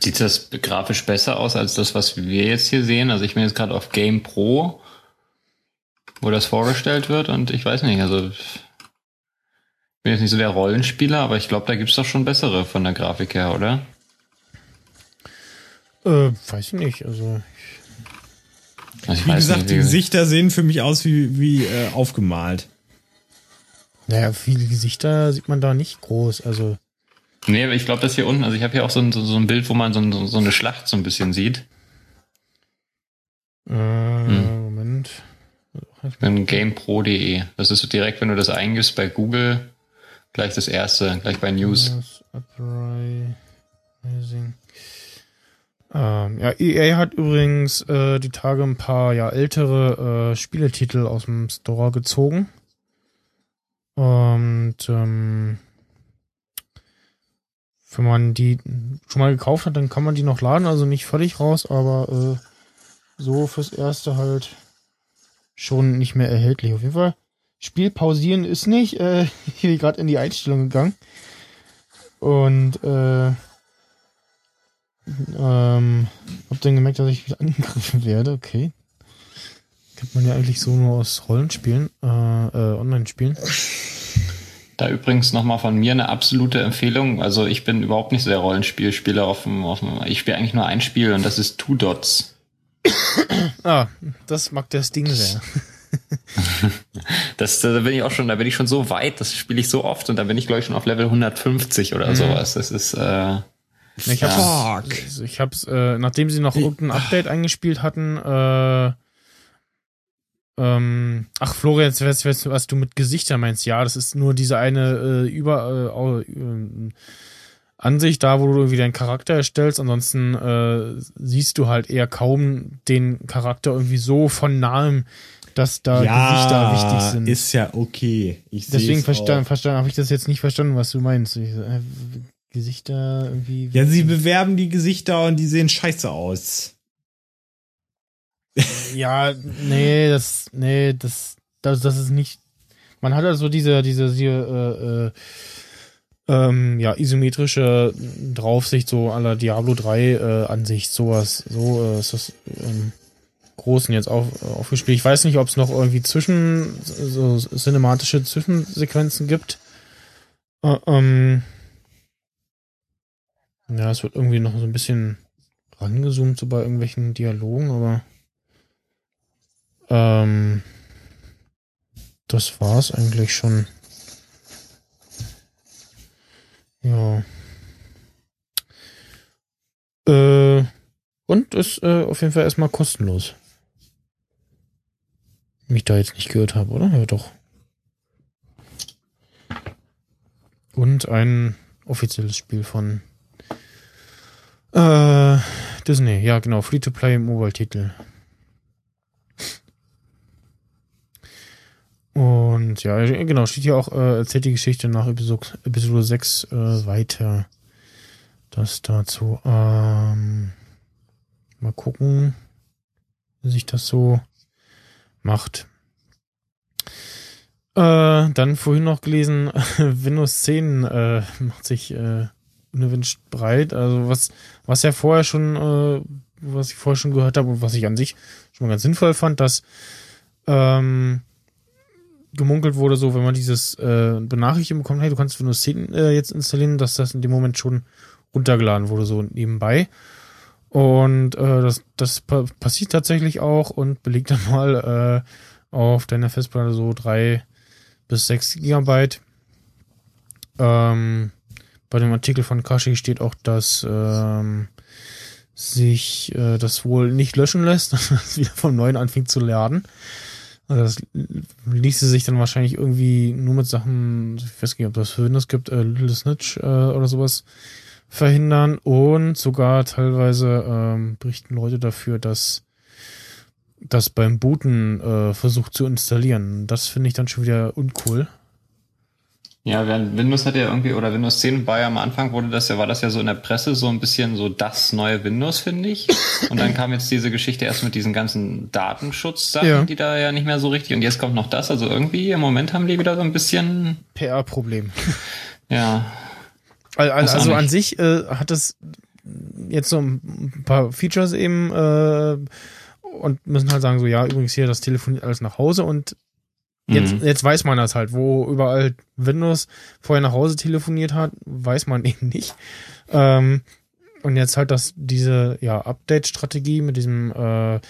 Sieht das grafisch besser aus als das, was wir jetzt hier sehen? Also ich bin jetzt gerade auf Game Pro, wo das vorgestellt wird und ich weiß nicht, also ich bin jetzt nicht so der Rollenspieler, aber ich glaube, da gibt's doch schon bessere von der Grafik her, oder? Äh, weiß ich nicht, also Also ich Wie weiß gesagt, nicht, die Gesichter sehen für mich aus wie, wie äh, aufgemalt. naja, viele Gesichter sieht man da nicht groß, also Nee, aber ich glaube, das hier unten, also ich habe hier auch so ein, so, so ein Bild, wo man so, ein, so eine Schlacht so ein bisschen sieht. äh, Moment. In gamepro.de. Das ist direkt, wenn du das eingibst bei Google, gleich das erste, gleich bei News. Uprising. Ähm, ja, EA hat übrigens äh, die Tage ein paar ja ältere äh, Spieletitel aus dem Store gezogen. Und ähm, wenn man die schon mal gekauft hat, dann kann man die noch laden, also nicht völlig raus, aber äh, so fürs erste halt schon nicht mehr erhältlich. Auf jeden Fall. Spiel pausieren ist nicht. Äh, (laughs) ich bin gerade in die Einstellung gegangen. Und äh, ähm, hab dann gemerkt, dass ich wieder (laughs) angegriffen werde. Okay. Kennt man ja eigentlich so nur aus Rollenspielen, äh, äh, Online-Spielen. Da übrigens nochmal von mir eine absolute Empfehlung. Also ich bin überhaupt nicht so der Rollenspielspieler auf auf dem ich spiele eigentlich nur ein Spiel und das ist Two Dots. (coughs) Ah, das mag das Ding sehr. (laughs) Das, da bin ich auch schon, da bin ich schon so weit, das spiele ich so oft und da bin ich glaube ich schon auf Level 150 oder sowas. Das ist äh, Ich hab's, Fuck. ich hab's, äh, nachdem sie noch irgendein Update eingespielt hatten, äh, ähm, ach Florian, jetzt du, was du mit Gesichtern meinst. Ja, das ist nur diese eine äh, über äh, äh, Ansicht da, wo du irgendwie deinen Charakter erstellst. Ansonsten äh, siehst du halt eher kaum den Charakter irgendwie so von nahem, dass da Gesichter wichtig sind. ist ja okay. Ich Deswegen verstanden, verstanden, habe ich das jetzt nicht verstanden, was du meinst. Ich, äh, Gesichter irgendwie. Ja, sie bewerben die Gesichter und die sehen scheiße aus. (laughs) Ja, nee, das, nee, das, das, das ist nicht. Man hat also diese, diese, hier, äh, äh, ähm, ja, isometrische Draufsicht, so aller Diablo 3 äh, Ansicht, sowas. So äh, ist das ähm, Großen jetzt auf, aufgespielt. Ich weiß nicht, ob es noch irgendwie zwischen, so cinematische Zwischensequenzen gibt. Äh, ähm, ja, es wird irgendwie noch so ein bisschen rangezoomt, so bei irgendwelchen Dialogen, aber ähm, das war's eigentlich schon. Ja. Äh, und ist äh, auf jeden Fall erstmal kostenlos. Mich da jetzt nicht gehört habe, oder? Ja, doch. Und ein offizielles Spiel von äh, Disney. Ja, genau. Free-to-Play Mobile-Titel. Und ja, genau, steht hier auch, äh, erzählt die Geschichte nach Episode, Episode 6 äh, weiter. Das dazu. Ähm, mal gucken, wie sich das so macht. Äh, dann vorhin noch gelesen, (laughs) Windows 10 äh, macht sich äh, unerwünscht breit. Also was, was ja vorher schon, äh, was ich vorher schon gehört habe und was ich an sich schon mal ganz sinnvoll fand, dass ähm, gemunkelt wurde, so wenn man dieses äh, Benachrichtigung bekommt, hey, du kannst Windows 10 äh, jetzt installieren, dass das in dem Moment schon runtergeladen wurde, so nebenbei. Und äh, das, das pa passiert tatsächlich auch und belegt dann (laughs) mal äh, auf deiner Festplatte so drei bis sechs Gigabyte. Ähm, bei dem Artikel von Kashi steht auch, dass ähm, sich äh, das wohl nicht löschen lässt, (laughs) dass es wieder vom Neuen anfängt zu laden. Also das ließe sich dann wahrscheinlich irgendwie nur mit Sachen, ich weiß nicht, ob das für Windows gibt, äh, Little Snitch äh, oder sowas verhindern und sogar teilweise ähm, berichten Leute dafür, dass das beim Booten äh, versucht zu installieren. Das finde ich dann schon wieder uncool. Ja, während Windows hat ja irgendwie, oder Windows 10 war ja am Anfang, wurde das ja, war das ja so in der Presse so ein bisschen so das neue Windows, finde ich. Und dann kam jetzt diese Geschichte erst mit diesen ganzen Datenschutzsachen, ja. die da ja nicht mehr so richtig, und jetzt kommt noch das, also irgendwie im Moment haben die wieder so ein bisschen PR-Problem. Ja. Also, also an sich äh, hat es jetzt so ein paar Features eben äh, und müssen halt sagen so, ja, übrigens hier, das telefoniert alles nach Hause und jetzt, mhm. jetzt weiß man das halt, wo überall Windows vorher nach Hause telefoniert hat, weiß man (laughs) eben nicht. Ähm, und jetzt halt das, diese, ja, Update-Strategie mit diesem, äh,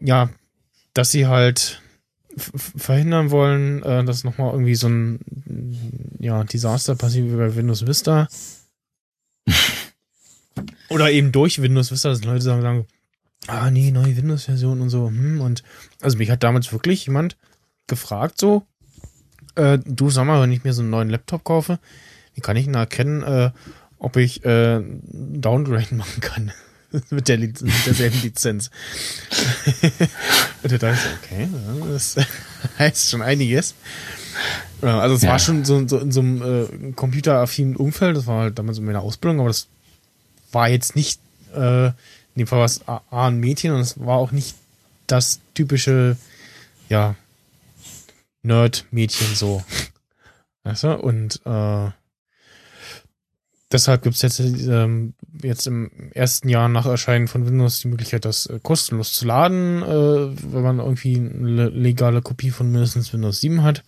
ja, dass sie halt verhindern wollen, äh, dass nochmal irgendwie so ein ja, Desaster passiert wie bei Windows Vista. (laughs) Oder eben durch Windows Vista, dass Leute sagen, sagen ah nee, neue Windows-Version und so. Hm, und also mich hat damals wirklich jemand gefragt, so, äh, du sag mal, wenn ich mir so einen neuen Laptop kaufe, wie kann ich denn erkennen, äh, ob ich äh, Downgrade (laughs) machen kann? (laughs) mit, der mit derselben Lizenz. (laughs) und da dachte ich, okay, das heißt schon einiges. Also es ja. war schon so, so in so einem äh, computeraffinen Umfeld, das war halt damals in meiner Ausbildung, aber das war jetzt nicht, äh, in dem Fall war es A, ein Mädchen und es war auch nicht das typische, ja, Nerd-Mädchen so. (laughs) Weißt du? Und äh, deshalb gibt es jetzt, ähm, jetzt im ersten Jahr nach Erscheinen von Windows die Möglichkeit, das äh, kostenlos zu laden, äh, wenn man irgendwie eine legale Kopie von mindestens Windows 7 hat.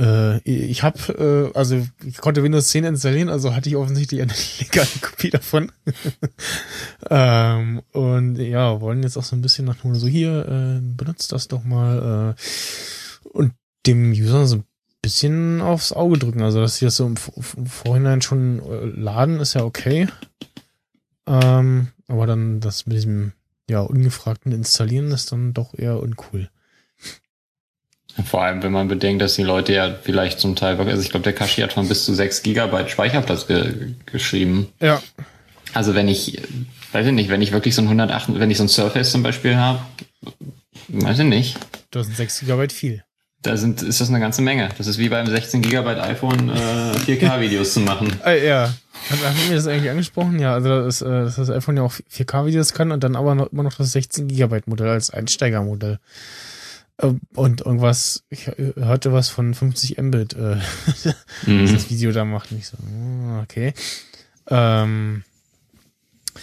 Äh, ich habe, äh, also ich konnte Windows 10 installieren, also hatte ich offensichtlich eine (laughs) legale Kopie davon. (laughs) ähm, und ja, wollen jetzt auch so ein bisschen nach so hier, äh, benutzt das doch mal. Äh, und dem User so ein bisschen aufs Auge drücken. Also, dass sie das so im, im Vorhinein schon äh, laden, ist ja okay. Ähm, aber dann das mit diesem ja ungefragten Installieren ist dann doch eher uncool. Vor allem, wenn man bedenkt, dass die Leute ja vielleicht zum Teil, also ich glaube, der Kashi hat von bis zu 6 Gigabyte Speicherplatz ge geschrieben. Ja. Also wenn ich, weiß ich nicht, wenn ich wirklich so ein 108, wenn ich so ein Surface zum Beispiel habe, weiß ich nicht. Da sind 6 Gigabyte viel. Da sind, ist das eine ganze Menge. Das ist wie beim 16 Gigabyte iPhone äh, 4K-Videos (laughs) zu machen. Äh, ja. Haben wir das eigentlich angesprochen? Ja, also das, äh, dass das iPhone ja auch 4K-Videos kann und dann aber noch, immer noch das 16 Gigabyte Modell als Einsteigermodell. Äh, und irgendwas, ich hörte was von 50 Mbit, äh, (laughs) mhm. das Video da macht. nicht so, hm, okay. Ähm,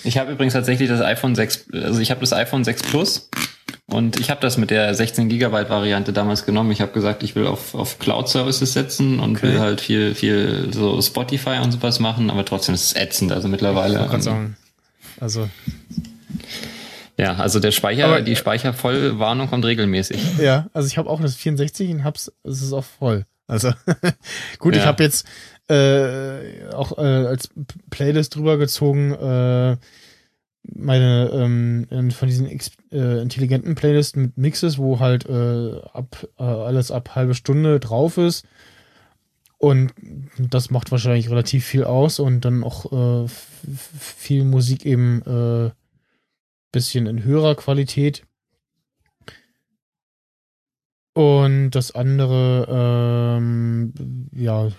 ich habe übrigens tatsächlich das iPhone 6, also ich habe das iPhone 6 Plus und ich habe das mit der 16 Gigabyte Variante damals genommen. Ich habe gesagt, ich will auf, auf Cloud Services setzen und okay. will halt viel, viel so Spotify und sowas machen, aber trotzdem ist es ätzend, also mittlerweile. Ich sagen. Also. Ja, also der Speicher, aber, die Speichervollwarnung kommt regelmäßig. Ja, also ich habe auch das 64 und hab's, es ist auch voll. Also (laughs) gut, ja. ich habe jetzt äh, auch äh, als Playlist drüber gezogen, äh, meine ähm, von diesen äh, intelligenten Playlisten mit Mixes, wo halt äh, ab äh, alles ab halbe Stunde drauf ist. Und das macht wahrscheinlich relativ viel aus und dann auch äh, viel Musik eben äh, bisschen in höherer Qualität. Und das andere, ähm, ja,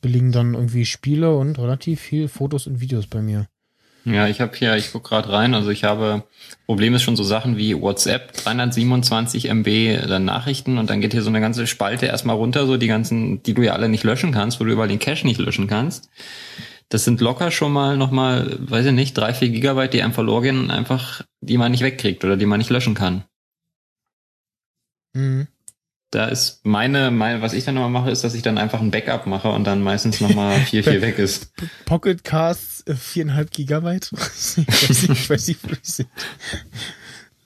belegen dann irgendwie Spiele und relativ viel Fotos und Videos bei mir. Ja, ich habe hier, ich guck gerade rein, also ich habe, Problem ist schon so Sachen wie WhatsApp, 327 MB dann Nachrichten und dann geht hier so eine ganze Spalte erstmal runter, so die ganzen, die du ja alle nicht löschen kannst, wo du überall den Cache nicht löschen kannst. Das sind locker schon mal nochmal, weiß ich nicht, drei, vier Gigabyte, die einem verloren gehen, einfach, die man nicht wegkriegt oder die man nicht löschen kann. Mhm. Da ist meine, meine, was ich dann nochmal mache, ist, dass ich dann einfach ein Backup mache und dann meistens nochmal (laughs) vier, vier weg ist. Pocket Casts äh, viereinhalb Gigabyte. ich weiß nicht, ich weiß nicht, wo die sind.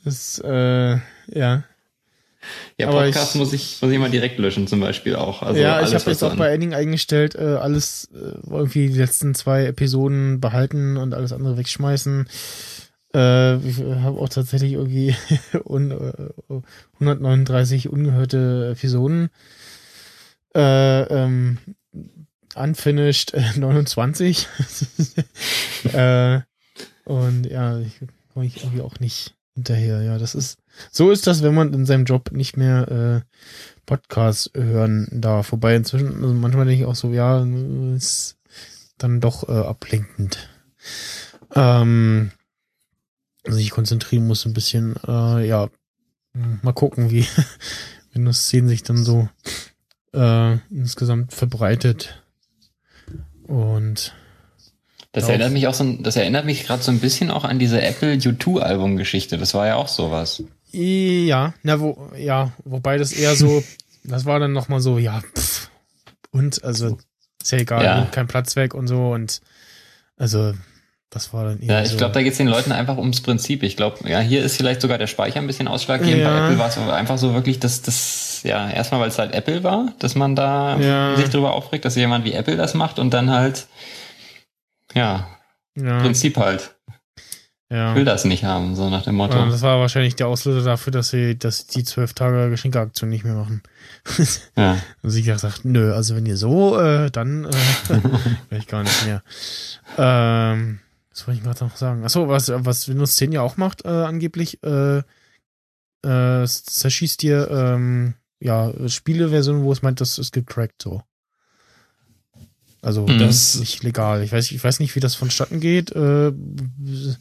Das, äh, ja. Ja, Aber Podcast ich- muss ich, muss ich mal direkt löschen zum Beispiel auch. Also ja, ich alles, habe was jetzt auch bei Ending eingestellt, äh, alles äh, irgendwie die letzten zwei Episoden behalten und alles andere wegschmeißen. Äh, ich habe auch tatsächlich irgendwie (laughs) un, äh, 139 ungehörte Episoden. Äh, ähm, unfinished äh, (laughs) 29. (laughs) äh, und ja, ich komme ich irgendwie auch nicht hinterher. Ja, das ist so ist das, wenn man in seinem Job nicht mehr äh, Podcast hören darf. Wobei inzwischen, also manchmal denke ich auch so, ja, ist dann doch äh, ablenkend. Ähm, also ich konzentrieren muss ein bisschen, äh, ja, mal gucken, wie (laughs) Windows 10 sich dann so äh, insgesamt verbreitet. Und Das erinnert mich auch so, das erinnert mich gerade so ein bisschen auch an diese Apple U2 Album Geschichte. Das war ja auch sowas. Ja, na wo, ja, wobei das eher so, (laughs) das war dann nochmal so, ja, pff, und also ist ja egal, Ja. kein Platz weg und so und also das war dann eher Ja, ich so. glaube, da geht es den Leuten einfach ums Prinzip. Ich glaube, ja, hier ist vielleicht sogar der Speicher ein bisschen ausschlaggebend. Ja. Bei Apple war es einfach so wirklich, dass das, ja, erstmal, weil es halt Apple war, dass man da Ja. sich drüber aufregt, dass jemand wie Apple das macht und dann halt, ja, ja, Prinzip halt. Ja. Will das nicht haben, so nach dem Motto. Ja, das war wahrscheinlich der Auslöser dafür, dass sie, dass die zwölf Tage Geschenkeaktion nicht mehr machen. (laughs) Ja. Und sie gesagt, nö, also wenn ihr so, äh, dann äh, (laughs) will ich gar nicht mehr. Ähm, was wollte ich gerade noch sagen? Achso, was, was Windows 10 ja auch macht, äh, angeblich, äh, äh, zerschießt dir ähm, ja, Spieleversionen, wo es meint, das ist gecrackt so. Also Mhm. das ist nicht legal. Ich weiß, ich weiß nicht, wie das vonstatten geht. Äh, ich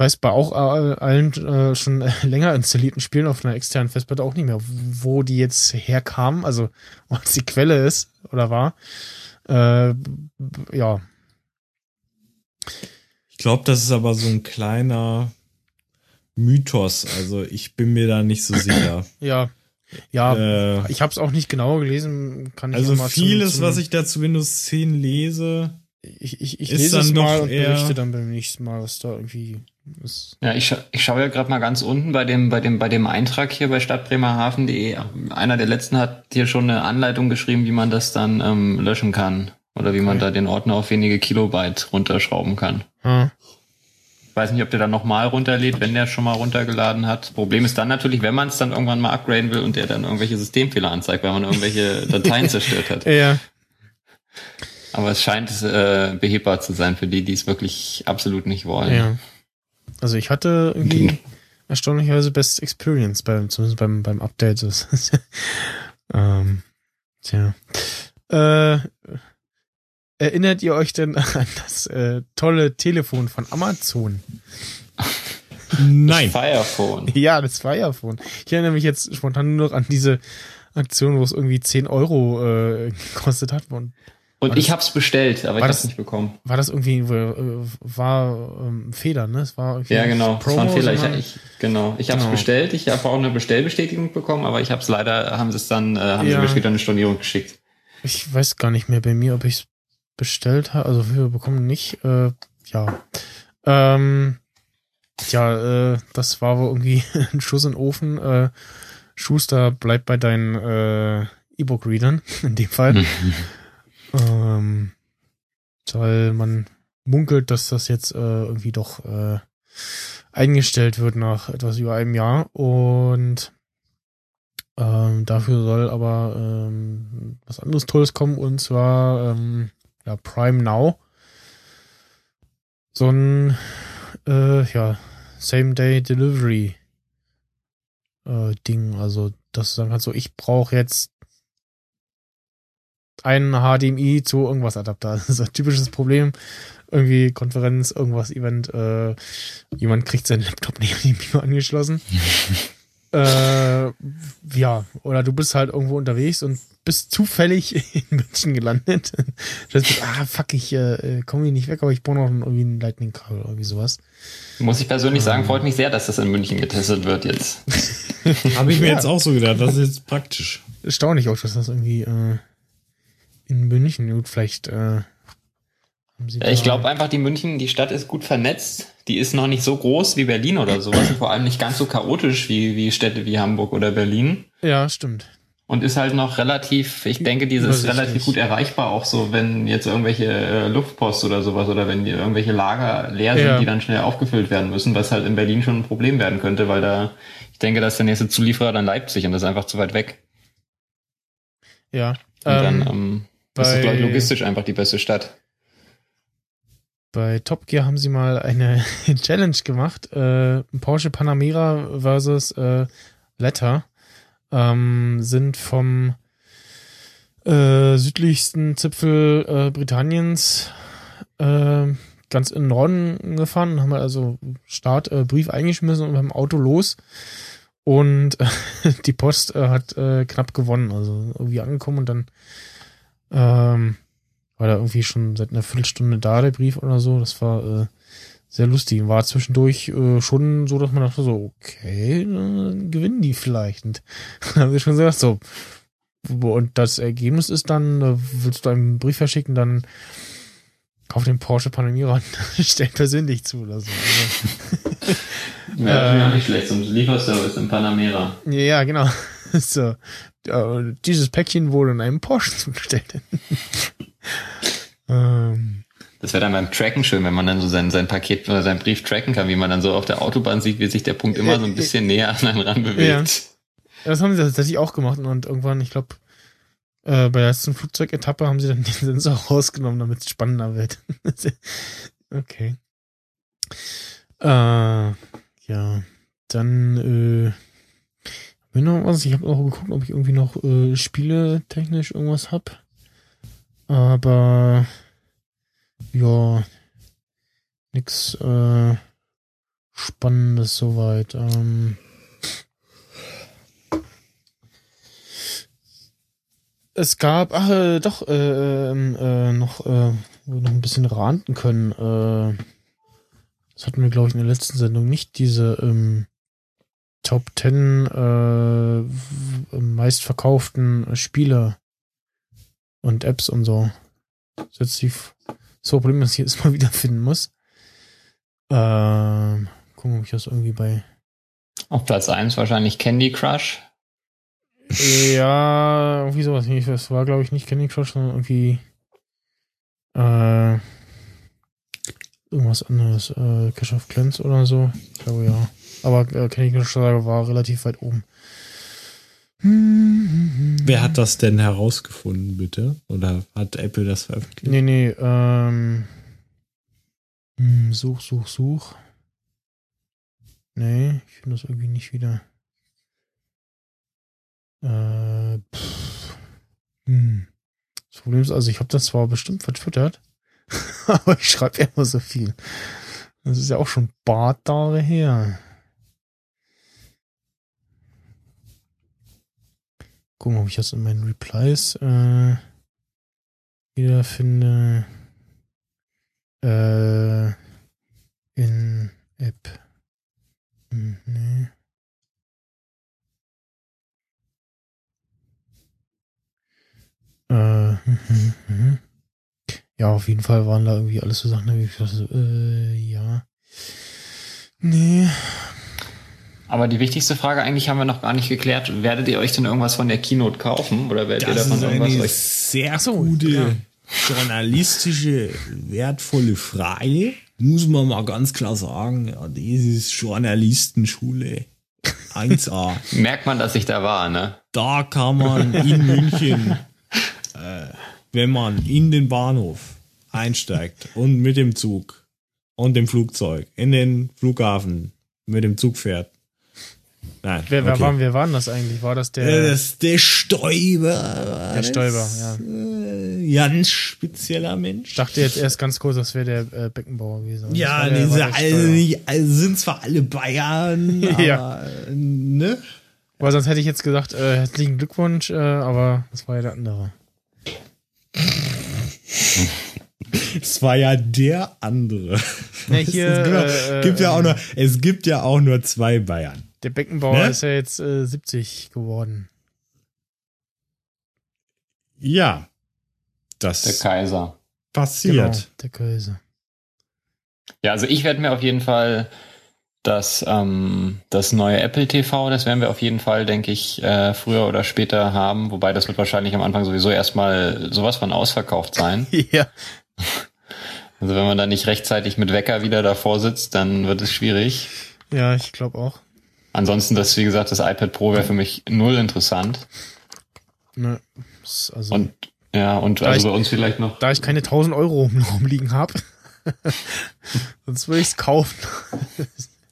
weiß bei auch äh, allen äh, schon länger installierten Spielen auf einer externen Festplatte auch nicht mehr, wo die jetzt herkamen, also (laughs) was die Quelle ist oder war. Äh, ja, Ich glaube, das ist aber so ein kleiner Mythos. Also ich bin mir da nicht so sicher. (clears throat) ja, ja. äh, ich habe es auch nicht genauer gelesen. Kann ich also mal zum- vieles, zum, was ich da zu Windows 10 lese, ich, ich, ich ist lese dann es mal und berichte dann beim nächsten Mal, was da irgendwie ist. Ja, ich, scha ich schaue ja gerade mal ganz unten bei dem, bei dem, bei dem Eintrag hier bei stadtbremerhaven.de. Einer der letzten hat hier schon eine Anleitung geschrieben, wie man das dann ähm, löschen kann. Oder wie man Okay. da den Ordner auf wenige Kilobyte runterschrauben kann. Ich weiß nicht, ob der dann nochmal runterlädt, wenn der schon mal runtergeladen hat. Problem ist dann natürlich, wenn man es dann irgendwann mal upgraden will und der dann irgendwelche Systemfehler anzeigt, weil man irgendwelche (laughs) Dateien zerstört hat. ja, Aber es scheint äh, behebbar zu sein für die, die es wirklich absolut nicht wollen. ja. Also ich hatte irgendwie erstaunlicherweise Best Experience beim, zumindest beim, beim Update. Das (laughs) ähm, tja. Äh, erinnert ihr euch denn an das äh, tolle Telefon von Amazon? nein. Firephone. Ja, das Firephone. Ich erinnere mich jetzt spontan nur noch an diese Aktion, wo es irgendwie 10 Euro äh, gekostet hat. Und Und War ich das- hab's bestellt, aber ich hab's das- nicht bekommen. war das irgendwie, äh, war ähm, ein Fehler, ne? Es war irgendwie Ja, genau. nicht Das war ein Fehler. Ich, ich, genau. Ich habe es Genau. bestellt. Ich habe auch eine Bestellbestätigung bekommen, aber ich habe es leider, haben sie es dann, äh, haben Ja. sie mir später eine Stornierung geschickt. Ich weiß gar nicht mehr bei mir, ob ich es bestellt habe. Also wir bekommen nicht. Äh, ja. Ähm, ja, äh, das war wohl irgendwie (laughs) ein Schuss in den Ofen. Äh, Schuster, bleib bei deinen äh, E-Book-Readern in dem Fall. (laughs) ähm, weil man munkelt, dass das jetzt äh, irgendwie doch äh, eingestellt wird nach etwas über einem Jahr und ähm, dafür soll aber ähm, was anderes Tolles kommen und zwar ähm, ja, Prime Now. So ein äh, ja, Same-Day Delivery äh, Ding. Also, dass du sagen kannst, so ich brauche jetzt ein HDMI zu irgendwas Adapter. (laughs) Das ist ein typisches Problem. Irgendwie Konferenz, irgendwas Event, äh, jemand kriegt seinen Laptop nicht an den Beamer angeschlossen. (laughs) äh, ja, oder du bist halt irgendwo unterwegs und bist zufällig (laughs) in München gelandet. Das heißt, ah, fuck, ich äh, komme hier nicht weg, aber ich brauche noch irgendwie ein Lightning-Kabel oder irgendwie sowas. Muss ich persönlich sagen, freut mich sehr, dass das in München getestet wird jetzt. Habe ich mir ja. jetzt auch so gedacht, das ist jetzt praktisch. Erstaunlich auch, dass das irgendwie äh, in München, gut, vielleicht äh, ich glaube einfach, die München, die Stadt ist gut vernetzt. Die ist noch nicht so groß wie Berlin oder sowas. Und vor allem nicht ganz so chaotisch wie, wie Städte wie Hamburg oder Berlin. Ja, stimmt. Und ist halt noch relativ, ich denke, diese ist relativ gut erreichbar, auch so, wenn jetzt irgendwelche äh, Luftposts oder sowas oder wenn die irgendwelche Lager leer sind, ja. die dann schnell aufgefüllt werden müssen, was halt in Berlin schon ein Problem werden könnte, weil da, ich denke, da ist der nächste Zulieferer dann Leipzig und das ist einfach zu weit weg. Ja. Und ähm, dann ähm, ist es, glaube ich, logistisch einfach die beste Stadt. Bei Top Gear haben sie mal eine (laughs) Challenge gemacht. Äh, Porsche Panamera versus äh, Letter ähm, sind vom äh, südlichsten Zipfel äh, Britanniens äh, ganz in den Norden gefahren haben also Startbrief äh, eingeschmissen und beim Auto los. Und (laughs) die Post äh, hat äh, knapp gewonnen, also irgendwie angekommen und dann ähm, war da irgendwie schon seit einer Viertelstunde da, der Brief oder so. Das war äh, sehr lustig. War zwischendurch äh, schon so, dass man dachte so, okay, dann gewinnen die vielleicht. Und (laughs) dann haben wir schon gesagt, so. Und das Ergebnis ist dann, äh, willst du einen Brief verschicken, dann kauf den Porsche Panamera und (laughs) stell persönlich zu oder so. Also, ja, äh, nicht schlecht, zum Lieferservice in Panamera. Ja, genau. (laughs) So. Äh, dieses Päckchen wurde in einem Porsche (laughs) zugestellt. ähm, das wäre dann beim Tracken schön, wenn man dann so sein, sein Paket oder sein Brief tracken kann, wie man dann so auf der Autobahn sieht, wie sich der Punkt immer so ein bisschen näher an einen ran bewegt. Ja. Das haben sie tatsächlich auch gemacht und irgendwann, ich glaube, äh, bei der letzten Flugzeugetappe haben sie dann den Sensor (laughs) rausgenommen, damit es spannender wird. (laughs) okay. Äh, ja, dann äh, wenn noch was, ich habe auch geguckt, ob ich irgendwie noch äh, Spiele technisch irgendwas hab. Aber ja, nix äh, Spannendes soweit. Ähm, es gab, ach, äh, doch, äh, ähm, äh, noch, äh, noch ein bisschen ranten können. Äh, das hatten wir, glaube ich, in der letzten Sendung nicht, diese ähm, Top 10 äh, meistverkauften Spiele und Apps und so. Das ist jetzt die so Problem, dass ich jetzt mal (laughs) wiederfinden muss. Ähm, gucken, ob ich das irgendwie bei. Auf Platz 1 wahrscheinlich Candy Crush. Ja, irgendwie sowas. Das war, glaube ich, nicht Candy Crush, sondern irgendwie äh, irgendwas anderes. Äh, Cash of Clans oder so. Ich glaube, ja. Aber äh, Crush war relativ weit oben. Wer hat das denn herausgefunden, bitte? Oder hat Apple das veröffentlicht? Nee, nee, ähm. Hm, such, such, such. Nee, ich finde das irgendwie nicht wieder. Äh, pff. Hm. Das Problem ist also, ich habe das zwar bestimmt vertwittert, (laughs) aber ich schreibe immer so viel. Das ist ja auch schon ein paar Jahre her. Gucken, ob ich das in meinen Replies äh, wiederfinde. Äh, in App. Hm. Äh. (laughs) Ja, auf jeden Fall waren da irgendwie alles so Sachen, wie ich dachte, äh, ja. Nee, aber die wichtigste Frage eigentlich haben wir noch gar nicht geklärt. Werdet ihr euch denn irgendwas von der Keynote kaufen? Oder werdet das ihr davon irgendwas eine euch? Sehr so, gute ja. journalistische, wertvolle Frage. Muss man mal ganz klar sagen. Ja, das ist Journalistenschule. 1A. (laughs) Merkt man, dass ich da war, ne? Da kann man in München, äh, wenn man in den Bahnhof einsteigt und mit dem Zug und dem Flugzeug in den Flughafen mit dem Zug fährt, Nein. Wer, okay. waren, wer waren das eigentlich? War das der. Äh, das der Stoiber. Der Stoiber, ja. Äh, ganz spezieller Mensch. ich dachte jetzt erst ganz kurz, das wäre der äh, Beckenbauer gewesen. Ja, der- die war sind, der alle, Steuer. nicht, also sind zwar alle Bayern, (laughs) aber, Ja. ne? Weil sonst hätte ich jetzt gesagt, äh, herzlichen Glückwunsch, äh, aber das war ja der andere. Es war ja der andere. Ja, hier, (laughs) es, gibt, äh, gibt ja äh, auch nur, es gibt ja auch nur zwei Bayern. Der Beckenbauer Ne? ist ja jetzt äh, 70 geworden. Ja. Das Der Kaiser. passiert. Genau, der Käse. Ja, also ich werde mir auf jeden Fall das, ähm, das neue Apple TV, das werden wir auf jeden Fall, denke ich, äh, früher oder später haben. Wobei das wird wahrscheinlich am Anfang sowieso erstmal sowas von ausverkauft sein. (laughs) ja. Also wenn man da nicht rechtzeitig mit Wecker wieder davor sitzt, dann wird es schwierig. Ja, ich glaube auch. Ansonsten, das, wie gesagt, das iPad Pro wäre für mich null interessant. Ne, also, Und ja, und Da also ich- bei uns vielleicht noch. da ich keine 1000 Euro im Raum liegen habe, (laughs) sonst würde ich es kaufen.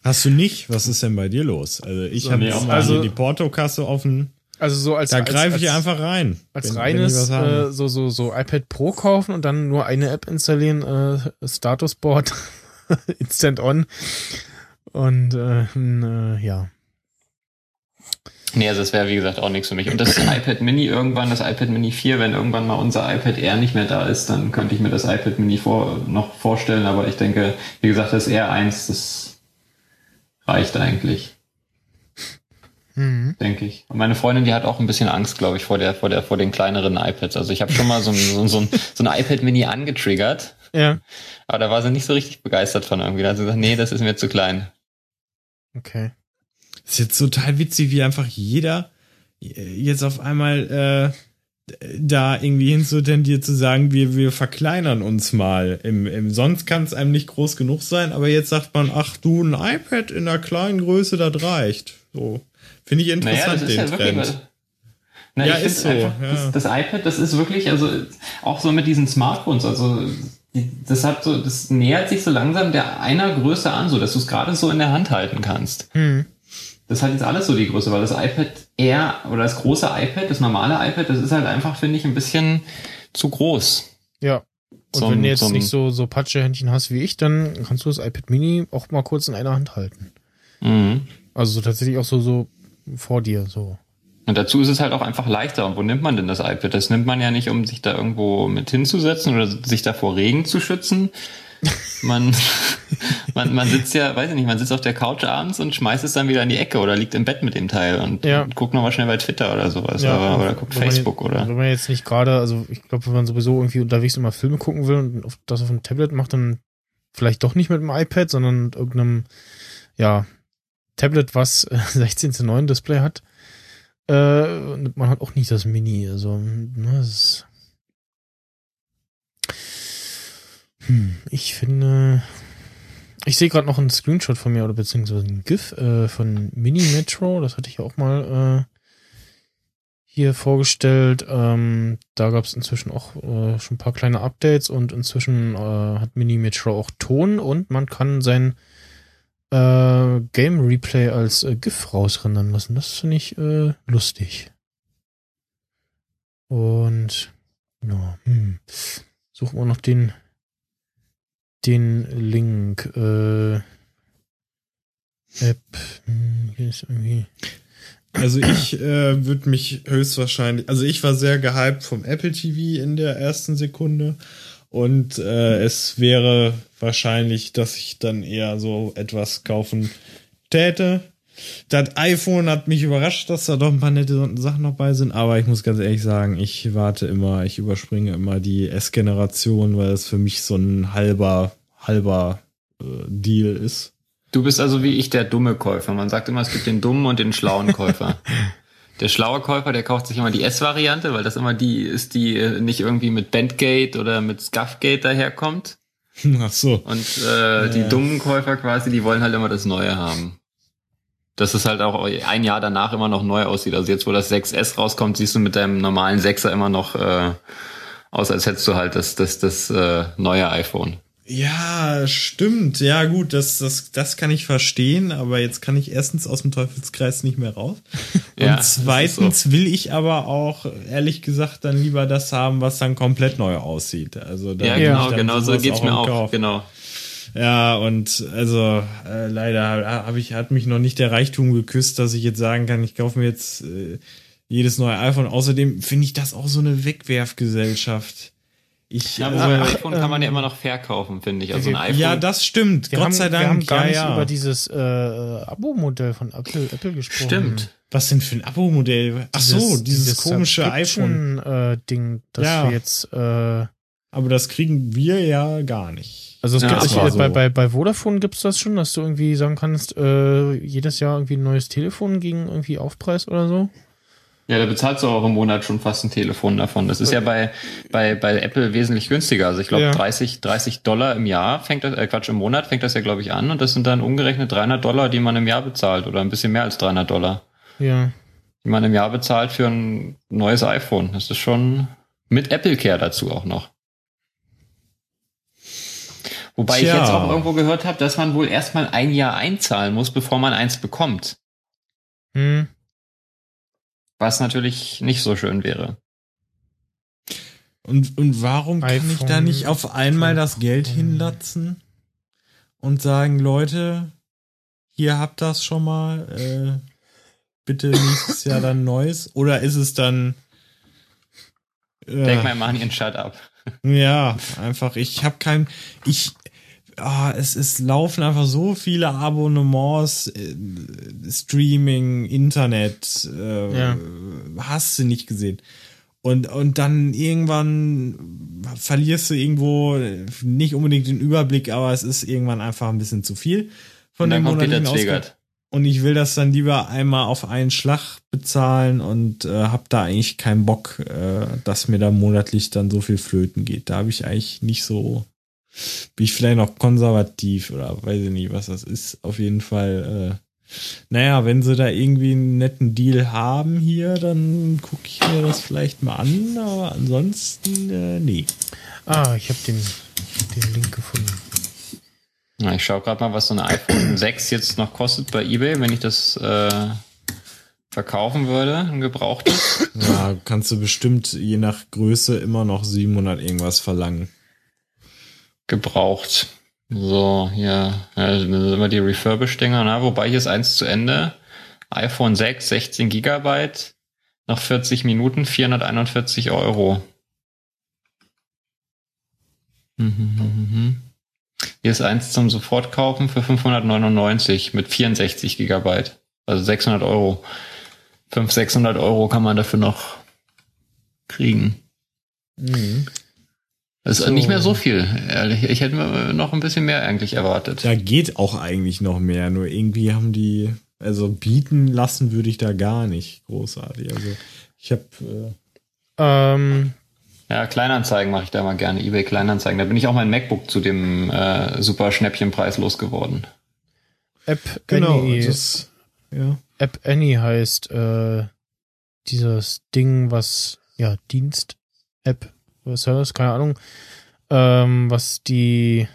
Hast du nicht? Was ist denn bei dir los? Also ich So, habe nee, jetzt auch mal also- die Portokasse offen. Also so als Da als- greife ich als, einfach rein. als wenn- wenn reines haben. äh, so so so iPad Pro kaufen und dann nur eine App installieren, äh, Statusboard (laughs) Instant On und äh, äh, ja. Nee, also das wäre wie gesagt auch nichts für mich. Und das iPad Mini irgendwann, das iPad Mini 4, wenn irgendwann mal unser iPad Air nicht mehr da ist, dann könnte ich mir das iPad Mini vor, noch vorstellen. Aber ich denke, wie gesagt, das Air 1, das reicht eigentlich, Mhm. denke ich. Und meine Freundin, die hat auch ein bisschen Angst, glaube ich, vor der, vor der, vor den kleineren iPads. Also ich habe schon mal so ein, so, ein- so, ein, so ein iPad Mini angetriggert, Ja, aber da war sie nicht so richtig begeistert von irgendwie. Da hat sie gesagt, nee, das ist mir zu klein. Okay. ist jetzt total witzig, wie einfach jeder jetzt auf einmal äh, da irgendwie hinzutendiert zu sagen, wir, wir verkleinern uns mal. Im, im, sonst kann es einem nicht groß genug sein, aber jetzt sagt man, ach du, ein iPad in einer kleinen Größe, das reicht. So. Finde ich interessant, den Trend. Na, Ja, ich ist so, Einfach, ja. das, das iPad, das ist wirklich, also auch so mit diesen Smartphones, also hat so, das nähert sich so langsam der einer Größe an, so dass du es gerade so in der Hand halten kannst. Hm. Das hat jetzt alles so die Größe, weil das iPad Air oder das große iPad, das normale iPad, das ist halt einfach, finde ich, ein bisschen zu groß. Ja. Und Zum- wenn du jetzt zum- nicht so so Patschehändchen hast wie ich, dann kannst du das iPad Mini auch mal kurz in einer Hand halten. Mhm. Also so tatsächlich auch so so vor dir so. Und dazu ist es halt auch einfach leichter. Und wo nimmt man denn das iPad? Das nimmt man ja nicht, um sich da irgendwo mit hinzusetzen oder sich da vor Regen zu schützen. Man, (laughs) man, man sitzt ja, weiß ich nicht, man sitzt auf der Couch abends und schmeißt es dann wieder in die Ecke oder liegt im Bett mit dem Teil und Ja. guckt nochmal schnell bei Twitter oder sowas. aber, oder guckt wenn man Facebook jetzt, oder. Wenn man jetzt nicht gerade, also ich glaube, wenn man sowieso irgendwie unterwegs immer Filme gucken will und auf, das auf dem Tablet macht, dann vielleicht doch nicht mit dem iPad, sondern mit irgendeinem, ja, Tablet, was (laughs) äh, 16 zu 9 Display hat. Äh, man hat auch nicht das Mini. Also, ne, das ist hm, ich finde, ich sehe gerade noch einen Screenshot von mir oder beziehungsweise ein GIF äh, von Mini Metro. Das hatte ich ja auch mal äh, hier vorgestellt. Ähm, da gab es inzwischen auch äh, schon ein paar kleine Updates und inzwischen äh, hat Mini Metro auch Ton und man kann sein äh, Game Replay als äh, GIF rausrendern lassen. Das finde ich äh, lustig. Und ja, hm, suchen wir noch den den Link. Äh, App. Hm, hier ist irgendwie. Also ich äh, würde mich höchstwahrscheinlich, also ich war sehr gehypt vom Apple TV in der ersten Sekunde und äh, es wäre wahrscheinlich, dass ich dann eher so etwas kaufen täte. Das iPhone hat mich überrascht, dass da doch ein paar nette Sachen noch bei sind, aber ich muss ganz ehrlich sagen, ich warte immer, ich überspringe immer die S-Generation, weil es für mich so ein halber, halber äh, Deal ist. Du bist also wie ich der dumme Käufer. Man sagt immer, es gibt den dummen und den schlauen Käufer. (laughs) Der schlaue Käufer, der kauft sich immer die S-Variante, weil das immer die ist, die äh, nicht irgendwie mit Bandgate oder mit Scuffgate daherkommt. (laughs) Ach so. Und äh, die dummen Käufer quasi, die wollen halt immer das Neue haben. Dass es halt auch ein Jahr danach immer noch neu aussieht. Also jetzt, wo das 6S rauskommt, siehst du mit deinem normalen 6er immer noch äh, aus, als hättest du halt das, das, das äh, neue iPhone. Ja, stimmt. Ja, gut, das, das, das kann ich verstehen, aber jetzt kann ich erstens aus dem Teufelskreis nicht mehr raus. (laughs) Und Ja, zweitens so. will ich aber auch, ehrlich gesagt, dann lieber das haben, was dann komplett neu aussieht. Also da Ja, genau, genau so geht's auch mir auch. Kauf. Genau. Ja, und also äh, leider habe ich hat mich noch nicht der Reichtum geküsst, dass ich jetzt sagen kann, ich kaufe mir jetzt äh, jedes neue iPhone. Außerdem finde ich das auch so eine Wegwerfgesellschaft. Ich, Ja, aber ein ach, iPhone kann man ja immer noch verkaufen, finde ich. Also ein Ja, iPhone. ja, das stimmt. Wir Gott haben, sei Dank. wir haben gar ja, nicht ja. über dieses äh, äh, Abo-Modell von Apple, Apple gesprochen. Stimmt. Was denn für ein Abo-Modell? Ach so, dieses, komische iPhone. Äh, das Ja. wir jetzt. Äh, Aber das kriegen wir ja gar nicht. also es Ja, gibt war bei, bei, bei Vodafone gibt's das schon, dass du irgendwie sagen kannst, äh, jedes Jahr irgendwie ein neues Telefon gegen irgendwie Aufpreis oder so. Ja, da bezahlst du auch im Monat schon fast ein Telefon davon. Das ist ja bei, bei, bei Apple wesentlich günstiger. Also ich glaube Ja. 30, 30 Dollar im Jahr fängt das, äh Quatsch, im Monat fängt das ja glaube ich an und das sind dann umgerechnet 300 Dollar, die man im Jahr bezahlt oder ein bisschen mehr als 300 Dollar, Ja. die man im Jahr bezahlt für ein neues iPhone. Das ist schon mit Apple Care dazu auch noch. Wobei Tja. ich jetzt auch irgendwo gehört habe, dass man wohl erstmal ein Jahr einzahlen muss, bevor man eins bekommt. Hm. Was natürlich nicht so schön wäre. Und, und warum kann ich da nicht auf einmal das Geld 15. hinlatzen und sagen, Leute, hier habt das schon mal, äh, bitte nächstes Jahr dann neues? Oder ist es dann äh, Denk mal, machen ihren Shut up. Ja, einfach, ich habe kein, ich, ah, es ist, laufen einfach so viele Abonnements, äh, Streaming, Internet, äh, Ja. hast du nicht gesehen. Und, und dann irgendwann verlierst du irgendwo nicht unbedingt den Überblick, aber es ist irgendwann einfach ein bisschen zu viel von Und dann dem monatlichen Ausgaben. Und ich will das dann lieber einmal auf einen Schlag bezahlen und äh, hab da eigentlich keinen Bock, äh, dass mir da monatlich dann so viel flöten geht. Da habe ich eigentlich nicht so, bin ich vielleicht noch konservativ oder weiß ich nicht, was das ist. Auf jeden Fall, äh, naja, wenn sie da irgendwie einen netten Deal haben hier, dann gucke ich mir das vielleicht mal an, aber ansonsten, äh, nee. Ah, ich habe den, den Link gefunden. Ja, ich schaue gerade mal, was so ein iPhone (coughs) 6 jetzt noch kostet bei eBay, wenn ich das äh, verkaufen würde, ein gebrauchtes. Ja, kannst du bestimmt je nach Größe immer noch 700 irgendwas verlangen. Gebraucht. So, hier, ja, sind wir die Refurbished-Dinger, na, wobei hier ist eins zu Ende. iPhone 6, 16 Gigabyte, nach 40 Minuten 441 Euro. Mhm, mhm, mhm. Hier ist eins zum Sofortkaufen für 599 mit 64 Gigabyte. Also 600 Euro. 500, 600 Euro kann man dafür noch kriegen. Mhm. Das ist So. nicht mehr so viel, ehrlich. Ich hätte mir noch ein bisschen mehr eigentlich erwartet. Da geht auch eigentlich noch mehr, nur irgendwie haben die, also bieten lassen würde ich da gar nicht großartig. Also ich habe, äh, Ähm, Ja, Kleinanzeigen mache ich da mal gerne, eBay Kleinanzeigen. Da bin ich auch mein MacBook zu dem äh, super Schnäppchenpreis losgeworden. App genau, Annie, das, ja. App Annie heißt äh, dieses Ding, was ja Dienst App Service, keine Ahnung, ähm, was die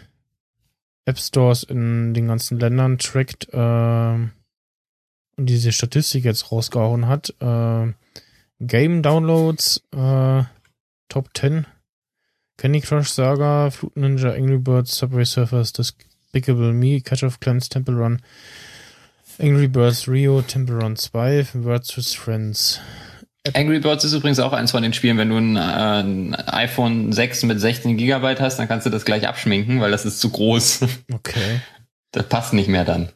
App Stores in den ganzen Ländern trackt ähm, und diese Statistik jetzt rausgehauen hat. Äh, Game Downloads äh, Top 10 Candy Crush Saga, Fruit Ninja, Angry Birds, Subway Surfers, Despicable Me, Catch of Clans, Temple Run, Angry Birds Rio, Temple Run 2, Words with Friends. Angry Birds ist übrigens auch eins von den Spielen, wenn du ein, äh, ein iPhone 6 mit 16 Gigabyte hast, dann kannst du das gleich abschminken, weil das ist zu groß. Okay. Das passt nicht mehr dann.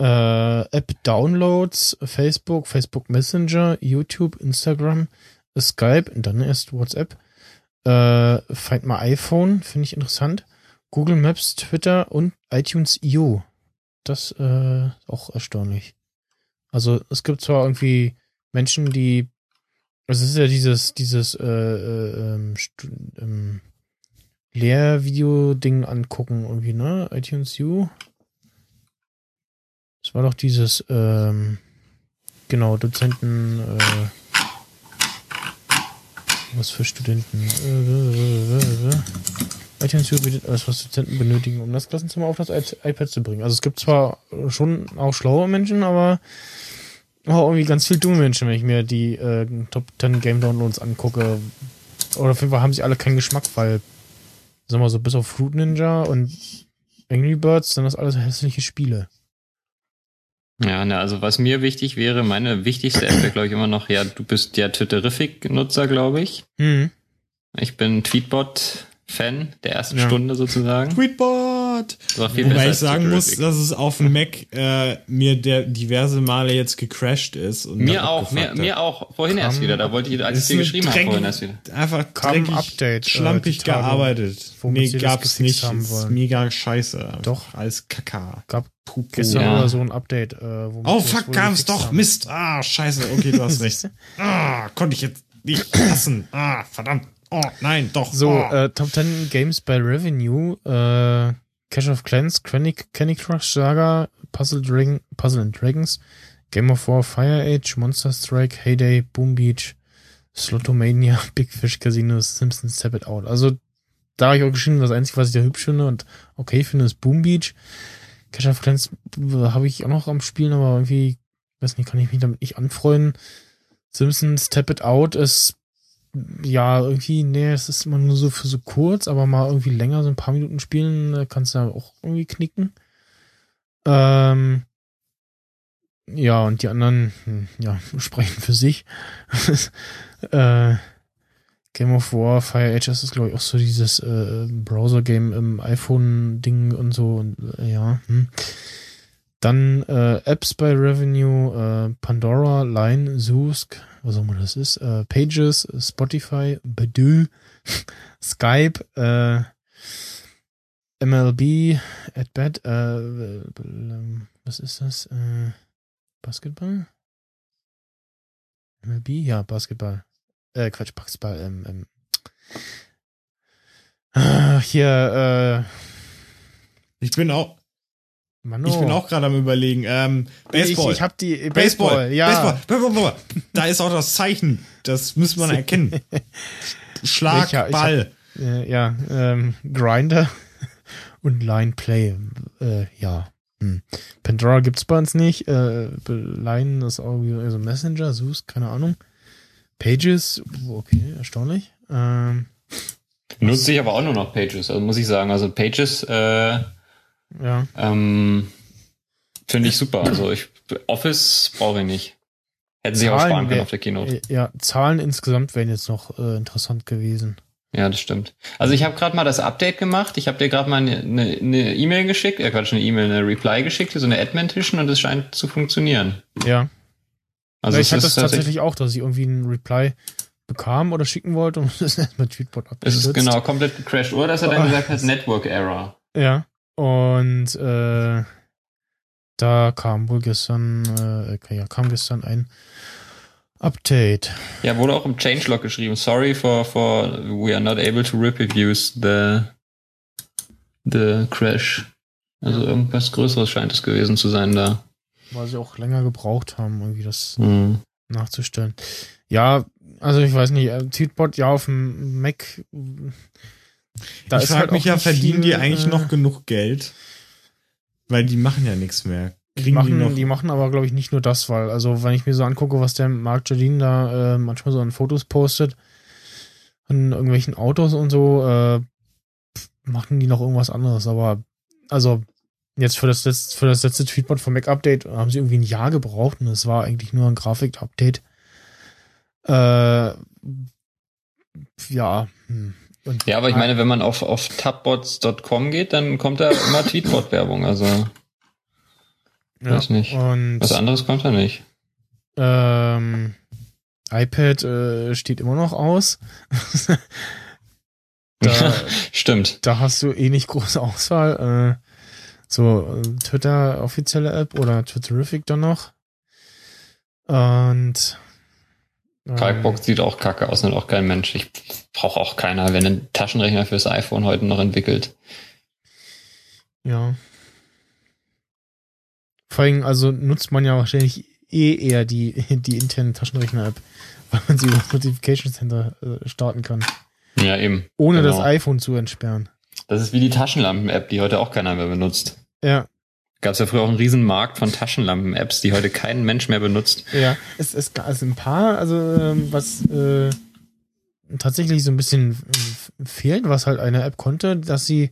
Äh, App Downloads, Facebook, Facebook Messenger, YouTube, Instagram, Skype und dann erst WhatsApp. Äh, Find My iPhone, finde ich interessant. Google Maps, Twitter und iTunes U. Das äh, auch erstaunlich. Also es gibt zwar irgendwie Menschen, die es ist ja dieses dieses äh, äh, ähm, ähm, Lehrvideo-Ding angucken irgendwie, ne? iTunes U. Es war doch dieses, ähm, genau, Dozenten, äh, was für Studenten. Äh, iTunes bietet alles, was Dozenten benötigen, um das Klassenzimmer auf das iPad zu bringen. Also es gibt zwar schon auch schlaue Menschen, aber auch irgendwie ganz viel dumme Menschen, wenn ich mir die äh, Top 10 Game Downloads angucke. Oder auf jeden Fall haben sie alle keinen Geschmack, weil, sagen wir mal so, bis auf Fruit Ninja und Angry Birds sind das alles hässliche Spiele. Ja, ne, also was mir wichtig wäre, meine wichtigste App wäre, glaube ich, immer noch, ja, du bist ja Twitterific-Nutzer, glaube ich. Mhm. Ich bin Tweetbot-Fan der ersten Ja. Stunde sozusagen. Tweetbot! Viel Wobei ich sagen muss, dass es auf dem Mac äh, mir der diverse Male jetzt gecrashed ist. Und Mir auch, mir, mir auch. Vorhin erst wieder. Da wollte ich, als ich Ist dir geschrieben habe, vorhin erst wieder. Einfach Kam Update, äh, schlampig Tage, gearbeitet. Nee, gab's gefixt nicht. haben Ist wollen. mega scheiße. Doch. Als Kaka. Gab Pupu. gestern Ja. oder so ein Update. Äh, Oh fuck, gab's gefixt doch. haben. Mist. Ah, scheiße. Okay, du hast (laughs) recht. Ah, konnte ich jetzt nicht lassen. Ah, verdammt. Oh, nein, doch. So, oh. äh, Top 10 Games by Revenue, äh, Cash of Clans, Candy, Candy Crush Saga, Puzzle, Dragon, Puzzle and Dragons, Game of War, Fire Age, Monster Strike, Heyday, Boom Beach, Slotomania, (laughs) Big Fish Casino, Simpsons Tap It Out. Also, da habe ich auch geschrieben, das Einzige, was ich da hübsch finde und okay finde, ist Boom Beach. Cash of Clans habe ich auch noch am Spielen, aber irgendwie, weiß nicht, kann ich mich damit nicht anfreunden. Simpsons Tap It Out ist ja, irgendwie, nee, es ist immer nur so für so kurz, aber mal irgendwie länger, so ein paar Minuten spielen, äh, kannst du ja auch irgendwie knicken. Ähm, ja, und die anderen, hm, ja, (laughs) sprechen für sich. (laughs) äh, Game of War, Fire Age, das ist, glaube ich, auch so dieses äh, Browser-Game im iPhone-Ding und so. Und, äh, ja. Hm. Dann äh, Apps by Revenue, äh, Pandora, Line, Zoosk, was auch immer das ist, äh, Pages, Spotify, Badoo, (laughs) Skype, äh, MLB, at äh, äh, was ist das? Äh, Basketball? MLB? Ja, Basketball. Äh, Quatsch, Basketball, ähm, ähm. Ah, hier, ich bin auch, äh, Mano. ich bin auch gerade am überlegen. Ähm, Baseball. Ich, ich hab die, Baseball, ja. Baseball, Baseball. Da ist auch das Zeichen. Das muss man (laughs) erkennen. Schlag, Ich ich Ball. Äh, ja, ähm, Grinder (laughs) und Line Play. Äh, ja. Hm. Pandora gibt's bei uns nicht. Äh, Line ist auch also Messenger, Sus, keine Ahnung. Pages, okay, erstaunlich. Ähm, Nutze ich aber auch nur noch Pages, also muss ich sagen. Also Pages, äh, ja. ähm, finde ich super. Also ich, Office brauche ich nicht. Hätten sie auch sparen können auf der Keynote. Äh, Ja, Zahlen insgesamt wären jetzt noch äh, interessant gewesen. Ja, das stimmt. Also ich habe gerade mal das Update gemacht. Ich habe dir gerade mal eine eine E-Mail geschickt, äh Quatsch, eine E-Mail, eine Reply geschickt, so eine Admin-Tischen und es scheint zu funktionieren. Ja. Also ich es hatte das tatsächlich auch, dass ich irgendwie einen Reply bekam oder schicken wollte und (laughs) das ist erstmal Tweetbot Es abgestürzt. ist genau komplett gecrashed. Oder dass er dann (laughs) gesagt hat, Network Error. Ja. Und äh, da kam wohl gestern, äh, ja, kam gestern ein Update. Ja, wurde auch im Changelog geschrieben. Sorry for, for we are not able to reproduce the, the crash. Also irgendwas Größeres scheint es gewesen zu sein da. Weil sie auch länger gebraucht haben, irgendwie das Hm. nachzustellen. Ja, also ich weiß nicht, äh, Tweetbot, ja, auf dem Mac. Da ich frage halt mich ja, verdienen die viel, eigentlich äh, noch genug Geld? Weil die machen ja nichts mehr. Die machen, die die, machen aber, glaube ich, nicht nur das, weil, also wenn ich mir so angucke, was der Mark Jardine da äh, manchmal so an Fotos postet, an irgendwelchen Autos und so, äh, machen die noch irgendwas anderes. Aber, also, jetzt für das, letzte, für das letzte Tweetbot vom Mac-Update haben sie irgendwie ein Jahr gebraucht und es war eigentlich nur ein Grafik-Update. Äh, ja. hm. Und, Ja, aber ich meine, wenn man auf, auf tabbots.com geht, dann kommt da immer (laughs) Tweetbot-Werbung. Also, ja, weiß nicht. Und, was anderes kommt da nicht. Ähm, iPad äh, steht immer noch aus. (laughs) da, (laughs) Stimmt. da hast du eh nicht große Auswahl. Äh, so, äh, Twitter offizielle App oder Twitterific dann noch. Und Kalkbox sieht auch kacke aus und auch kein Mensch. Ich brauche auch keiner, wenn ein Taschenrechner fürs iPhone heute noch entwickelt. Ja. Vor allem, also nutzt man ja wahrscheinlich eh eher die, die interne Taschenrechner-App, (laughs) weil man sie über das Notification Center äh, starten kann. Ja, eben. Ohne Genau. das iPhone zu entsperren. Das ist wie die Taschenlampen-App, die heute auch keiner mehr benutzt. Ja. Gab es ja früher auch einen riesen Markt von Taschenlampen-Apps, die heute kein Mensch mehr benutzt. Ja, es, es gab also ein paar, also ähm, was äh, tatsächlich so ein bisschen fehlt, was halt eine App konnte, dass sie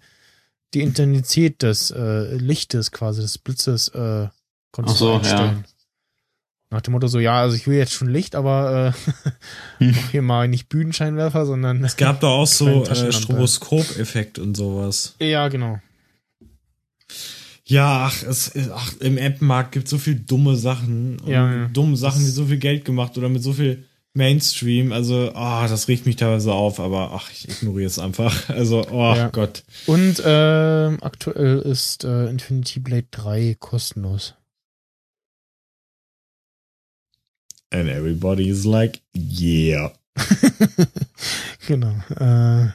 die Intensität des äh, Lichtes quasi, des Blitzes äh, konnte Ach so, einstellen. ja. Nach dem Motto so, ja, also ich will jetzt schon Licht, aber äh, Hm. (laughs) hier mal nicht Bühnenscheinwerfer, sondern Es gab doch auch so äh. Stroboskop-Effekt und sowas. ja, genau. Ja, ach, es, ach im App-Markt gibt so viel dumme Sachen. Und Ja, ja. Dumme Sachen, die so viel Geld gemacht oder mit so viel Mainstream. Also, ah, das riecht mich teilweise auf, aber ach, ich ignoriere es einfach. (laughs) Also, oh Ja. Gott. Und ähm, aktuell ist äh, Infinity Blade 3 kostenlos. And everybody is like, yeah. (laughs) genau. Äh,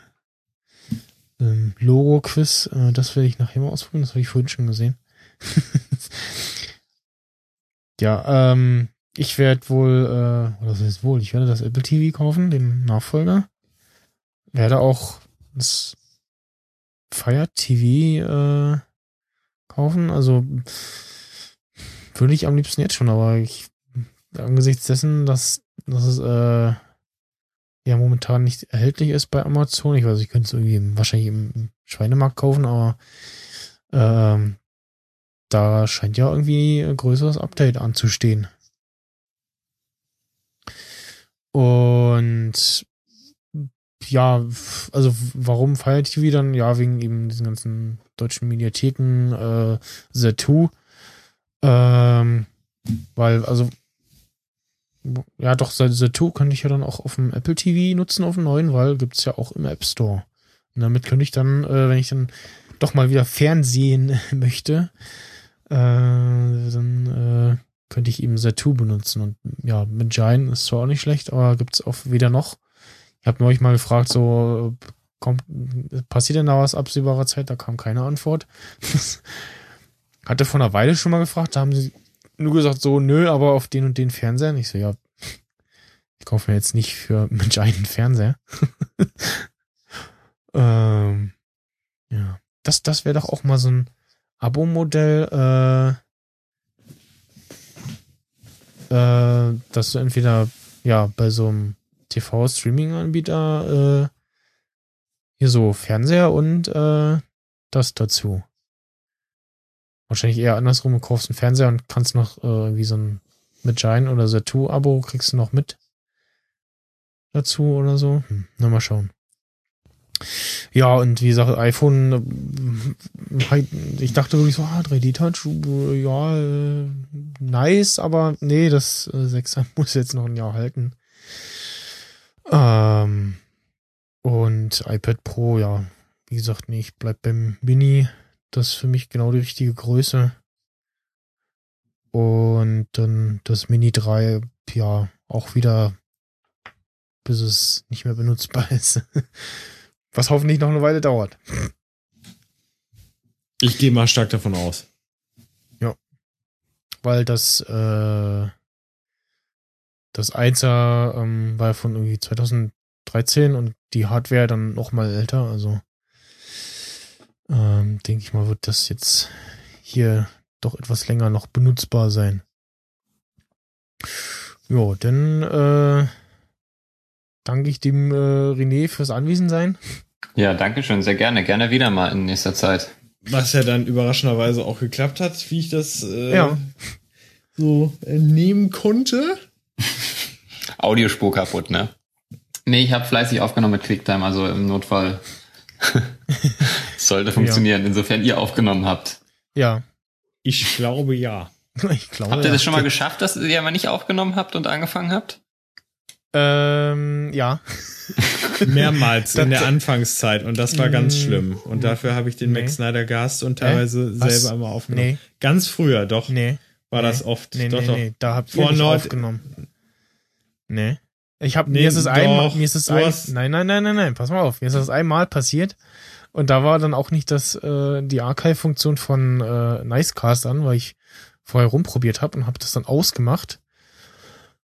ähm, Logo-Quiz, äh, das werde ich nachher mal ausprobieren, das habe ich vorhin schon gesehen. (laughs) ja, ähm, ich werde wohl, äh, oder was heißt wohl, ich werde das Apple TV kaufen, den Nachfolger. Werde auch das Fire TV äh, kaufen, also würde ich am liebsten jetzt schon, aber ich angesichts dessen, dass, dass es äh, ja momentan nicht erhältlich ist bei Amazon. Ich weiß, ich könnte es irgendwie im, wahrscheinlich im Schweinemarkt kaufen, aber ähm, da scheint ja irgendwie ein größeres Update anzustehen. Und ja, also warum Fire TV dann? Ja, wegen eben diesen ganzen deutschen Mediatheken, äh, The2. Ähm, weil, also ja, doch, The, The 2 könnte ich ja dann auch auf dem Apple TV nutzen, auf dem neuen, weil gibt's ja auch im App Store. Und damit könnte ich dann, äh, wenn ich dann doch mal wieder Fernsehen (laughs) möchte, äh, dann äh, könnte ich eben 2 benutzen. Und ja, mit Giant ist zwar auch nicht schlecht, aber gibt's auch weder noch. Ich habe neulich mal gefragt, so, kommt, passiert denn da was absehbarer Zeit? Da kam keine Antwort. (laughs) Hatte vor einer Weile schon mal gefragt, da haben sie nur gesagt, so, nö, aber auf den und den Fernseher. Und ich so, ja, ich kaufe mir jetzt nicht für (laughs) Mensch einen Fernseher. (laughs) ähm, ja, das, das wäre doch auch mal so ein Abo-Modell, äh, äh, dass du entweder, ja, bei so einem TV-Streaming-Anbieter, äh, hier so Fernseher und, äh, das dazu. Wahrscheinlich eher andersrum, du kaufst einen Fernseher und kannst noch äh, irgendwie so ein mit Giant oder Satu-Abo kriegst du noch mit dazu oder so. Hm, na mal schauen. Ja, und wie gesagt, iPhone, äh, ich dachte wirklich so, ah, 3D-Touch, äh, ja, äh, nice, aber nee, das äh, 6er (laughs) muss jetzt noch ein Jahr halten. Ähm, und iPad Pro, ja, wie gesagt, nee, ich bleib beim Mini. Das ist für mich genau die richtige Größe. Und dann das Mini 3, ja, auch wieder, bis es nicht mehr benutzbar (laughs) ist. Was hoffentlich noch eine Weile dauert. Ich gehe mal stark davon aus. Weil das, äh, das 1er ähm, war von irgendwie 2013 und die Hardware dann noch mal älter. Also ähm, denke ich mal, wird das jetzt hier doch etwas länger noch benutzbar sein. Jo, dann äh, danke ich dem äh, René fürs Anwesensein. Ja, danke schön, sehr gerne. Gerne wieder mal in nächster Zeit. Was ja dann überraschenderweise auch geklappt hat, wie ich das äh, Ja. so entnehmen konnte. (laughs) Audiospur kaputt, ne? Nee, ich habe fleißig aufgenommen mit QuickTime, also im Notfall (laughs) sollte funktionieren, insofern ihr aufgenommen habt. Ja, Ich glaube ja. (laughs) ich glaube. Habt ihr ja. das schon mal geschafft, dass ihr aber nicht aufgenommen habt und angefangen habt? Ähm, ja. (laughs) Mehrmals in der Anfangszeit und das war ganz Mm, schlimm. Und dafür habe ich den nee. Max Snyder gehasst und teilweise Was? selber immer aufgenommen. Nee, Ganz früher, doch, nee. war nee. das oft. Nee, doch, nee, doch. nee, da habt ihr nicht Nord- aufgenommen. Nee. Ich hab, Nee, mir ist es einmal, mir ist es ein, nein, nein, nein, nein, nein, pass mal auf, mir ist das einmal passiert und da war dann auch nicht das, äh, die Archive-Funktion von äh, Nicecast an, weil ich vorher rumprobiert habe und habe das dann ausgemacht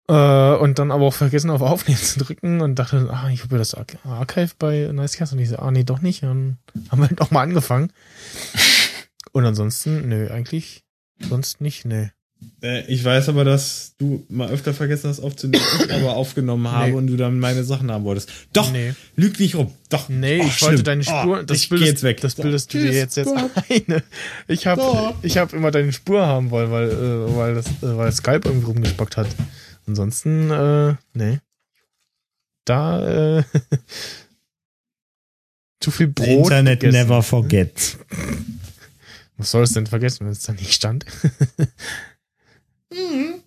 Äh, und dann aber auch vergessen, auf Aufnehmen zu drücken und dachte, ah, ich habe das Archive bei Nicecast und ich so, ah, nee, doch nicht. Dann haben wir halt auch mal angefangen. (laughs) Und ansonsten, nö, eigentlich sonst nicht, nö. Äh, ich weiß aber, dass du mal öfter vergessen hast aufzunehmen, (coughs) ich aber aufgenommen habe nee. und du dann meine Sachen haben wolltest. Doch, nee. lüg nicht rum. Doch. Nee, oh, ich schlimm. wollte deine Spur, oh, das bildest, jetzt weg. Das bildest du dir jetzt jetzt eine. Ich habe ich habe immer deine Spur haben wollen, weil äh, weil das äh, weil Skype irgendwie rumgespackt hat. Ansonsten äh, nee. Da äh, (laughs) zu viel Brot. Internet gegessen. never forget. (laughs) Was soll es denn vergessen, wenn es da nicht stand? (laughs) Mhm.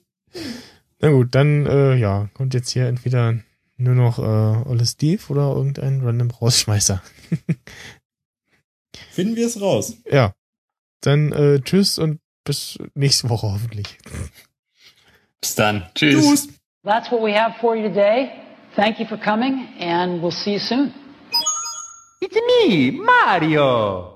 Na gut, dann, äh, ja, kommt jetzt hier entweder nur noch äh, Olle Steve oder irgendein random Rausschmeißer. Finden wir es raus. Ja. Dann äh, tschüss und bis nächste Woche hoffentlich. Bis dann. Tschüss. tschüss. That's what we have for you today. Thank you for coming and we'll see you soon. It's me, Mario.